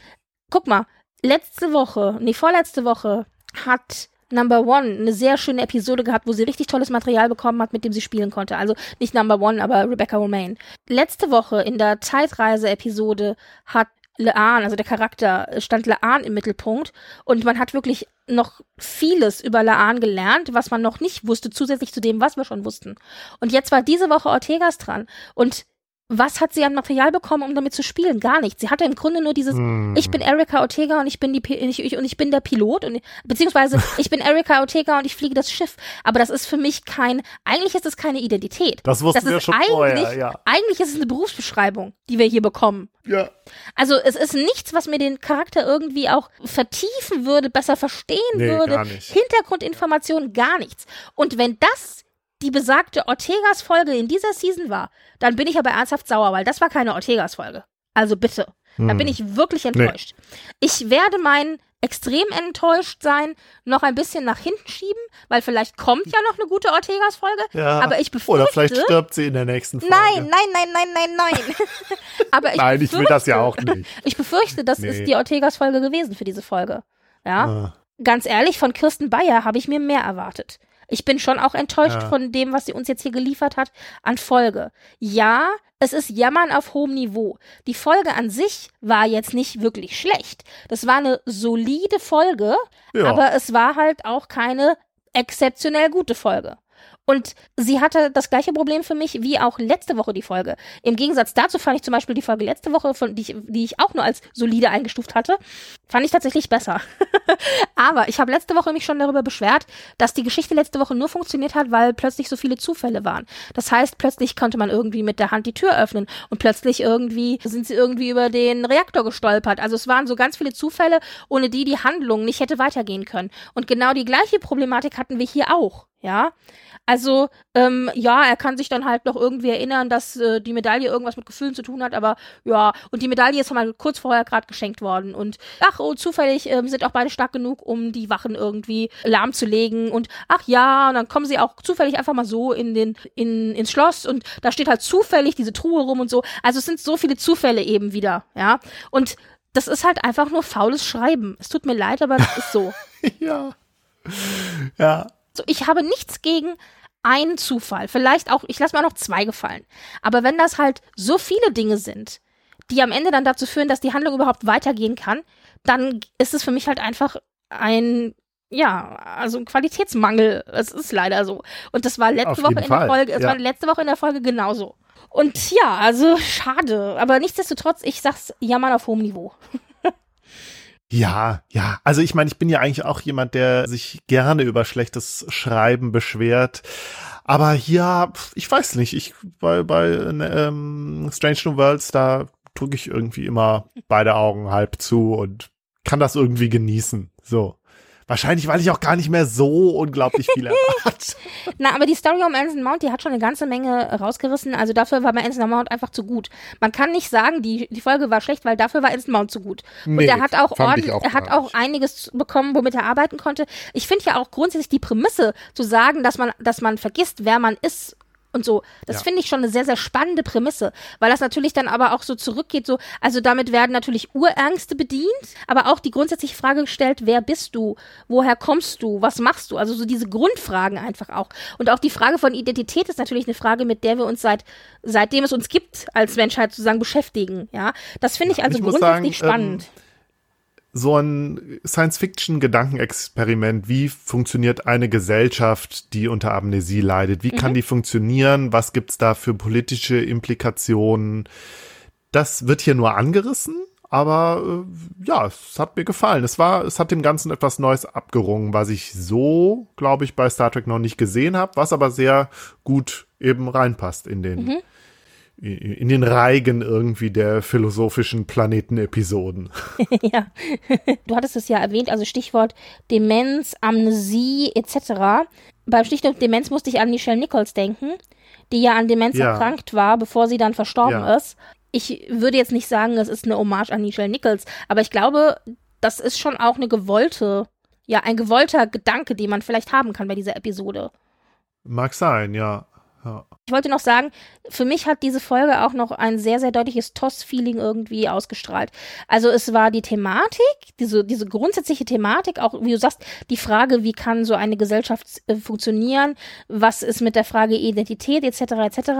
guck mal, letzte Woche, nee, vorletzte Woche hat Number One eine sehr schöne Episode gehabt, wo sie richtig tolles Material bekommen hat, mit dem sie spielen konnte. Also nicht Number One, aber Rebecca Romaine. Letzte Woche in der Zeitreise-Episode hat Leanne, also der Charakter, stand Leanne im Mittelpunkt und man hat wirklich noch vieles über Leanne gelernt, was man noch nicht wusste, zusätzlich zu dem, was wir schon wussten. Und jetzt war diese Woche Ortegas dran und was hat sie an Material bekommen, um damit zu spielen? Gar nichts. Sie hatte im Grunde nur dieses, Hm. ich bin Erika Ortega und ich bin die ich, ich, und ich bin der Pilot und beziehungsweise ich bin Erika Ortega und ich fliege das Schiff. Aber das ist für mich kein, eigentlich ist es keine Identität. das wussten das wir ist schon eigentlich, vorher, ja. eigentlich ist es eine Berufsbeschreibung, die wir hier bekommen. Ja, Also es ist nichts, was mir den Charakter irgendwie auch vertiefen würde, besser verstehen Nee, würde. gar nicht. Hintergrundinformationen, gar nichts. Und wenn das die besagte Ortegas-Folge in dieser Season war, dann bin ich aber ernsthaft sauer, weil das war keine Ortegas-Folge. Also bitte. Da bin ich wirklich enttäuscht. Nee. Ich werde meinen extrem enttäuscht sein, noch ein bisschen nach hinten schieben, weil vielleicht kommt ja noch eine gute Ortegas-Folge. Ja, aber ich befürchte. Oder vielleicht stirbt sie in der nächsten Folge. Nein, nein, nein, nein, nein, nein. aber ich nein, ich will das ja auch nicht. Ich befürchte, das nee. ist die Ortegas-Folge gewesen für diese Folge. Ja. Ah. Ganz ehrlich, von Kirsten Bayer habe ich mir mehr erwartet. Ich bin schon auch enttäuscht ja. von dem, was sie uns jetzt hier geliefert hat an Folge. Ja, es ist Jammern auf hohem Niveau. Die Folge an sich war jetzt nicht wirklich schlecht. Das war eine solide Folge, ja. aber es war halt auch keine exzeptionell gute Folge. Und sie hatte das gleiche Problem für mich wie auch letzte Woche die Folge. Im Gegensatz dazu fand ich zum Beispiel die Folge letzte Woche, von, die, ich, die ich auch nur als solide eingestuft hatte, fand ich tatsächlich besser. Aber ich habe letzte Woche mich schon darüber beschwert, dass die Geschichte letzte Woche nur funktioniert hat, weil plötzlich so viele Zufälle waren. Das heißt, plötzlich konnte man irgendwie mit der Hand die Tür öffnen und plötzlich irgendwie sind sie irgendwie über den Reaktor gestolpert. Also es waren so ganz viele Zufälle, ohne die die Handlung nicht hätte weitergehen können. Und genau die gleiche Problematik hatten wir hier auch. Ja, also ähm, ja, er kann sich dann halt noch irgendwie erinnern, dass äh, die Medaille irgendwas mit Gefühlen zu tun hat, aber ja, und die Medaille ist mal kurz vorher gerade geschenkt worden und ach, oh, zufällig ähm, sind auch beide stark genug, um die Wachen irgendwie lahmzulegen und ach ja, und dann kommen sie auch zufällig einfach mal so in den in ins Schloss und da steht halt zufällig diese Truhe rum und so. Also es sind so viele Zufälle eben wieder, ja. Und das ist halt einfach nur faules Schreiben. Es tut mir leid, aber das ist so. ja. Ja, so, ich habe nichts gegen einen Zufall. Vielleicht auch, ich lasse mir auch noch zwei gefallen. Aber wenn das halt so viele Dinge sind, die am Ende dann dazu führen, dass die Handlung überhaupt weitergehen kann, dann ist es für mich halt einfach ein ja, also ein Qualitätsmangel. Es ist leider so. Und das war letzte Woche in der Folge, es ja. war letzte Woche in der Folge genauso. Und ja, also schade. Aber nichtsdestotrotz, ich sag's jammern auf hohem Niveau. Ja, ja. Also ich meine, ich bin ja eigentlich auch jemand, der sich gerne über schlechtes Schreiben beschwert. Aber hier, ich weiß nicht, ich bei, bei ähm, Strange New Worlds, da drücke ich irgendwie immer beide Augen halb zu und kann das irgendwie genießen. So. Wahrscheinlich, weil ich auch gar nicht mehr so unglaublich viel erwarte. Na, aber die Story um Anson Mount, die hat schon eine ganze Menge rausgerissen. Also dafür war bei Anson Mount einfach zu gut. Man kann nicht sagen, die, die Folge war schlecht, weil dafür war Anson Mount zu gut. Und nee, er hat auch ordentlich, er hat auch einiges bekommen, womit er arbeiten konnte. Ich finde ja auch grundsätzlich die Prämisse zu sagen, dass man, dass man vergisst, wer man ist und so. Das ja. finde ich schon eine sehr, sehr spannende Prämisse, weil das natürlich dann aber auch so zurückgeht, so, also damit werden natürlich Urängste bedient, aber auch die grundsätzliche Frage gestellt, wer bist du? Woher kommst du? Was machst du? Also so diese Grundfragen einfach auch. Und auch die Frage von Identität ist natürlich eine Frage, mit der wir uns seit, seitdem es uns gibt, als Menschheit sozusagen beschäftigen, ja. Das finde ich also ich grundsätzlich sagen, spannend. Ähm so ein Science-Fiction-Gedankenexperiment. Wie funktioniert eine Gesellschaft, die unter Amnesie leidet? Wie mhm. kann die funktionieren? Was gibt's da für politische Implikationen? Das wird hier nur angerissen, aber äh, ja, es hat mir gefallen. Es war, es hat dem Ganzen etwas Neues abgerungen, was ich so, glaube ich, bei Star Trek noch nicht gesehen habe, was aber sehr gut eben reinpasst in den mhm in den Reigen irgendwie der philosophischen Planetenepisoden. ja, du hattest es ja erwähnt, also Stichwort Demenz, Amnesie etc. Beim Stichwort Demenz musste ich an Michelle Nichols denken, die ja an Demenz ja. erkrankt war, bevor sie dann verstorben ja. ist. Ich würde jetzt nicht sagen, es ist eine Hommage an Michelle Nichols, aber ich glaube, das ist schon auch eine gewollte, ja, ein gewollter Gedanke, den man vielleicht haben kann bei dieser Episode. Mag sein, ja. Ich wollte noch sagen, für mich hat diese Folge auch noch ein sehr, sehr deutliches Toss-Feeling irgendwie ausgestrahlt. Also es war die Thematik, diese, diese grundsätzliche Thematik, auch wie du sagst, die Frage, wie kann so eine Gesellschaft äh, funktionieren, was ist mit der Frage Identität etc. etc.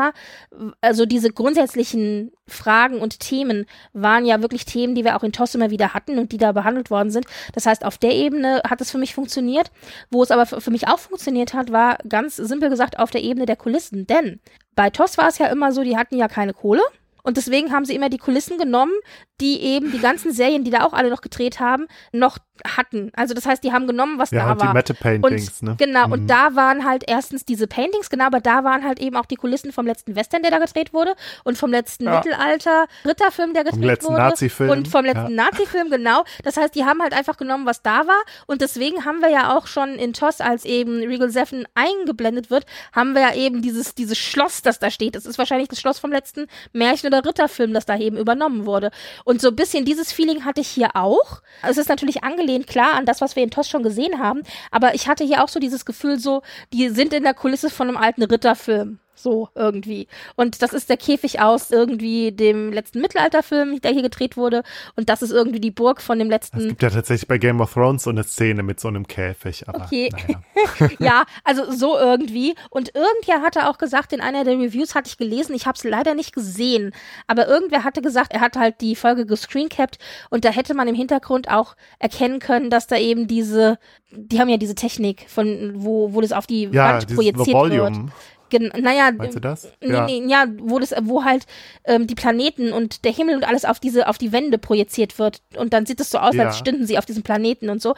Also diese grundsätzlichen Fragen und Themen waren ja wirklich Themen, die wir auch in TOS immer wieder hatten und die da behandelt worden sind. Das heißt, auf der Ebene hat es für mich funktioniert. Wo es aber für mich auch funktioniert hat, war ganz simpel gesagt auf der Ebene der Kulissen. Denn bei TOS war es ja immer so, die hatten ja keine Kohle. Und deswegen haben sie immer die Kulissen genommen, die eben die ganzen Serien, die da auch alle noch gedreht haben, noch hatten. Also das heißt, die haben genommen, was ja, da halt war. die Meta-Paintings, und, ne? Genau, Mhm. und da waren halt erstens diese Paintings, genau, aber da waren halt eben auch die Kulissen vom letzten Western, der da gedreht wurde und vom letzten Ja. Mittelalter-Ritterfilm, der gedreht letzten wurde. Nazi-Film, Und vom letzten ja. Nazi-Film, genau. Das heißt, die haben halt einfach genommen, was da war und deswegen haben wir ja auch schon in TOS, als eben Regal Seven eingeblendet wird, haben wir ja eben dieses, dieses Schloss, das da steht. Das ist wahrscheinlich das Schloss vom letzten Märchen- oder Ritterfilm, das da eben übernommen wurde. Und so ein bisschen dieses Feeling hatte ich hier auch. Es ist natürlich angelehnt, klar, an das, was wir in TOS schon gesehen haben, aber ich hatte hier auch so dieses Gefühl so, die sind in der Kulisse von einem alten Ritterfilm. So irgendwie. Und das ist der Käfig aus irgendwie dem letzten Mittelalterfilm, der hier gedreht wurde. Und das ist irgendwie die Burg von dem Es letzten. gibt ja tatsächlich bei Game of Thrones so eine Szene mit so einem Käfig, aber Okay. naja. ja, also so irgendwie. Und irgendwer hatte auch gesagt, in einer der Reviews hatte ich gelesen, ich habe es leider nicht gesehen, aber irgendwer hatte gesagt, er hat halt die Folge gescreencapped und da hätte man im Hintergrund auch erkennen können, dass da eben diese, die haben ja diese Technik, von wo, wo das auf die Ja, Wand projiziert wird. Gen naja, Meinst du das? Nee, Ja. nee, ja, wo das, wo halt ähm, die Planeten und der Himmel und alles auf diese, auf die Wände projiziert wird. Und dann sieht es so aus, Ja. als stünden sie auf diesem Planeten und so.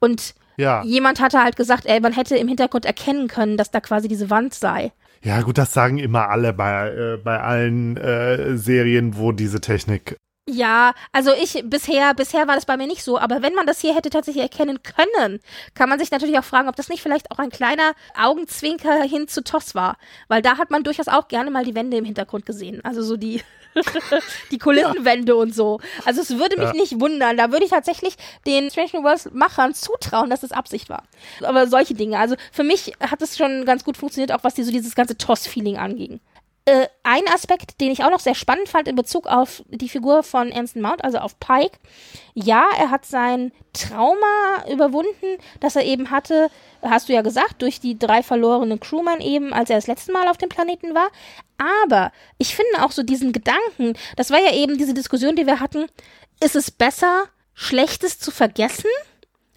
Und Ja. jemand hatte halt gesagt, ey, man hätte im Hintergrund erkennen können, dass da quasi diese Wand sei. Ja, gut, das sagen immer alle bei, äh, bei allen äh, Serien, wo diese Technik. Ja, also ich bisher, bisher war das bei mir nicht so, aber wenn man das hier hätte tatsächlich erkennen können, kann man sich natürlich auch fragen, ob das nicht vielleicht auch ein kleiner Augenzwinker hin zu Toss war, weil da hat man durchaus auch gerne mal die Wände im Hintergrund gesehen, also so die die Kulissenwände und so. Also es würde mich Ja. nicht wundern, da würde ich tatsächlich den Strange New Worlds Machern zutrauen, dass das Absicht war. Aber solche Dinge, also für mich hat es schon ganz gut funktioniert, auch was die, so dieses ganze Toss-Feeling anging. Äh, ein Aspekt, den ich auch noch sehr spannend fand in Bezug auf die Figur von Anson Mount, also auf Pike. Ja, er hat sein Trauma überwunden, das er eben hatte, hast du ja gesagt, durch die drei verlorenen Crewmen eben, als er das letzte Mal auf dem Planeten war. Aber ich finde auch so diesen Gedanken, das war ja eben diese Diskussion, die wir hatten, ist es besser, Schlechtes zu vergessen?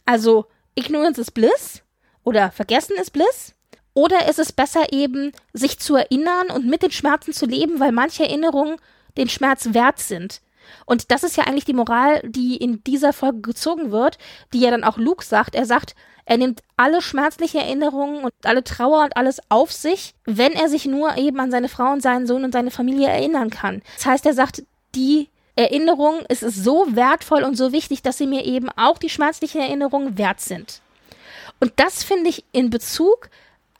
Also Ignorance is Bliss oder Vergessen ist Bliss? Oder ist es besser eben, sich zu erinnern und mit den Schmerzen zu leben, weil manche Erinnerungen den Schmerz wert sind? Und das ist ja eigentlich die Moral, die in dieser Folge gezogen wird, die ja dann auch Luke sagt. Er sagt, er nimmt alle schmerzlichen Erinnerungen und alle Trauer und alles auf sich, wenn er sich nur eben an seine Frau und seinen Sohn und seine Familie erinnern kann. Das heißt, er sagt, die Erinnerung ist so wertvoll und so wichtig, dass sie mir eben auch die schmerzlichen Erinnerungen wert sind. Und das finde ich in Bezug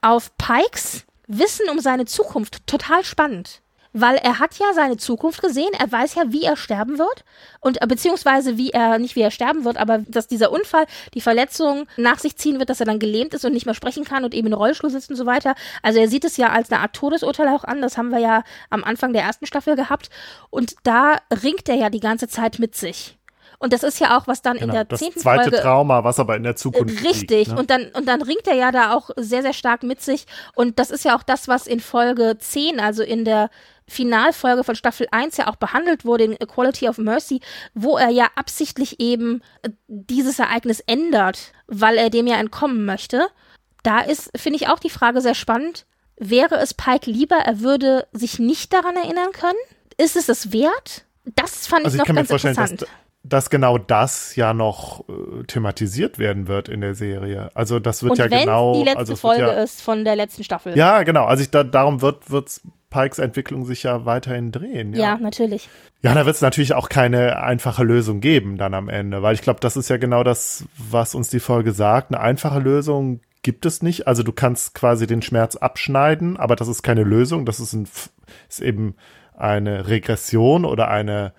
auf Pikes Wissen um seine Zukunft total spannend. Weil er hat ja seine Zukunft gesehen, er weiß ja, wie er sterben wird und äh, beziehungsweise wie er, nicht wie er sterben wird, aber dass dieser Unfall die Verletzung nach sich ziehen wird, dass er dann gelähmt ist und nicht mehr sprechen kann und eben in Rollstuhl sitzt und so weiter. Also er sieht es ja als eine Art Todesurteil auch an, das haben wir ja am Anfang der ersten Staffel gehabt und da ringt er ja die ganze Zeit mit sich. Und das ist ja auch, was dann in Genau, der das zehnten zweite Folge Trauma, was aber in der Zukunft Richtig. liegt. Ne? Und dann, und dann ringt er ja da auch sehr, sehr stark mit sich. Und das ist ja auch das, was in Folge 10, also in der Finalfolge von Staffel 1 ja auch behandelt wurde, in Equality of Mercy, wo er ja absichtlich eben äh, dieses Ereignis ändert, weil er dem ja entkommen möchte. Da ist, finde ich auch die Frage sehr spannend. Wäre es Pike lieber, er würde sich nicht daran erinnern können? Ist es es wert? Das fand Also ich ich noch kann mir ganz vorstellen, dass, interessant. dass genau das ja noch äh, thematisiert werden wird in der Serie. Also das wird Und ja genau. die letzte also Folge ja, ist von der letzten Staffel. Ja, genau. Also ich, da, darum wird wird Pikes Entwicklung sich ja weiterhin drehen. ja Ja, natürlich. ja da wird es natürlich auch keine einfache Lösung geben dann am Ende, weil ich glaube, das ist ja genau das, was uns die Folge sagt. Eine einfache Lösung gibt es nicht. Also du kannst quasi den Schmerz abschneiden, aber das ist keine Lösung. Das ist, ein, ist eben eine Regression oder eine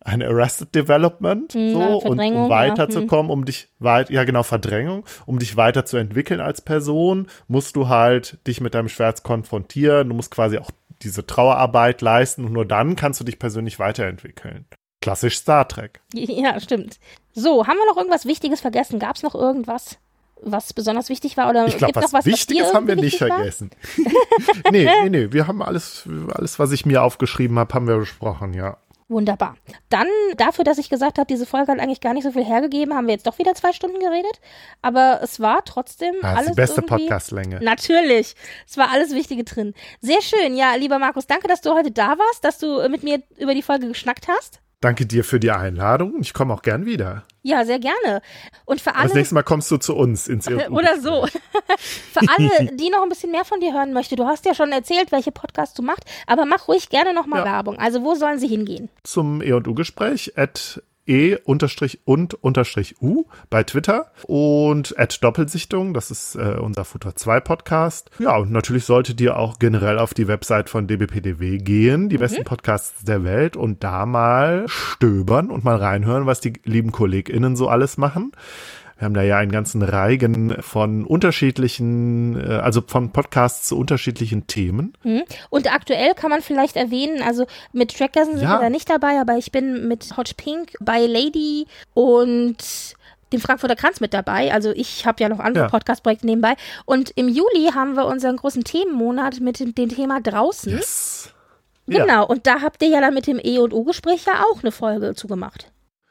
eine Arrested Development Hm, so und um ja, weiterzukommen, um dich weit ja genau Verdrängung, um dich weiterzuentwickeln als Person, musst du halt dich mit deinem Schmerz konfrontieren, du musst quasi auch diese Trauerarbeit leisten und nur dann kannst du dich persönlich weiterentwickeln. Klassisch Star Trek. Ja, stimmt. So, haben wir noch irgendwas Wichtiges vergessen? Gab es noch irgendwas, was besonders wichtig war? Oder Ich glaube, gibt's was, noch was Wichtiges was haben wir nicht vergessen. nee, nee, nee, wir haben alles, alles, was ich mir aufgeschrieben habe, haben wir besprochen, ja. Wunderbar. Dann dafür, dass ich gesagt habe, diese Folge hat eigentlich gar nicht so viel hergegeben, haben wir jetzt doch wieder zwei Stunden geredet. Aber es war trotzdem Das alles ist die beste Podcastlänge. Natürlich. Es war alles Wichtige drin. Sehr schön. Ja, lieber Markus, danke, dass du heute da warst, dass du mit mir über die Folge geschnackt hast. Danke dir für die Einladung. Ich komme auch gern wieder. Ja, sehr gerne. Und für alle. Das nächste Mal kommst du zu uns ins EU. Oder so. Für alle, die noch ein bisschen mehr von dir hören möchte, du hast ja schon erzählt, welche Podcasts du machst, aber mach ruhig gerne nochmal Ja. Werbung. Also wo sollen sie hingehen? Zum E&U-Gespräch at e-und-u bei Twitter und at Doppelsichtung, das ist äh, unser Futter 2 Podcast. Ja, und natürlich solltet ihr auch generell auf die Website von DBPDW gehen, die besten Podcasts der Welt und da mal stöbern und mal reinhören, was die lieben KollegInnen so alles machen. Wir haben da ja einen ganzen Reigen von unterschiedlichen, äh, also von Podcasts zu unterschiedlichen Themen. Hm? Und aktuell kann man vielleicht erwähnen, also mit Trackgassen sind Ja. wir da nicht dabei, aber ich bin mit Hot Pink bei Lady und dem Frankfurter Kranz mit dabei. Also ich habe ja noch andere Ja. Podcast-Projekte nebenbei. Und im Juli haben wir unseren großen Themenmonat mit dem, dem Thema draußen. Yes. Ja. Genau, und da habt ihr ja dann mit dem E und O-Gespräch ja auch eine Folge zugemacht.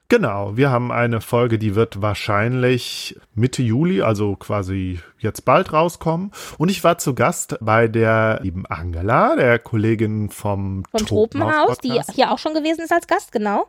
Genau, wir haben eine Folge, die wird wahrscheinlich Mitte Juli, also quasi jetzt bald rauskommen. Und ich war zu Gast bei der lieben Angela, der Kollegin vom, Vom Tropenhaus, die hier auch schon gewesen ist als Gast, genau.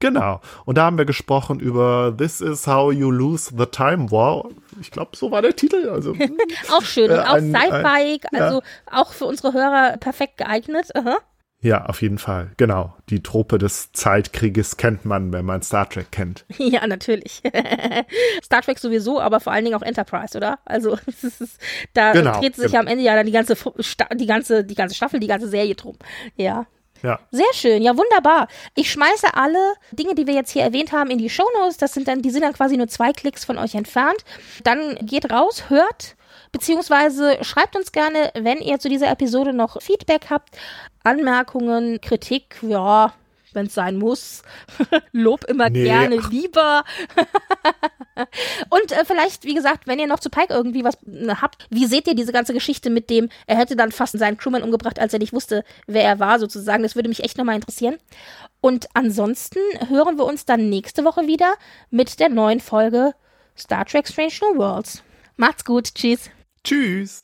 Genau. Und da haben wir gesprochen über This is how you lose the time war. Ich glaube, so war der Titel. Also Auch schön. Und Äh, auch Sci-Fi, also auch für unsere Hörer perfekt geeignet. Aha. Ja, auf jeden Fall. Genau. Die Trope des Zeitkrieges kennt man, wenn man Star Trek kennt. Ja, natürlich. Star Trek sowieso, aber vor allen Dingen auch Enterprise, oder? Also ist, da Genau, dreht sich genau. am Ende ja dann die ganze, die ganze, die ganze Staffel, die ganze Serie drum. Ja. Ja. Sehr schön, ja wunderbar. Ich schmeiße alle Dinge, die wir jetzt hier erwähnt haben, in die Shownotes. Das sind dann, die sind dann quasi nur zwei Klicks von euch entfernt. Dann geht raus, hört, beziehungsweise schreibt uns gerne, wenn ihr zu dieser Episode noch Feedback habt, Anmerkungen, Kritik, ja, wenn es sein muss. Lob immer Nee. gerne lieber. Und äh, vielleicht, wie gesagt, wenn ihr noch zu Pike irgendwie was äh, habt, wie seht ihr diese ganze Geschichte mit dem, er hätte dann fast seinen Crewman umgebracht, als er nicht wusste, wer er war, sozusagen. Das würde mich echt nochmal interessieren. Und ansonsten hören wir uns dann nächste Woche wieder mit der neuen Folge Star Trek Strange New Worlds. Macht's gut, tschüss. Tschüss.